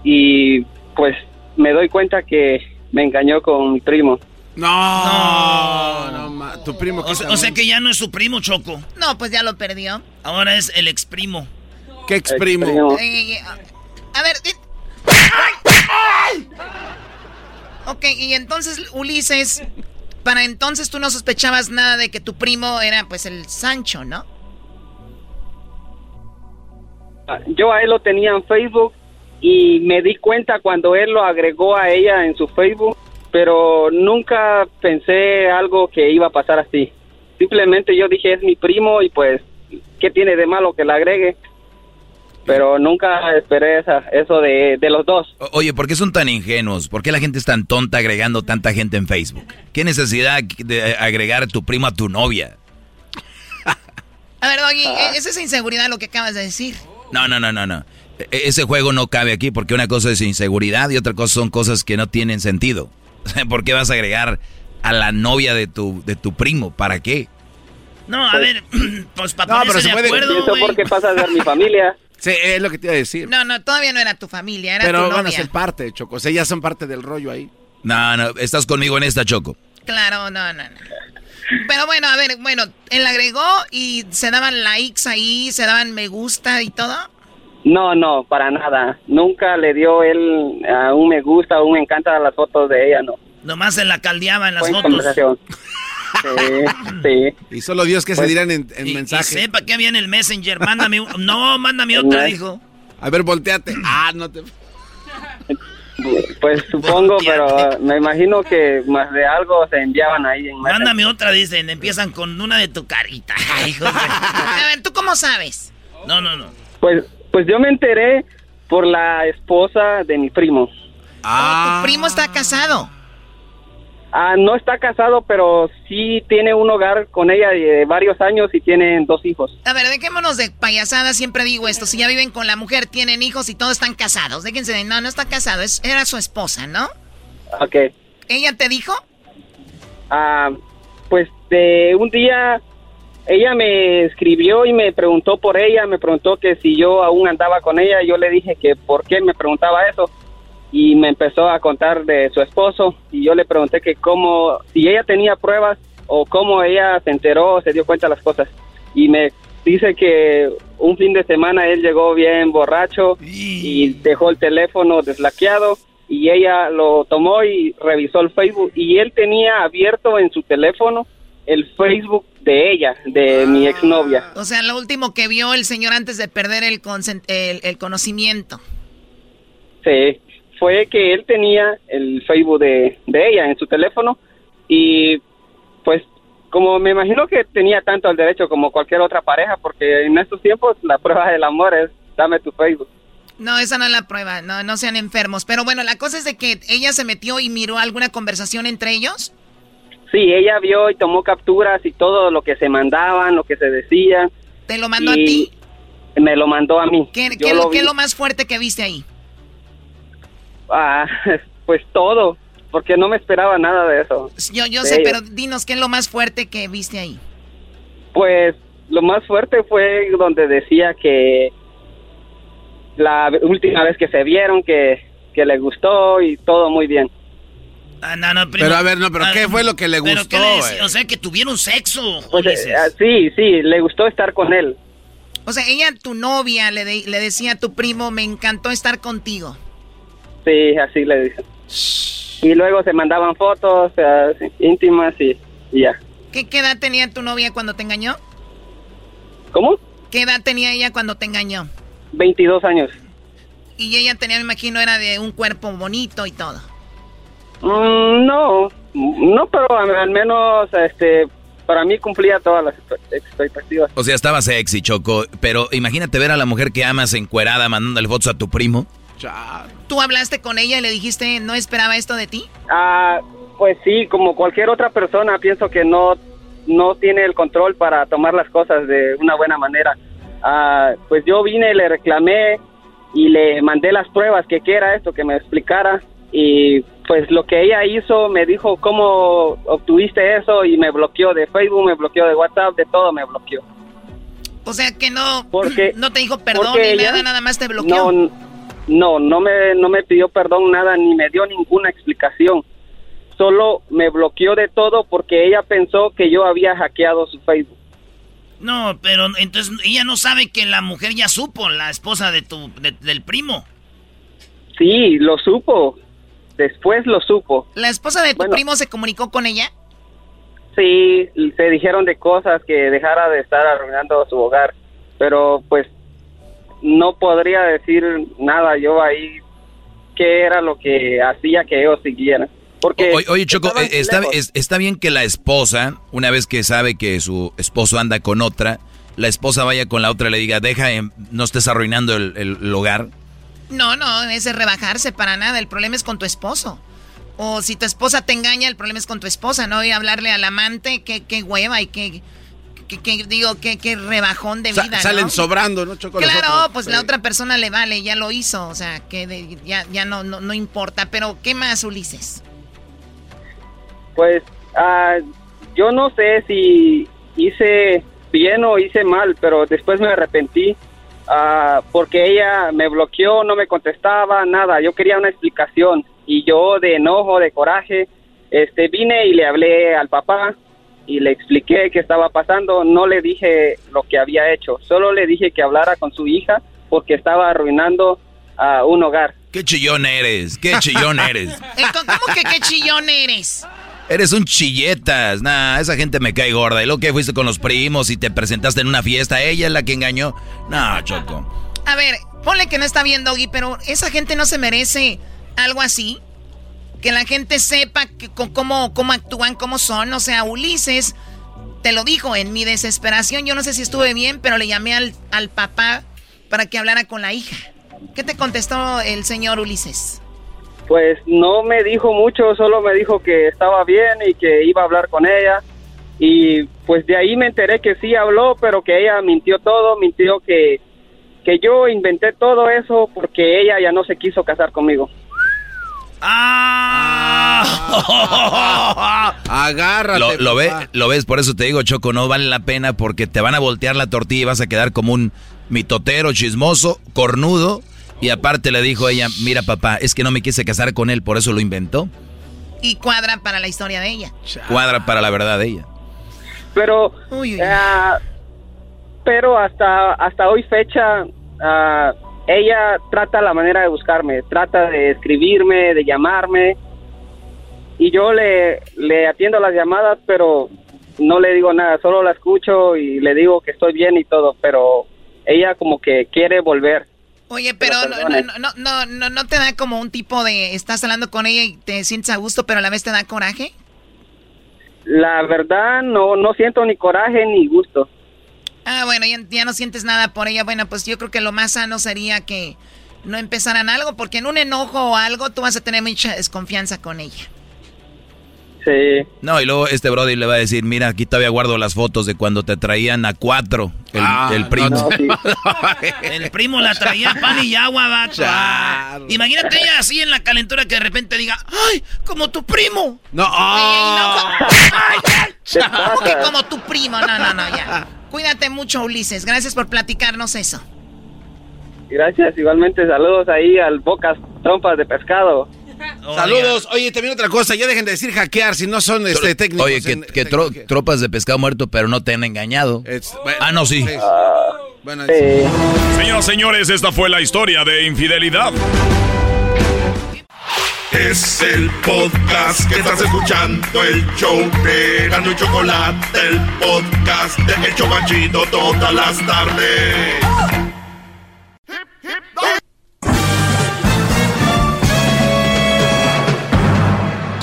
y pues me doy cuenta que me engañó con mi primo. No, no, ma- tu primo. O, sea- o sea que ya no es su primo, Choco. No, pues ya lo perdió. Ahora es el ex primo. ¿Qué ex primo? Eh, a ver. eh. Ok, y entonces Ulises, Para entonces tú no sospechabas nada de que tu primo era pues el Sancho, ¿no? Yo a él lo tenía en Facebook y me di cuenta cuando él lo agregó a ella en su Facebook, pero nunca pensé algo que iba a pasar así. Simplemente yo dije, es mi primo y pues, ¿qué tiene de malo que la agregue? Pero nunca esperé esa, eso de, de los dos. O- Oye, ¿por qué son tan ingenuos? ¿Por qué la gente es tan tonta agregando tanta gente en Facebook? ¿Qué necesidad de agregar a tu primo a tu novia? A ver, Doggy, esa es inseguridad lo que acabas de decir. No, no, no, no, no. E- Ese juego no cabe aquí porque una cosa es inseguridad y otra cosa son cosas que no tienen sentido. ¿Por qué vas a agregar a la novia de tu, de tu primo? ¿Para qué? No, a ver, pues para No, pero se de puede- acuerdo, Eso porque pasa a ser mi familia. Sí, es lo que te iba a decir. No, no, todavía no era tu familia, era Pero tu van a ser parte, Choco. O sea, ya son parte del rollo ahí. No, no, estás conmigo en esta, Choco. Claro, no, no, no. Pero bueno, a ver, bueno, él agregó y se daban likes ahí, se daban me gusta y todo. No, no, para nada. Nunca le dio él a un me gusta o un me encanta las fotos de ella, no. Nomás se la caldeaba en las Fue fotos. conversación. Sí, sí. Y solo Dios que se Pues- dirán en, en Y- Y mensaje. sepa que había en el Messenger. Mándame un- No, mándame otra, No. dijo. A ver, volteate. Ah, no te... Pues supongo, pero me imagino que más de algo se enviaban ahí en Messenger. Mándame otra, dicen. Empiezan con una de tu carita. Hijos de- A ver, ¿tú cómo sabes? No, no, no. Pues, pues yo me enteré por la esposa de mi primo. Tu primo está casado. Ah, no está casado, pero sí tiene un hogar con ella de varios años y tienen dos hijos. A ver, dejémonos de payasadas, siempre digo esto. Si ya viven con la mujer, tienen hijos y todos están casados. Déjense de, no, no está casado, es, era su esposa, ¿no? Ok. ¿Ella te dijo? Ah, pues de un día ella me escribió y me preguntó por ella, me preguntó que si yo aún andaba con ella, yo le dije que por qué me preguntaba eso y me empezó a contar de su esposo. Y yo le pregunté que cómo, si ella tenía pruebas o cómo ella se enteró o se dio cuenta de las cosas. Y me dice que un fin de semana él llegó bien borracho y dejó el teléfono deslaqueado y ella lo tomó y revisó el Facebook. Y él tenía abierto en su teléfono el Facebook de ella, de mi exnovia. O sea, lo último que vio el señor antes de perder el, el conocimiento. Sí, fue que él tenía el Facebook de, de ella en su teléfono y pues como me imagino que tenía tanto el derecho como cualquier otra pareja porque en estos tiempos la prueba del amor es dame tu Facebook. No, esa no es la prueba, no, no sean enfermos. Pero bueno, la cosa es de que ella se metió y miró alguna conversación entre ellos. Sí, ella vio y tomó capturas y todo lo que se mandaban, lo que se decía. ¿Te lo mandó a ti? Me lo mandó a mí. ¿Qué, qué- lo qué es lo más fuerte que viste ahí? Ah, pues todo, porque no me esperaba nada de eso. Yo, yo sé, ella. pero dinos, ¿qué es lo más fuerte que viste ahí? Pues lo más fuerte fue donde decía que la última vez que se vieron, que, que le gustó y todo muy bien. Ah, no, no, primo. Pero a ver, no, pero Ah, ¿qué fue lo que le ¿pero gustó, qué le decía? güey? O sea, que tuvieron sexo. Pues, eh, ah, sí, sí, le gustó estar con él. O sea, ella, tu novia, le, de- le decía a tu primo, me encantó estar contigo. Sí, así le dicen. Y luego se mandaban fotos ah, sí, íntimas y, y ya. ¿Qué, qué edad tenía tu novia cuando te engañó? ¿Cómo? ¿Qué edad tenía ella cuando te engañó? 22 años. Y ella tenía, me imagino, era de un cuerpo bonito y todo. Mm, no, no, pero al, menos este, para mí cumplía todas las expe- expectativas. O sea, estaba sexy, Choco. Pero imagínate ver a la mujer que amas encuerada mandándole fotos a tu primo. ¿Tú hablaste con ella y le dijiste, no esperaba esto de ti? Ah, pues sí, como cualquier otra persona, pienso que no, no tiene el control para tomar las cosas de una buena manera. Ah, pues yo vine y le reclamé y le mandé las pruebas que quiera esto, que me explicara. Y pues lo que ella hizo, me dijo cómo obtuviste eso y me bloqueó de Facebook, me bloqueó de WhatsApp, de todo me bloqueó. O sea, que no, Porque, no te dijo perdón ni ella- nada, nada más te bloqueó. No, no, no me, no me pidió perdón nada ni me dio ninguna explicación. Solo me bloqueó de todo porque ella pensó que yo había hackeado su Facebook. No, pero entonces ella no sabe que la mujer ya supo, la esposa de tu, de- del primo. Sí, lo supo. Después lo supo. ¿La esposa de tu Bueno. primo se comunicó con ella? Sí, se dijeron de cosas que dejara de estar arruinando su hogar, pero pues no podría decir nada yo ahí qué era lo que hacía que ellos siguieran. Porque Oye, oye, Choco, eh, está, es- está bien que la esposa, una vez que sabe que su esposo anda con otra, la esposa vaya con la otra y le diga, deja, em, no estés arruinando el, el hogar. No, no, ese es rebajarse para nada. El problema es con tu esposo. O si tu esposa te engaña, el problema es con tu esposa, ¿no? Y hablarle al amante, qué, qué hueva y qué, qué- qué- digo, qué, qué rebajón de Sa- vida, salen ¿no? sobrando, ¿no, Choco? Claro, otros. pues la otra persona le vale, ya lo hizo, o sea, que de- ya, ya no, no, no importa. Pero, ¿qué más, Ulises? Pues ah, yo no sé si hice bien o hice mal, pero después me arrepentí ah, porque ella me bloqueó, no me contestaba, nada. Yo quería una explicación y yo de enojo, de coraje, este vine y le hablé al papá y le expliqué qué estaba pasando. No le dije lo que había hecho, solo le dije que hablara con su hija porque estaba arruinando a un hogar. ¿Qué chillón eres? ¿Qué chillón eres? Eh, ¿Cómo que qué chillón eres? Eres un chilletas. Nah, esa gente me cae gorda. Y lo que fuiste con los primos y te presentaste en una fiesta, ella es la que engañó. No, Choco. A ver, ponle que no está bien, Doggy, pero esa gente no se merece algo así. Que la gente sepa que, cómo, cómo actúan, cómo son. O sea, Ulises te lo dijo en mi desesperación. Yo no sé si estuve bien, pero le llamé al, al papá para que hablara con la hija. ¿Qué te contestó el señor Ulises? Pues no me dijo mucho, solo me dijo que estaba bien y que iba a hablar con ella. Y pues de ahí me enteré que sí habló, pero que ella mintió todo, mintió que, que yo inventé todo eso porque ella ya no se quiso casar conmigo. Agárrate. Lo, lo ve- lo ves, por eso te digo, Choco, no vale la pena porque te van a voltear la tortilla y vas a quedar como un mitotero chismoso, cornudo. Y aparte le dijo ella, mira papá, es que no me quise casar con él, por eso lo inventó. Y cuadra para la historia de ella. Cuadra para la verdad de ella. Pero, ah, pero hasta, hasta hoy fecha, ah, ella trata la manera de buscarme, trata de escribirme, de llamarme, y yo le, le atiendo las llamadas, pero no le digo nada, solo la escucho y le digo que estoy bien y todo, pero ella como que quiere volver. Oye, pero no, perdone. no, no, no, no, no te da como un tipo de... Estás hablando con ella y te sientes a gusto, pero a la vez te da coraje. La verdad, no, no siento ni coraje ni gusto. Ah, bueno, ya, ya no sientes nada por ella. Bueno, pues yo creo que lo más sano sería que no empezaran algo, porque en un enojo o algo tú vas a tener mucha desconfianza con ella. Sí. No, y luego este Brody le va a decir, mira, aquí todavía guardo las fotos de cuando te traían a cuatro, el, Ah, el primo. no, sí. El primo la traía pan y agua, vato. Ah, Imagínate ella así en la calentura que de repente diga, ¡ay, como tu primo! No, ah. ¿Cómo que como tu primo? No, no, no, ya. Cuídate mucho, Ulises. Gracias por platicarnos eso. Gracias, igualmente saludos ahí al Bocas Trompas de Pescado. Saludos. Oye, también otra cosa, ya dejen de decir hackear si no son este, técnicos. Oye, que, en- que tro- tropas de pescado muerto, pero no te han engañado. ah, no, sí. Bueno, Señoras, señores, esta fue la historia de infidelidad. Es el podcast que estás escuchando, el show de Gano y Chocolate, el podcast de El Chobachito todas las tardes.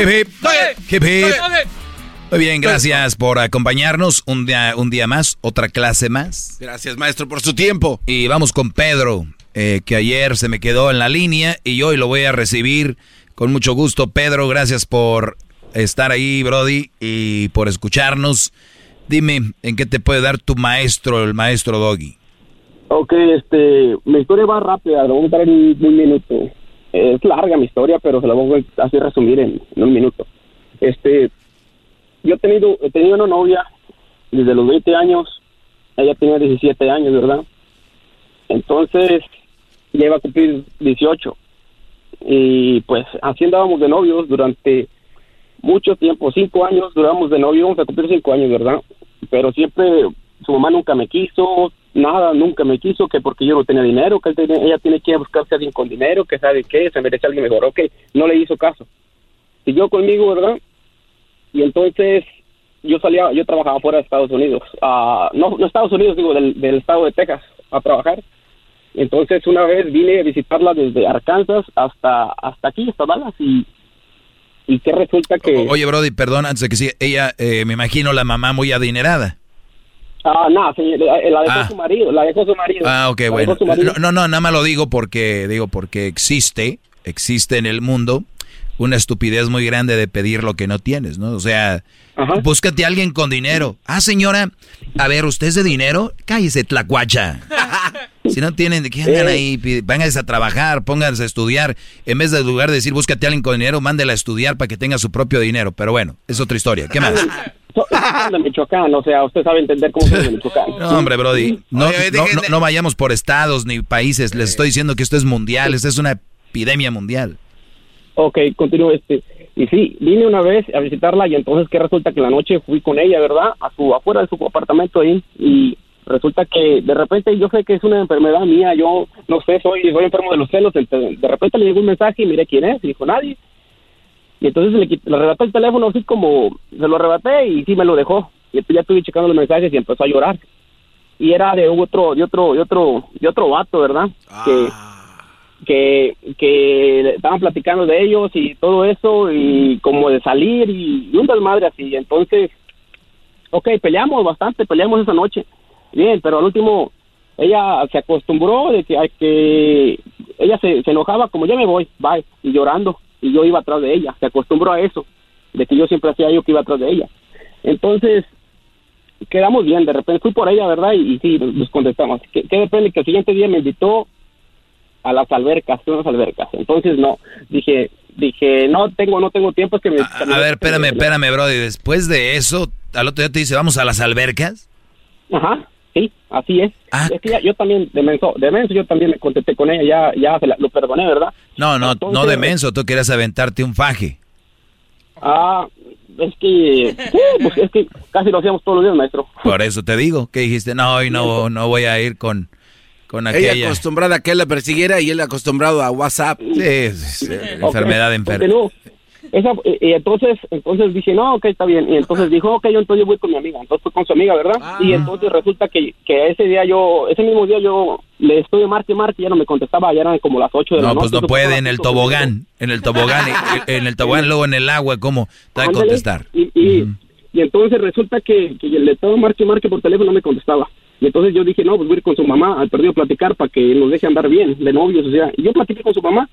Hip, hip. Hip, hip. Muy bien, gracias por acompañarnos un día, un día más, otra clase más. Gracias, maestro, por su tiempo. Y vamos con Pedro, eh, que ayer se me quedó en la línea y hoy lo voy a recibir con mucho gusto. Pedro, gracias por estar ahí, Brody, y por escucharnos. Dime, ¿en qué te puede dar tu maestro, el maestro Doggy? Ok, este, mi historia va rápida, lo voy a contar en un minuto. Es larga mi historia, pero se la voy a así resumir en, en un minuto. Este, yo he tenido, he tenido una novia desde los 20 años, ella tenía 17 años, ¿verdad? Entonces, ya iba a cumplir 18. Y pues así andábamos de novios durante mucho tiempo, cinco años duramos de novios, vamos a cumplir cinco años, ¿verdad? Pero siempre su mamá nunca me quiso, nada, nunca me quiso, que porque yo no tenía dinero, que ella tiene que buscarse a alguien con dinero, que sabe qué, se merece alguien mejor, ok, no le hizo caso. Siguió conmigo, ¿verdad? Y entonces yo salía, yo trabajaba fuera de Estados Unidos, ah, no, no Estados Unidos, digo, del, del estado de Texas, a trabajar. Entonces una vez vine a visitarla desde Arkansas hasta hasta aquí, hasta Dallas, y, y que resulta que... Oye, Brody, perdón, antes de que siga, ella, eh, me imagino la mamá muy adinerada. Ah, no, señor, la, la dejó Ah. su marido, la dejó su marido. Ah, ok, La bueno. No, no, nada más lo digo porque, digo, porque existe, existe en el mundo una estupidez muy grande de pedir lo que no tienes, ¿no? O sea, búscate a alguien con dinero. Ah, señora, a ver, ¿usted es de dinero? Cállese, tlacuacha. Si no tienen, ¿de qué andan Eh. ahí? Pónganse a trabajar, pónganse a estudiar. En vez de lugar de decir, búscate a alguien con dinero, mándela a estudiar para que tenga su propio dinero. Pero bueno, es otra historia. ¿Qué más? So- son de Michoacán, o sea, usted sabe entender cómo son de Michoacán. No, hombre, Brody. No, Oye, no, dejen no- de- no vayamos por estados ni países. Les estoy diciendo que esto es mundial. Esta es una epidemia mundial. Ok, continúo este. Y sí, vine una vez a visitarla y entonces que resulta que la noche fui con ella, ¿verdad? A su afuera de su apartamento ahí y resulta que de repente yo sé que es una enfermedad mía, yo no sé, soy soy enfermo de los celos, entonces, de repente le llegó un mensaje y miré quién es y dijo nadie. Y entonces le, le arrebaté el teléfono así como se lo arrebaté y sí me lo dejó. Y entonces ya estuve checando los mensajes y empezó a llorar. Y era de otro de otro de otro de otro vato, ¿verdad? Que que, que estaban platicando de ellos y todo eso y como de salir y, y un desmadre así. Entonces, ok, peleamos bastante, peleamos esa noche. Bien, pero al último ella se acostumbró de que, a que ella se, se enojaba como ya me voy, bye, y llorando. Y yo iba atrás de ella, se acostumbró a eso, de que yo siempre hacía yo que iba atrás de ella. Entonces, quedamos bien, de repente fui por ella, ¿verdad? Y, y sí, nos contestamos. Que, que depende que el siguiente día me invitó a las albercas, a unas albercas. Entonces no, dije, dije, no tengo, no tengo tiempo, es que me... A ver, espérame, espérame, Brody. Después de eso, al otro día te dice, vamos a las albercas. Ajá, sí, así es. Ah. Es que ya- yo también, de menso, de menso yo también me contesté con ella, ya, ya se la- lo perdoné, ¿verdad? No, no, no Entonces- de menso. Tú querías aventarte un faje. Ah, es que, sí, pues es que casi lo hacíamos todos los días, maestro. Por eso te digo. Que dijiste, no, hoy no, no voy a ir con, con aquella. Ella acostumbrada a que él la persiguiera y él acostumbrado a WhatsApp. Sí, sí, sí, enfermedad enferma. Continúo. Esa, y, y entonces, entonces dije, no, ok, está bien. Y entonces dijo, ok, yo entonces voy con mi amiga. Entonces fui con su amiga, ¿verdad? Ah. Y entonces resulta que, que ese día yo, ese mismo día yo le estoy de marque, marque, ya no me contestaba, ya eran como las 8 de la No, noche. pues no puede fue en el tobogán. En el tobogán, en el tobogán, luego en el agua, ¿cómo te va a contestar? Y, y, y entonces resulta que, que le estaba marque, marque por teléfono, no me contestaba. Y entonces yo dije, no, pues voy a ir con su mamá al perdido a platicar para que nos deje andar bien, de novios, o sea. Y yo platiqué con su mamá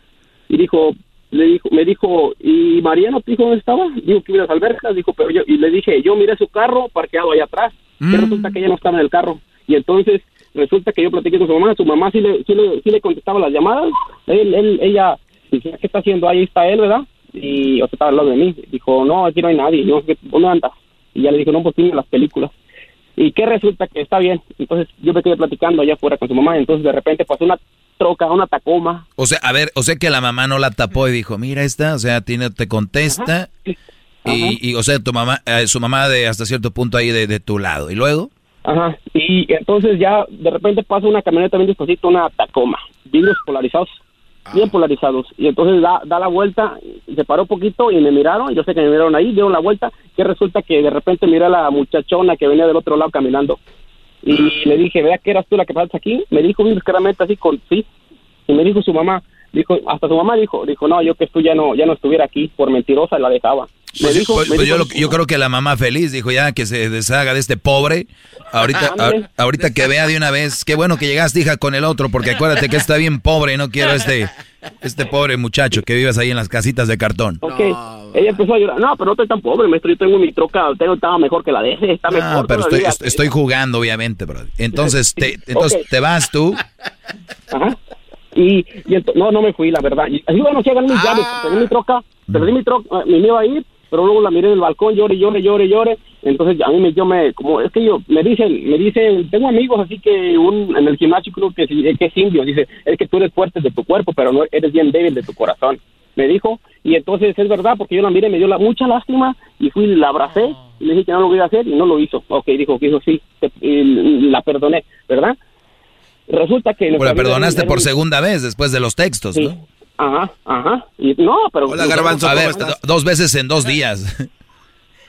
y dijo, le dijo, me dijo, ¿y Mariano te dijo dónde estaba? Dijo que iba a las albercas, dijo, pero yo, y le dije, yo miré su carro parqueado allá atrás. Y resulta que ella no estaba en el carro. Y entonces resulta que yo platiqué con su mamá, su mamá sí le, sí le, sí le contestaba las llamadas, él, él, ella, dije, ¿qué está haciendo? Ahí está él, ¿verdad? Y, o sea, estaba al lado de mí. Dijo, no, aquí no hay nadie. Yo, ¿dónde andas? Y ya le dijo, no, pues tiene las películas. ¿Y qué resulta? Que está bien. Entonces yo me quedé platicando allá afuera con su mamá. Entonces de repente pasó una troca, una tacoma. O sea, a ver, o sea que la mamá no la tapó y dijo, mira esta, o sea, tiene, te contesta. Y, y, o sea, tu mamá, eh, su mamá de hasta cierto punto ahí de, de tu lado. ¿Y luego? Ajá. Y entonces ya de repente pasa una camioneta bien despacito, una tacoma. Vidrios polarizados. Bien polarizados. Y entonces da, da la vuelta, se paró poquito y me miraron. Yo sé que me miraron ahí, dieron la vuelta. Que resulta que de repente miré a la muchachona que venía del otro lado caminando. Y le dije, vea que eras tú la que pasas aquí. Me dijo bien descaradamente así con sí. Y me dijo su mamá, dijo, hasta su mamá dijo, dijo, no, yo que tú ya no, ya no estuviera aquí, por mentirosa la dejaba. Me dijo, Pues, me pues dijo- yo, lo- yo creo que la mamá feliz dijo ya que se deshaga de este pobre. Ahorita, a- ahorita que vea de una vez, qué bueno que llegaste, hija, con el otro, porque acuérdate que está bien pobre y no quiero este, este pobre muchacho que vivas ahí en las casitas de cartón. Ok, ella empezó a llorar. No, pero no estoy tan pobre, maestro. Yo tengo mi troca, tengo, estaba mejor que la de ese, está Ah, mejor. pero estoy, jugando, obviamente, bro. Entonces, te, entonces te vas tú. Ajá. Y, no, no me fui, la verdad. Y ayúdanos, que hagan mis llaves. Tenía mi troca, perdí mi troca, me iba a ir pero luego la miré en el balcón, llore, llore, llore, llore. Entonces a mí me, yo me, como, es que yo, me dicen, me dicen, tengo amigos así que un, en el gimnasio creo que, sí, que es indio, dice, es que tú eres fuerte de tu cuerpo, pero no eres bien débil de tu corazón. Me dijo, y entonces es verdad, porque yo la miré, me dio la, mucha lástima, y fui, la abracé, y le dije que no lo voy a hacer, y no lo hizo. Ok, dijo que hizo sí, te- y la perdoné, ¿verdad? Resulta que... Pues la perdonaste por segunda vez después de los textos, ¿no? Ajá, ajá. Y, no, pero... A ver, do- dos veces en dos días.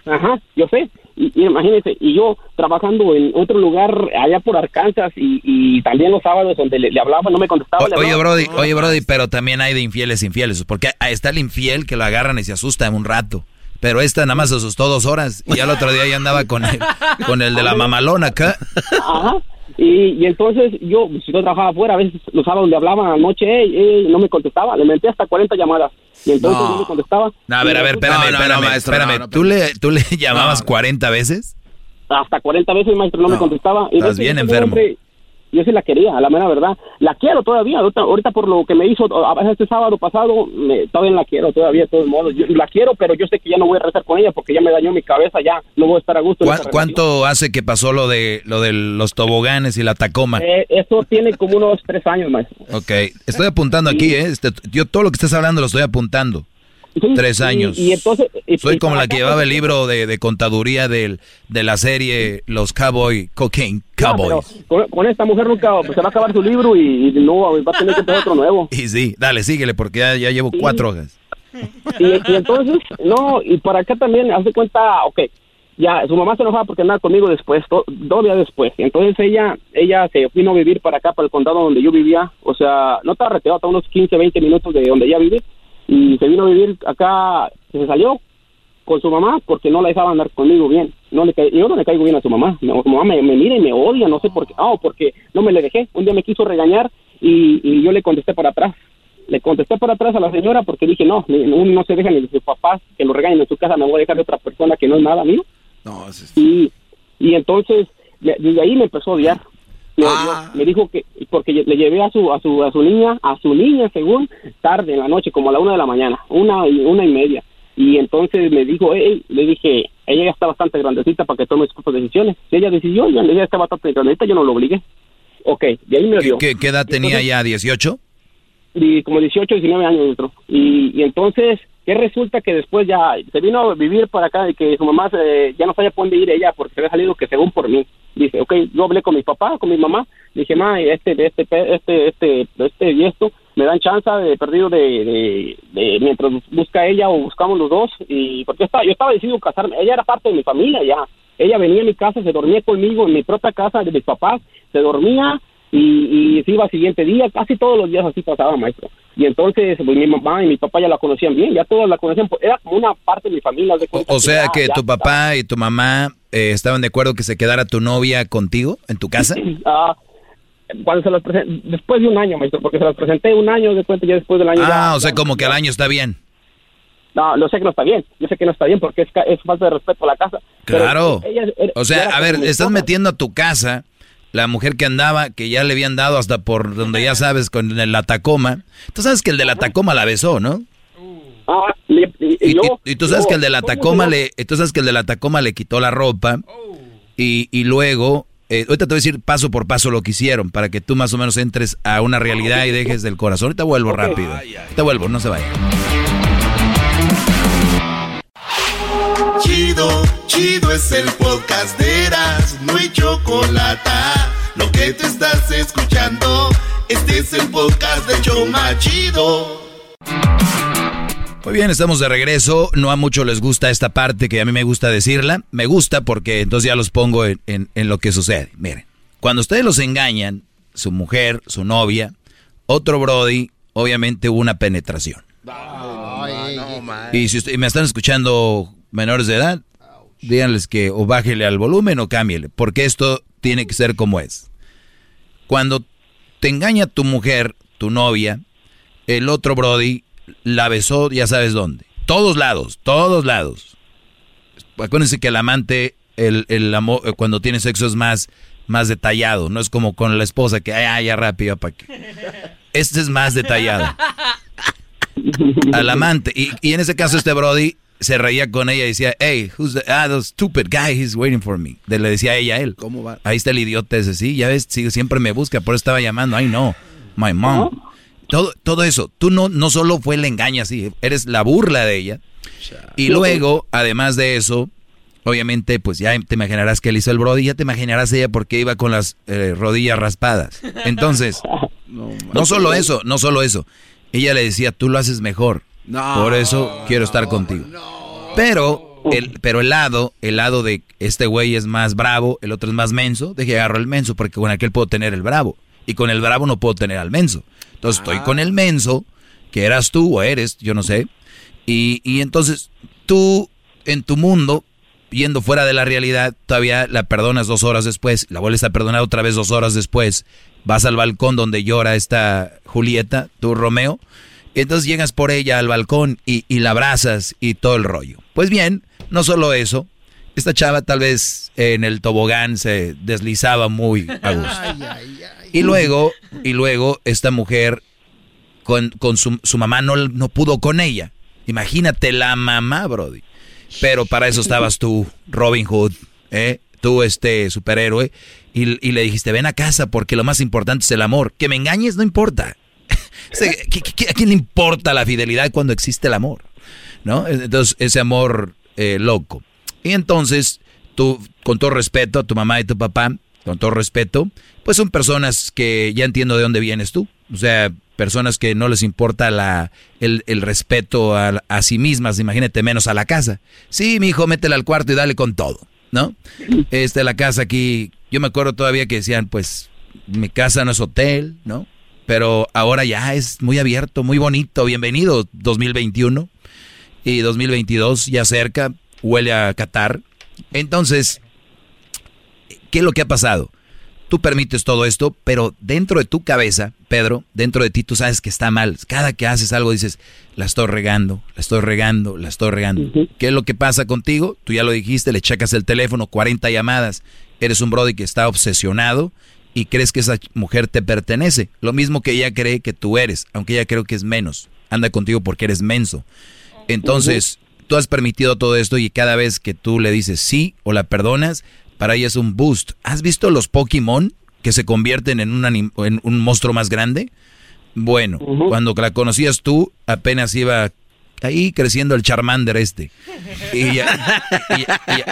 Ajá, yo sé. Y, y imagínese, y yo trabajando en otro lugar allá por Arkansas y, y también los sábados donde le, le hablaba, no me contestaba. Oye. Brody, oye, Brody, pero también hay de infieles infieles. Porque ahí está el infiel que lo agarran y se asusta en un rato. Pero esta nada más se asustó dos horas. Y ya el otro día ya andaba con el, con el de la mamalona acá. Ajá. Y, y entonces yo, si yo trabajaba afuera, a veces los sábados le hablaba anoche, ey, ey, no me contestaba, le menté hasta 40 llamadas. Y entonces No. no me contestaba. No, a ver, a ver, espérame, No, no, no, espérame, maestro, espérame. no, no, ¿Tú, le, ¿Tú le llamabas 40 veces? Hasta 40 veces, maestro, no, me contestaba. Y estás bien yo enfermo. siempre- Yo sí la quería, a la mera verdad. La quiero todavía. Ahorita, por lo que me hizo este sábado pasado, me, todavía la quiero todavía, de todos modos. Yo la quiero, pero yo sé que ya no voy a rezar con ella porque ya me dañó mi cabeza, ya no voy a estar a gusto. en ¿Cuá- esa ¿Cuánto hace que pasó lo de lo de los toboganes y la Tacoma? Eh, eso tiene como unos tres años, maestro. Ok, estoy apuntando aquí, ¿eh? Este, yo todo lo que estás hablando lo estoy apuntando. Tres años. y entonces- y- Soy y como la que llevaba el libro de, de contaduría del, de la serie Los Cowboy, Cocaine No, Cowboys. pero con, con esta mujer nunca pues, se va a acabar su libro y, no va a tener que empezar otro nuevo. Y sí, dale, síguele, porque ya, ya llevo cuatro hojas. Y, entonces, no, y para acá también, hace cuenta, ok, ya, su mamá se enojaba porque andaba conmigo después, do- dos días después. Y entonces ella, ella se vino a vivir para acá, para el condado donde yo vivía. O sea, no estaba retirado, hasta unos 15, 20 minutos de donde ella vive. Y se vino a vivir acá, se salió con su mamá porque no la dejaba andar conmigo bien. No le yo no le caigo bien a su mamá. Mi- mamá me, me mira y me odia, no sé por qué. Ah, porque no me le dejé. Un día me quiso regañar y, y yo le contesté para atrás. Le contesté para atrás a la señora porque dije, no, uno no se deja ni de sus papás que lo regañen en su casa, me voy a dejar de otra persona que no es nada mío. Y, y entonces, de- desde ahí me empezó a odiar. Me, odió. Me dijo que, porque le llevé a su, a su, a su niña, a su niña, según, tarde en la noche, como a la una de la mañana, una y, una y media. Y entonces me dijo, hey, le dije, ella ya está bastante grandecita para que tome sus propias decisiones. Si ella decidió, ya ella está bastante grandecita, yo no lo obligué. Ok, de ahí me odió. ¿Qué, qué edad tenía ya? ¿18? y como 18, 19 años dentro. Y, y entonces, ¿qué resulta? Que después ya se vino a vivir para acá y que su mamá se- ya no sabía por dónde ir ella porque se había salido que según por mí. Dice, ok, yo hablé con mi papá, con mi mamá, dije, ma, este, este, este, este, este y esto, me dan chance de perdido de, de, de- mientras busca ella o buscamos los dos. Y porque estaba, yo estaba decidido casarme, ella era parte de mi familia ya. Ella venía a mi casa, se dormía conmigo en mi propia casa de mis papás, se dormía y, y se iba al siguiente día, casi todos los días así pasaba, maestro. Y entonces pues, mi mamá y mi papá ya la conocían bien, ya todos la conocían, pues, era como una parte de mi familia. de O sea que ya- tu papá y tu mamá eh, estaban de acuerdo que se quedara tu novia contigo en tu casa. Ah, cuando se las presenté, después de un año, maestro, porque se las presenté un año, de cuenta ya después del año. Ah, ya- o sea, como que al año está bien. No, lo sé que no está bien, yo sé que no está bien porque es, es falta de respeto a la casa. Claro. ella O sea, a ver, estás metiendo a tu casa la mujer que andaba, que ya le habían dado hasta por donde ya sabes, con el- la Tacoma. Tú sabes que el de la Tacoma la besó, ¿no? Ah, le- y, Y, yo- y- y tú sabes yo- que el de la ¿cómo Tacoma le, tú sabes que el de la Tacoma le quitó la ropa y, y luego, eh, ahorita te voy a decir paso por paso lo que hicieron para que tú más o menos entres a una realidad y dejes del corazón. Ahorita vuelvo rápido. Te vuelvo, no se vaya. Chido, chido es el podcast de Eras, no hay chocolate. Lo que te estás escuchando, este es el podcast de Choma Chido. Muy bien, estamos de regreso. No a muchos les gusta esta parte que a mí me gusta decirla. Me gusta porque entonces ya los pongo en, en- en lo que sucede. Miren, cuando ustedes los engañan, su mujer, su novia, otro Brody, obviamente hubo una penetración. Y si usted- y me están escuchando menores de edad, díganles que o bájele al volumen o cámbiele, porque esto tiene que ser como es. Cuando te engaña tu mujer, tu novia, el otro Brody la besó, ya sabes dónde. Todos lados, todos lados. Acuérdense que el amante, el, el amor, eh, cuando tiene sexo es más, más detallado. No es como con la esposa que, ay, ya rápido, para que. Este es más detallado. Al amante. Y, y en ese caso, este Brody se reía con ella y decía, hey, who's the, ah, the stupid guy, he's waiting for me. Le decía ella a él. ¿Cómo va? Ahí está el idiota ese, sí, ya ves, sí, siempre me busca, por eso estaba llamando, ay no, my mom. Todo, todo eso, tú no, no solo fue el engaño así, eres la burla de ella. Y luego, además de eso, obviamente, pues ya te imaginarás que él hizo el brody, ya te imaginarás ella porque iba con las eh, rodillas raspadas. Entonces, no, solo eso, no solo eso. Ella le decía, tú lo haces mejor. Por eso quiero estar contigo. Pero el, pero el lado, el lado de este güey es más bravo, el otro es más menso, deje agarro el menso porque con aquel puedo tener el bravo. Y con el bravo no puedo tener al menso. Entonces estoy con el menso, que eras tú o eres, yo no sé. Y, y entonces tú en tu mundo, yendo fuera de la realidad, todavía la perdonas dos horas después, la vuelves a perdonar otra vez dos horas después, vas al balcón donde llora esta Julieta, tu Romeo, entonces llegas por ella al balcón y, y la abrazas y todo el rollo. Pues bien, no solo eso, esta chava tal vez en el tobogán se deslizaba muy a gusto. Y luego, y luego esta mujer con, con su, su mamá no, no pudo con ella. Imagínate la mamá, Brody. Pero para eso estabas tú, Robin Hood, ¿eh? tú este superhéroe, y, y le dijiste, ven a casa porque lo más importante es el amor. Que me engañes no importa. Se- ¿qué- qué- ¿A quién le importa la fidelidad cuando existe el amor? ¿No? Entonces, ese amor eh, loco. Y entonces, tú, con todo respeto tu mamá y tu papá, con todo respeto, pues son personas que ya entiendo de dónde vienes tú. O sea, personas que no les importa la, el, el respeto a, a sí mismas, imagínate menos a la casa. Sí, mi hijo, métela al cuarto y dale con todo, ¿no? Este, la casa aquí, yo me acuerdo todavía que decían, pues, mi casa no es hotel, ¿no? Pero ahora ya es muy abierto, muy bonito. Bienvenido 2021 y 2022 ya cerca, huele a Qatar. Entonces, ¿qué es lo que ha pasado? Tú permites todo esto, pero dentro de tu cabeza, Pedro, dentro de ti tú sabes que está mal. Cada que haces algo dices, la estoy regando, la estoy regando, la estoy regando. ¿Qué es lo que pasa contigo? Tú ya lo dijiste, le checas el teléfono, 40 llamadas. Eres un brody que está obsesionado y crees que esa mujer te pertenece. Lo mismo que ella cree que tú eres, aunque ella creo que es menos. Anda contigo porque eres menso. Entonces, tú has permitido todo esto y cada vez que tú le dices sí o la perdonas, para ella es un boost. ¿Has visto los Pokémon que se convierten en un, anim- en un monstruo más grande? Bueno, cuando la conocías tú, apenas iba ahí creciendo el Charmander este. Y,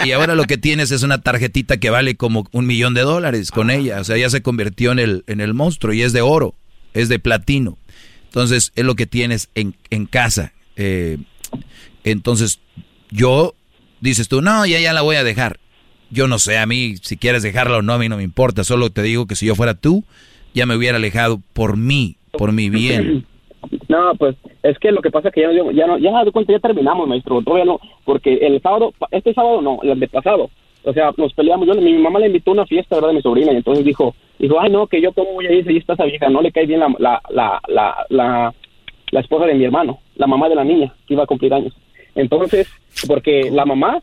y ahora lo que tienes es una tarjetita que vale como un millón de dólares con ella. O sea, ya se convirtió en el, en el monstruo y es de oro, es de platino. Entonces, es lo que tienes en, en casa. Eh, entonces, yo, dices tú, no, ya, ya la voy a dejar. Yo no sé, a mí, si quieres dejarla o no, a mí no me importa. Solo te digo que si yo fuera tú, ya me hubiera alejado por mí, por mi bien. No, pues es que lo que pasa es que ya no, ya no, ya cuenta, ya terminamos, maestro. Todavía no, porque el sábado, este sábado no, el de pasado. O sea, nos peleamos. Yo, mi mamá le invitó a una fiesta, ¿verdad? De mi sobrina, y entonces dijo, dijo, ay, no, que yo cómo voy a ir si está esa vieja, no le cae bien la, la, la, la, la, la esposa de mi hermano, la mamá de la niña, que iba a cumplir años. Entonces, porque la mamá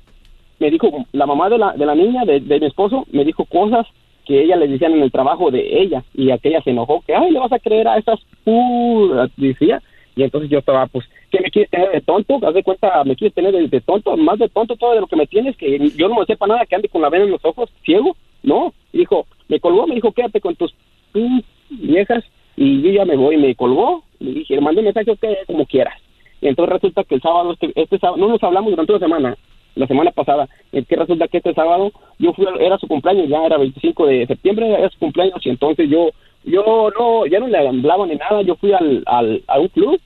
me dijo, la mamá de la, de la niña, de, de mi esposo, me dijo cosas que ella le decían en el trabajo de ella, y aquella se enojó, que, ay, le vas a creer a esas puras, decía, y entonces yo estaba, pues, ¿qué me quieres tener de tonto? Haz de cuenta, me quieres tener de, tonto, más de tonto todo de lo que me tienes, que yo no me sepa nada, que ande con la vena en los ojos, ciego, no, y dijo, me colgó, me dijo, quédate con tus viejas, y yo ya me voy, me colgó, le dije, mandé mensaje, ok, como quieras, y entonces resulta que el sábado, este, este sábado, no nos hablamos durante una semana, la semana pasada, es que resulta que este sábado yo fui, era su cumpleaños, ya era 25 de septiembre, era su cumpleaños, y entonces yo, yo no, ya no le hablaba ni nada, yo fui al, al, a un club,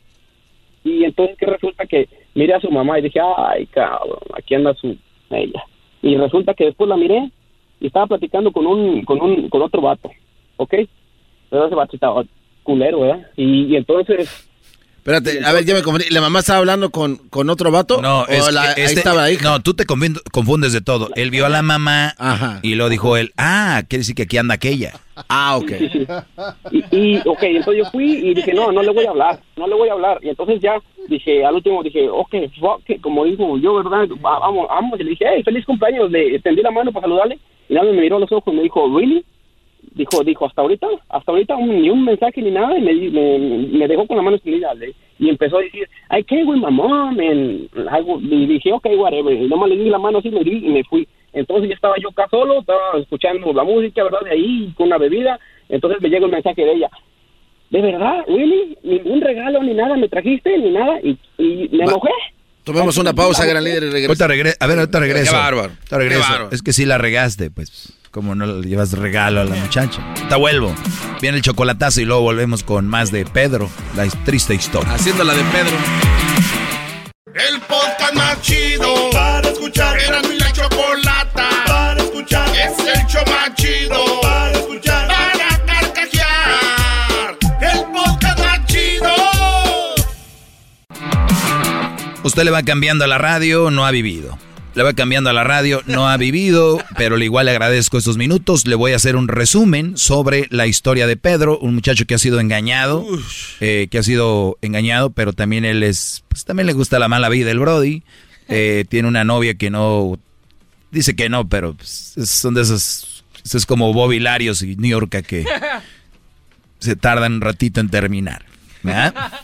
y entonces que resulta que miré a su mamá y dije, ay, cabrón, aquí anda su, ella, y resulta que después la miré y estaba platicando con un, con un, con otro vato, ¿ok? Pero ese vato estaba culero, ¿verdad? Y entonces... Espérate, a ver, ya me confundí. ¿La mamá estaba hablando con, con otro vato? No, ¿O es la- que ahí este- estaba la hija? No, tú te confundes, confundes de todo. Él vio a la mamá y lo dijo él, ah, quiere decir que aquí anda aquella. Ah, ok. y, y, ok, entonces yo fui y dije, no, no le voy a hablar, no le voy a hablar. Y entonces ya dije, al último dije, ok, fuck it, como dijo yo, ¿verdad? Va- Vamos, vamos. Y le dije, hey, feliz cumpleaños. Le tendí la mano para saludarle y nada más me miró a los ojos y me dijo, ¿really? Dijo, dijo, hasta ahorita, hasta ahorita un- ni un mensaje ni nada y me, di- me, me dejó con la mano extendida le- y empezó a decir, can't with my mom and algo, y dije, ok, whatever, y nomás le di la mano así me di y me fui. Entonces ya estaba yo acá solo, estaba escuchando la música, ¿verdad? De ahí, con una bebida, entonces me llega el mensaje de ella, ¿de verdad, Willy? Ningún regalo ni nada me trajiste, ni nada, y, y me enojé. Tomemos una pausa, gran líder, y Ahorita regresamos. regre- a ver, ahorita regreso. Qué bárbaro. Ahorita regreso. Qué bárbaro. Es que sí la regaste, pues. Como no le llevas regalo a la muchacha. Ahorita vuelvo. Viene el chocolatazo y luego volvemos con más de Pedro, la triste historia. Haciendo la de Pedro. El podcast más chido para escuchar. Era mi la chocolata para escuchar. Es el show más chido para escuchar. Para carcajear. El podcast más chido. Usted le va cambiando a la radio, no ha vivido. Le va cambiando a la radio, no ha vivido, pero igual le agradezco estos minutos. Le voy a hacer un resumen sobre la historia de Pedro, un muchacho que ha sido engañado, eh, que ha sido engañado, pero también él es, pues también le gusta la mala vida, el Brody. Eh, tiene una novia que no, dice que no, pero pues, es- son de esos, es como Bobby Larios y New York que se tardan un ratito en terminar. ¿verdad?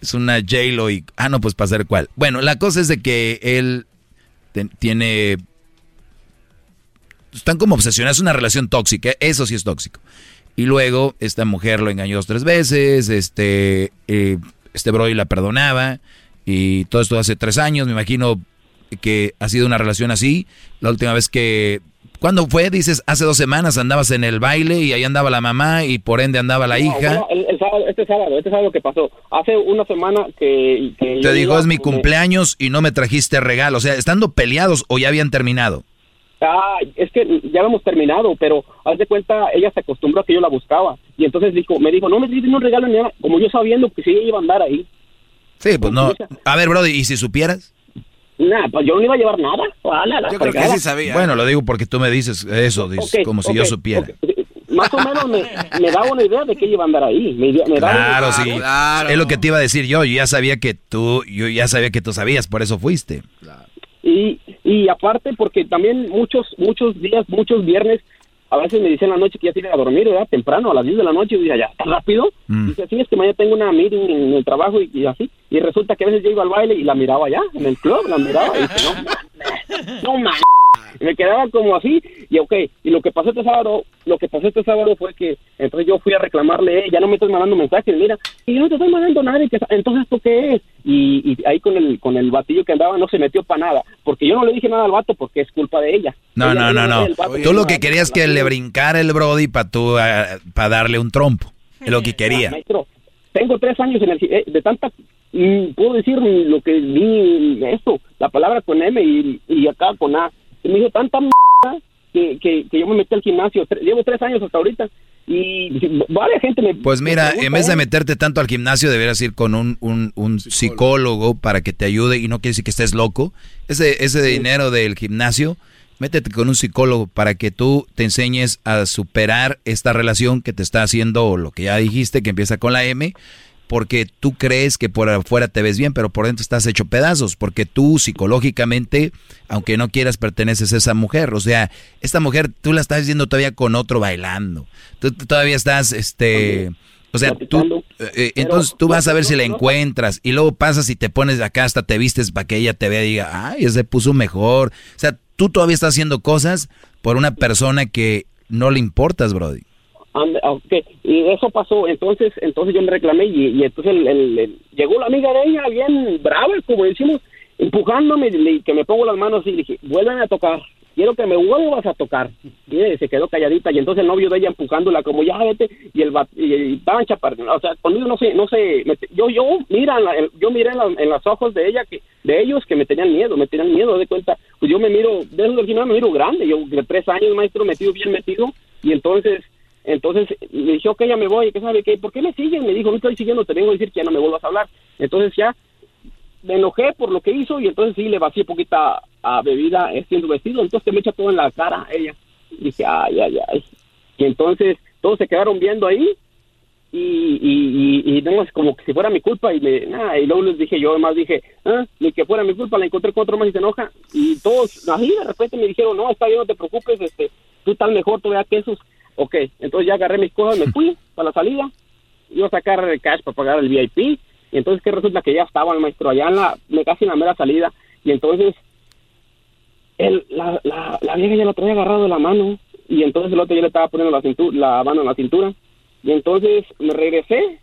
Es una J-Lo y... Ah, no, pues para saber cuál. Bueno, la cosa es de que él tiene... Están como obsesionados, es una relación tóxica, eso sí es tóxico. Y luego esta mujer lo engañó dos, tres veces, este, eh, este Brody la perdonaba y todo esto hace tres años, me imagino que ha sido una relación así. La última vez que... ¿Cuándo fue? Dices, hace dos semanas andabas en el baile y ahí andaba la mamá y por ende andaba la No, hija. no, el, el sábado, este sábado, este sábado que pasó. Hace una semana que... que Te dijo, es mi cumpleaños y no me trajiste regalo. O sea, estando peleados o ya habían terminado. Ah, es que ya habíamos terminado, pero haz de cuenta, ella se acostumbró a que yo la buscaba. Y entonces dijo, me dijo, no me trajiste un regalo ni nada, como yo sabiendo que sí iba a andar ahí. Sí, pues no. A ver, Brody, ¿y si supieras? Nada, pues yo no iba a llevar nada. Ojalá, la fregada. Bueno, lo digo porque tú me dices eso, dices, como si yo supiera. Más o menos me, me daba una idea de que ella iba a andar ahí. Me, me daba Claro, sí. Es lo que te iba a decir yo. Yo ya sabía que tú, yo ya sabía que tú sabías, por eso fuiste. Y, y aparte porque también muchos muchos días, muchos viernes, a veces me dicen en la noche que ya tiene a dormir, ¿verdad? Temprano, a las 10 de la noche, y dice, ya está rápido. Mm. Dice, sí, es que mañana tengo una meeting en el trabajo y, y así. Y resulta que a veces yo iba al baile y la miraba allá, en el club, la miraba y dice, no, mames, no mames. Y Me quedaba como así, y ok, y lo que pasó este sábado, lo que pasó este sábado fue que, entonces yo fui a reclamarle, eh, ya no me estás mandando mensajes, mira, y yo no te estoy mandando nada, y que- entonces ¿esto qué es? Y, y ahí con el, con el batillo que andaba no se metió para nada, porque yo no le dije nada al vato porque es culpa de ella. No, Ella- no, no, no. vato Tú lo que querías que le brincara el Brody para tú, para darle un trompo. Es lo que quería. Maestro, tengo tres años en el, eh, de tanta, mm, puedo decir lo que vi, esto, la palabra con M y, y acá con A. Y me dijo tanta m que, que, que yo me metí al gimnasio. Tre- llevo tres años hasta ahorita y varias gente me... Pues mira, me en vez de ¿eh? meterte tanto al gimnasio, deberías ir con un, un- un psicólogo para que te ayude y no quiere decir que estés loco. Ese, ese dinero del gimnasio, métete con un psicólogo para que tú te enseñes a superar esta relación que te está haciendo lo que ya dijiste, que empieza con la M, porque tú crees que por afuera te ves bien, pero por dentro estás hecho pedazos, porque tú psicológicamente, aunque no quieras, perteneces a esa mujer. O sea, esta mujer tú la estás viendo todavía con otro bailando. Tú, tú todavía estás, este... O sea, tú, eh, eh, entonces tú vas a ver si la encuentras y luego pasas y te pones de acá hasta te vistes para que ella te vea y diga, ay, ese puso mejor. O sea, tú todavía estás haciendo cosas por una persona que no le importas, Brody. Ah, y eso pasó, entonces entonces yo le reclamé y, y entonces el- llegó la amiga de ella bien brava, como decimos, empujándome, le- que me pongo las manos y dije, vuelven a tocar, quiero que me vuelvas a tocar. Y se quedó calladita y entonces el novio de ella empujándola como ya vete. Y el y, estaban o sea, conmigo no sé, no sé, me- yo yo mira, yo miré en, la- en los ojos de ella que de ellos que me tenían miedo, me tenían miedo de cuenta, pues yo me miro, desde el final me miro grande, yo de tres años maestro metido bien metido. Y entonces entonces le dije, ok, ya me voy, ¿qué sabe qué? ¿Por qué me siguen? Me dijo, no estoy siguiendo, te vengo a decir que ya no me vuelvas a hablar. Entonces ya me enojé por lo que hizo y entonces sí le vacié poquita a bebida eh, siendo vestido, entonces me echa todo en la cara ella. Dije, ay, ay, ay. Y entonces todos se quedaron viendo ahí y, y, y, y no, como que si fuera mi culpa y me, nada, y luego les dije yo además dije, ah, ni que fuera mi culpa, la encontré con otro más y se enoja y todos así de repente me dijeron, no, está bien, no te preocupes, este, tú estás mejor, todavía que esos ok, entonces ya agarré mis cosas, me fui a la salida, iba a sacar el cash para pagar el VIP, y entonces que resulta que ya estaba el maestro allá en la, casi en la mera salida, y entonces él, la, la, la vieja ya lo traía agarrado de la mano, y entonces el otro ya le estaba poniendo la, cintura, la mano en la cintura, y entonces me regresé,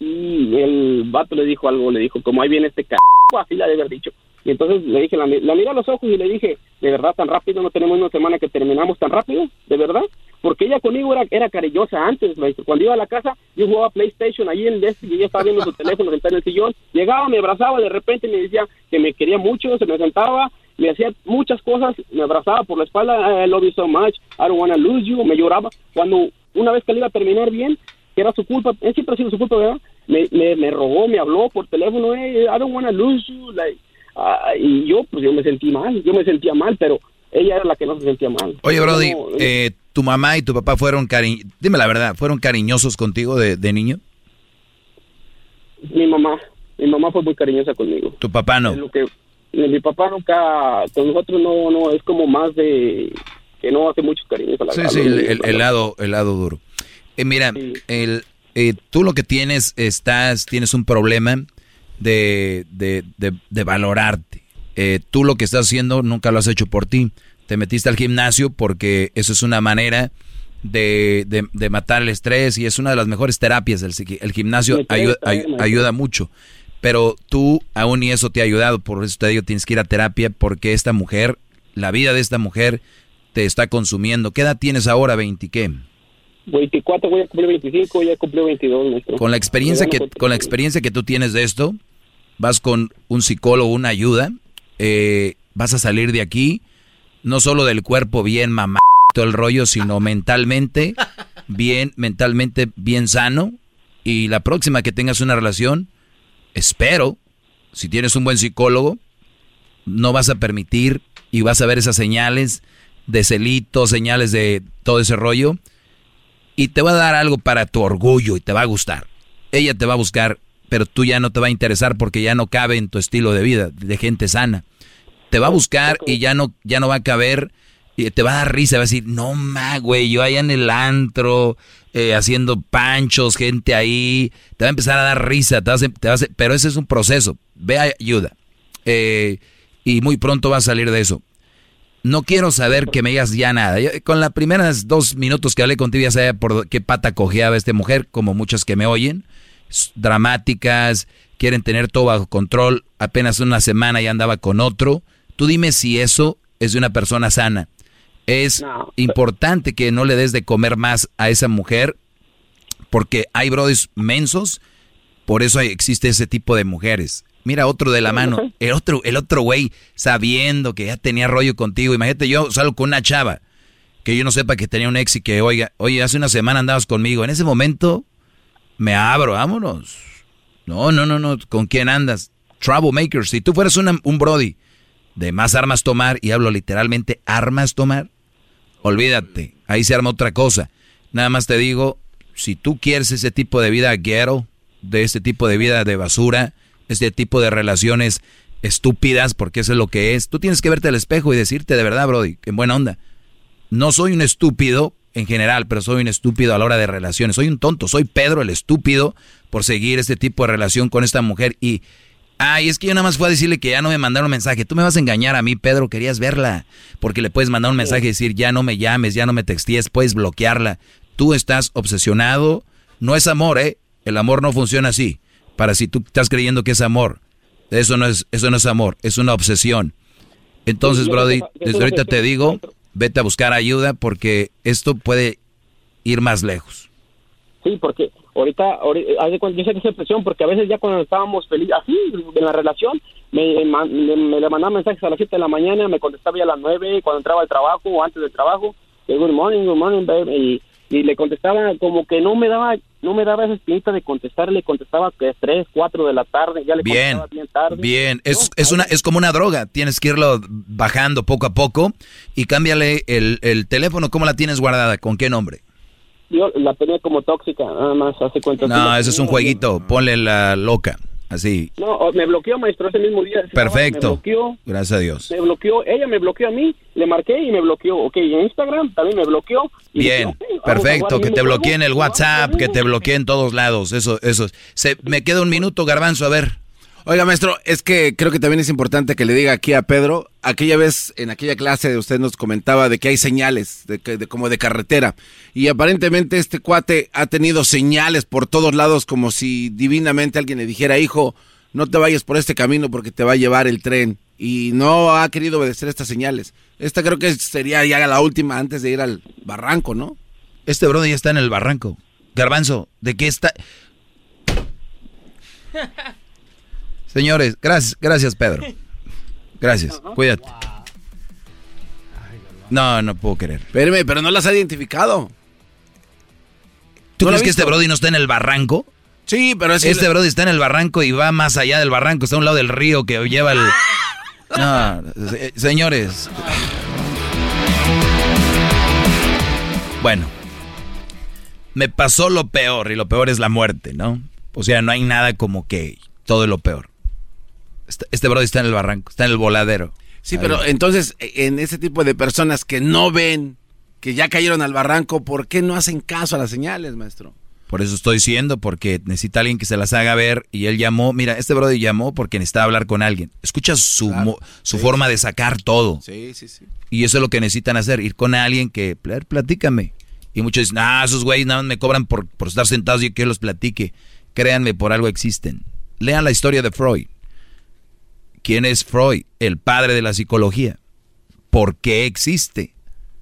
y el vato le dijo algo, le dijo, como ahí viene este c... así le debe haber dicho. Y entonces le dije, la, la miré a los ojos y le dije, de verdad tan rápido, no tenemos una semana que terminamos tan rápido, de verdad. Porque ella conmigo era, era cariñosa antes, maestro. Cuando iba a la casa, yo jugaba PlayStation ahí en y ella estaba viendo su teléfono sentada en el sillón. Llegaba, me abrazaba, de repente me decía que me quería mucho, se me sentaba, me hacía muchas cosas, me abrazaba por la espalda, I love you so much, I don't wanna lose you, me lloraba. Cuando una vez que le iba a terminar bien, que era su culpa, es siempre ha sido su culpa, ¿verdad? Me, me, me rogó, me habló por teléfono, hey, I don't wanna lose you, like, ah, y yo, pues yo me sentí mal, yo me sentía mal, pero ella era la que no se sentía mal. Oye, Brody, No, eh, ¿tu mamá y tu papá fueron cari dime la verdad, fueron cariñosos contigo de, de niño? mi mamá, mi mamá fue muy cariñosa conmigo. Tu papá no. Lo que, mi papá nunca, con nosotros no, no, es como más de, que no hace muchos cariños a la Sí, sí, el lado, el lado duro. Eh, mira, el, eh, tú lo que tienes, estás, tienes un problema de, de, de- de valorarte. Eh, tú lo que estás haciendo nunca lo has hecho por ti. Te metiste al gimnasio porque eso es una manera de, de- de matar el estrés y es una de las mejores terapias. El, el gimnasio ayuda, ay- ayuda mucho. Pero tú aún y eso te ha ayudado. Por eso te digo, tienes que ir a terapia porque esta mujer, la vida de esta mujer te está consumiendo. ¿Qué edad tienes ahora, 20 qué? 24, voy a cumplir 25, ya cumplí 22, maestro. Con la experiencia que con la experiencia que tú tienes de esto, vas con un psicólogo, una ayuda, eh, vas a salir de aquí no solo del cuerpo bien mamá todo el rollo, sino mentalmente bien, mentalmente bien sano y la próxima que tengas una relación, espero, si tienes un buen psicólogo, no vas a permitir y vas a ver esas señales de celito, señales de todo ese rollo y te va a dar algo para tu orgullo y te va a gustar. Ella te va a buscar, pero tú ya no te va a interesar porque ya no cabe en tu estilo de vida, de gente sana. Te va a buscar y ya no, ya no va a caber y te va a dar risa, va a decir, no ma, güey, yo allá en el antro, eh, haciendo panchos, gente ahí, te va a empezar a dar risa, te vas a- te vas a- pero ese es un proceso, ve ayuda. Eh, y muy pronto vas a salir de eso. No quiero saber que me digas ya nada. Yo, con las primeras dos minutos que hablé contigo ya sabía por qué pata cojeaba esta mujer, como muchas que me oyen. Dramáticas, quieren tener todo bajo control. Apenas una semana ya andaba con otro. Tú dime si eso es de una persona sana. Es importante que no le des de comer más a esa mujer porque hay brodis mensos, por eso existe ese tipo de mujeres. Mira otro de la mano, el otro, el otro güey sabiendo que ya tenía rollo contigo. Imagínate yo salgo con una chava que yo no sepa que tenía un ex y que oiga, oye, hace una semana andabas conmigo. En ese momento me abro, vámonos. No, no, no, no, ¿con quién andas? Troublemakers. Si tú fueras un brody de más armas tomar, y hablo literalmente armas tomar, olvídate, ahí se arma otra cosa. Nada más te digo, si tú quieres ese tipo de vida ghetto, de este tipo de vida de basura, este tipo de relaciones estúpidas, porque eso es lo que es, tú tienes que verte al espejo y decirte de verdad, Brody, en buena onda. No soy un estúpido en general, pero soy un estúpido a la hora de relaciones. Soy un tonto, soy Pedro el estúpido por seguir este tipo de relación con esta mujer y Ay, es que yo nada más fui a decirle que ya no me mandaron un mensaje. Tú me vas a engañar a mí, Pedro, querías verla. Porque le puedes mandar un mensaje y decir, ya no me llames, ya no me textees, puedes bloquearla. Tú estás obsesionado. No es amor, ¿eh? El amor no funciona así. Para si tú estás creyendo que es amor. Eso no es, eso no es amor, es una obsesión. Entonces, Brody, desde ahorita te digo, vete a buscar ayuda porque esto puede ir más lejos. Sí, porque ahorita, ahorita yo sé que es presión porque a veces ya cuando estábamos felices, así, en la relación, me, le mandaba mensajes a las 7 de la mañana, me contestaba ya a las 9, cuando entraba al trabajo o antes del trabajo, good morning, good morning, baby, y le contestaba como que no me daba no me daba esa espinita de contestar, le contestaba que 3, 4 de la tarde, ya le Bien, contestaba bien tarde. bien. Es, es, una, es como una droga. Tienes que irlo bajando poco a poco y cámbiale el, el teléfono. ¿Cómo la tienes guardada? ¿Con qué nombre? Yo la tenía como tóxica, nada más, hace cuenta. No, eso es un jueguito. Ponle la loca. Así. No, me bloqueó, maestro, ese mismo día. Perfecto. Me bloqueó, Gracias a Dios. me bloqueó, ella me bloqueó a mí, le marqué y me bloqueó, ok, y en Instagram también me bloqueó. Y Bien, dije, Perfecto, que te bloqueen el WhatsApp, que te bloqueen todos lados. Eso, eso. Se, me queda un minuto, Garbanzo, a ver. Oiga, maestro, es que creo que también es importante que le diga aquí a Pedro, aquella vez en aquella clase usted nos comentaba de que hay señales, de, que, de como de carretera, y aparentemente este cuate ha tenido señales por todos lados como si divinamente alguien le dijera, hijo, no te vayas por este camino porque te va a llevar el tren, y no ha querido obedecer estas señales. Esta creo que sería ya la última antes de ir al barranco, ¿no? Este brother ya está en el barranco. Garbanzo, ¿de qué está? Señores, gracias, gracias Pedro. Gracias, cuídate. No, no puedo creer. Espérame, pero no las ha identificado. ¿Tú crees que este Brody no está en el barranco? Sí, pero es Este Brody está en el barranco y va más allá del barranco, está a un lado del río que lleva el... No, señores. Bueno, me pasó lo peor y lo peor es la muerte, ¿no? O sea, no hay nada como que todo es lo peor. Este, este Brody está en el barranco, está en el voladero. Sí, pero entonces, en ese tipo de personas que no ven, que ya cayeron al barranco, ¿por qué no hacen caso a las señales, maestro? Por eso estoy diciendo, porque necesita alguien que se las haga ver y él llamó, mira, este Brody llamó porque necesitaba hablar con alguien. Escucha su, su forma de sacar todo. Sí, sí, sí. Y eso es lo que necesitan hacer, ir con alguien que, platícame. Y muchos dicen, ah, esos güeyes nada más me cobran por, por estar sentados y que los platique. Créanme, por algo existen. Lean la historia de Freud. ¿Quién es Freud? El padre de la psicología. ¿Por qué existe?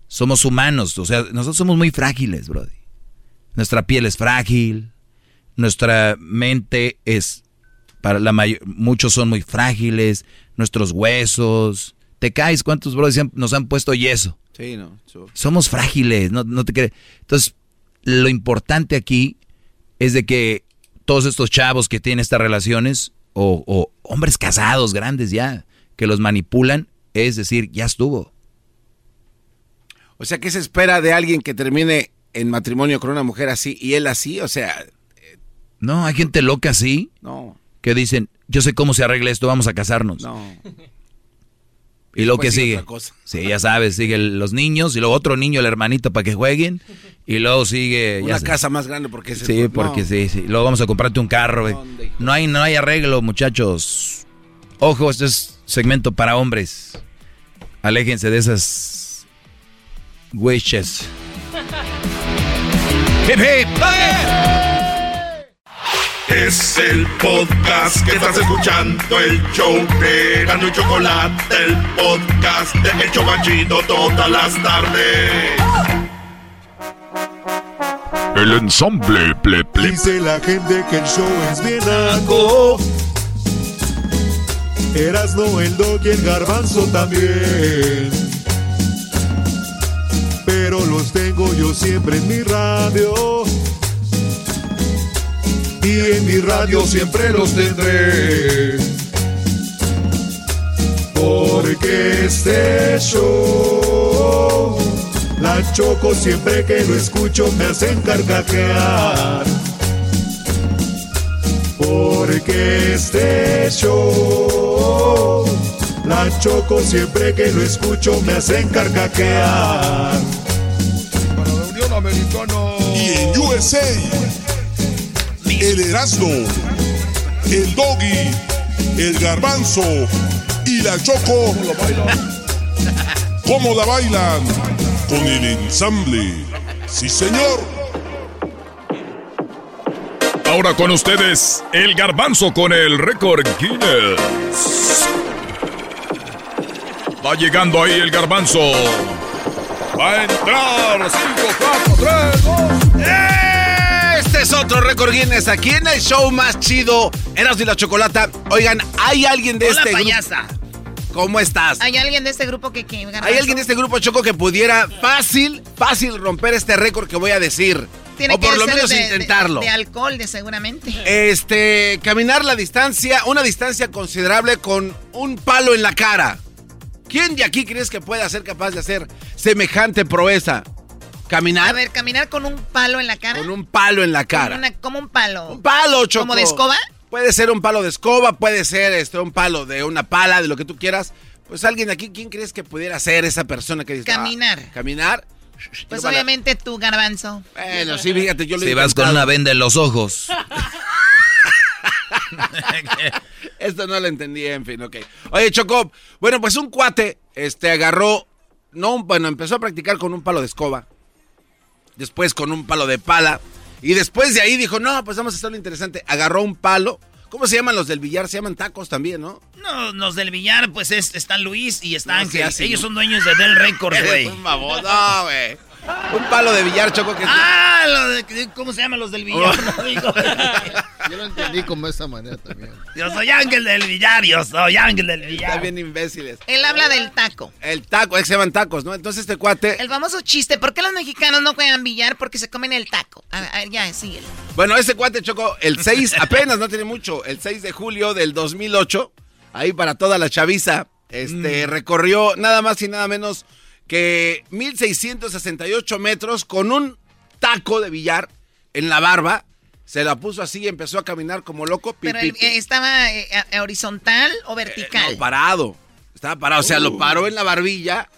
Somos humanos, o sea, nosotros somos muy frágiles, Brody. Nuestra piel es frágil, nuestra mente es, para la mayor, muchos son muy frágiles, nuestros huesos. ¿Te caes? ¿Cuántos brothers nos han puesto yeso? Sí, no. Somos frágiles, no, no te crees. Entonces, lo importante aquí es de que todos estos chavos que tienen estas relaciones o, hombres casados grandes ya, que los manipulan, es decir, ya estuvo. O sea, ¿qué se espera de alguien que termine en matrimonio con una mujer así y él así? O sea... No, hay gente loca así. No. Que dicen, yo sé cómo se arregla esto, vamos a casarnos. No. Y, luego que sigue. Sí, ya sabes, sigue los niños y luego otro niño, el hermanito, para que jueguen. Y luego sigue. Una casa más grande porque Sí, porque sí, sí. Luego vamos a comprarte un carro. No hay, no hay arreglo, muchachos. Ojo, este es segmento para hombres. Aléjense de esas wishes. ¡Hip, es el podcast que estás escuchando, el show de Gano y Chocolate, el podcast de El Chocachito todas las tardes. El ensamble ple, ple. Dice la gente que el show es bien algo. Erasno, el dog y el garbanzo también. Pero los tengo yo siempre en mi radio y en mi radio siempre los tendré. Porque este show, la choco siempre que lo escucho me hacen carcajear. Porque este show, la choco siempre que lo escucho me hacen carcajear. Para la Unión Americana. Y en USA el Erasmo, el Doggy, el Garbanzo y la Choco. ¿Cómo la bailan? Con el ensamble. Sí, señor. Ahora con ustedes, el Garbanzo con el récord Guinness. Va llegando ahí el Garbanzo. Va a entrar. 5, 4, 3, 2. Este es otro récord Guinness aquí en el show más chido, Eras y la Chocolata. Oigan, ¿hay alguien de Hola, este payasa. grupo? ¿Cómo estás? ¿Hay alguien de este grupo que... que ¿Hay alguien de este grupo, Choco, que pudiera fácil, fácil romper este récord que voy a decir? Tiene o por que lo menos de- intentarlo. De, de alcohol, de seguramente. Este, caminar la distancia, una distancia considerable con un palo en la cara. ¿Quién de aquí crees que pueda ser capaz de hacer semejante proeza? ¿Caminar? A ver, caminar con un palo en la cara. Con un palo en la cara. Como, una- como un palo. Un palo, Choco. ¿Como de escoba? Puede ser un palo de escoba, puede ser este, un palo de una pala, de lo que tú quieras. Pues alguien aquí, ¿quién crees que pudiera ser esa persona que dice? Caminar. ah, caminar Pues obviamente tú, garbanzo. Bueno, sí, fíjate, yo lo Si vas con una venda en los ojos. Esto no lo entendí, en fin, ok. Oye, Choco, bueno, pues un cuate, este, agarró, no, un- bueno, empezó a practicar con un palo de escoba, después con un palo de pala, y después de ahí dijo, no, pues vamos a hacerlo interesante. Agarró un palo, ¿cómo se llaman los del billar? Se llaman tacos también, ¿no? No, los del billar, pues es, está Luis y está No, Ángel. sí, así, Ellos ¿no? son dueños de Del Records, güey. No, güey. Un palo de billar, Choco, que. Ah, lo de- ¿cómo se llaman los del billar? No digo. Yo lo entendí como de esa manera también. Yo soy Ángel del billar, yo soy Ángel del billar. Están bien imbéciles. Él habla del taco. El taco, es que se llaman tacos, ¿no? Entonces este cuate... El famoso chiste, ¿por qué los mexicanos no juegan billar? Porque se comen el taco. A a ya, síguelo. Bueno, ese cuate chocó el 6, apenas no tiene mucho, el 6 de julio del 2008, ahí para toda la chaviza, este, recorrió nada más y nada menos que 1668 metros con un taco de billar en la barba, se la puso así y empezó a caminar como loco, pi, Pero pi, él, pi. eh, estaba eh, eh, horizontal o vertical. No, parado, estaba parado, o sea, lo paró en la barbilla,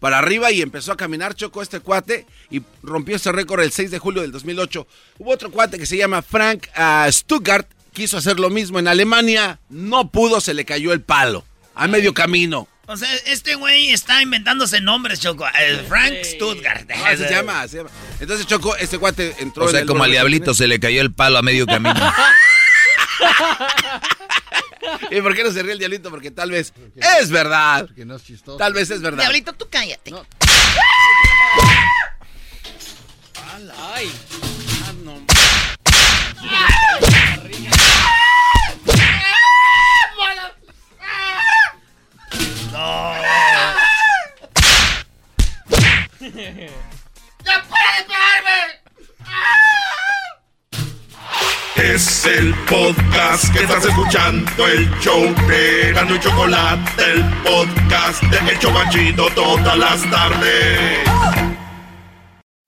para arriba y empezó a caminar, chocó este cuate y rompió ese récord el 6 de julio del 2008. Hubo otro cuate que se llama Frank ah, Stuttgart, quiso hacer lo mismo en Alemania, no pudo, se le cayó el palo, a medio camino. O sea, este güey está inventándose nombres, Choco. El Frank Stuttgart. No, así se llama, así se llama. Entonces Choco, este cuate entró O sea, como al diablito se le cayó el palo a medio camino. ¿Y por qué no se ríe el diablito? Porque tal vez es verdad. Porque no es chistoso. Tal vez es verdad. Diablito, tú cállate. Ay. ¡Ya para de pegarme! Es el podcast que estás escuchando, el show de Gano y Chocolate, el podcast de El Chobachito todas las tardes.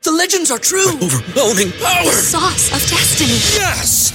The legends are true. overwhelming power! Sauce of destiny. Yes!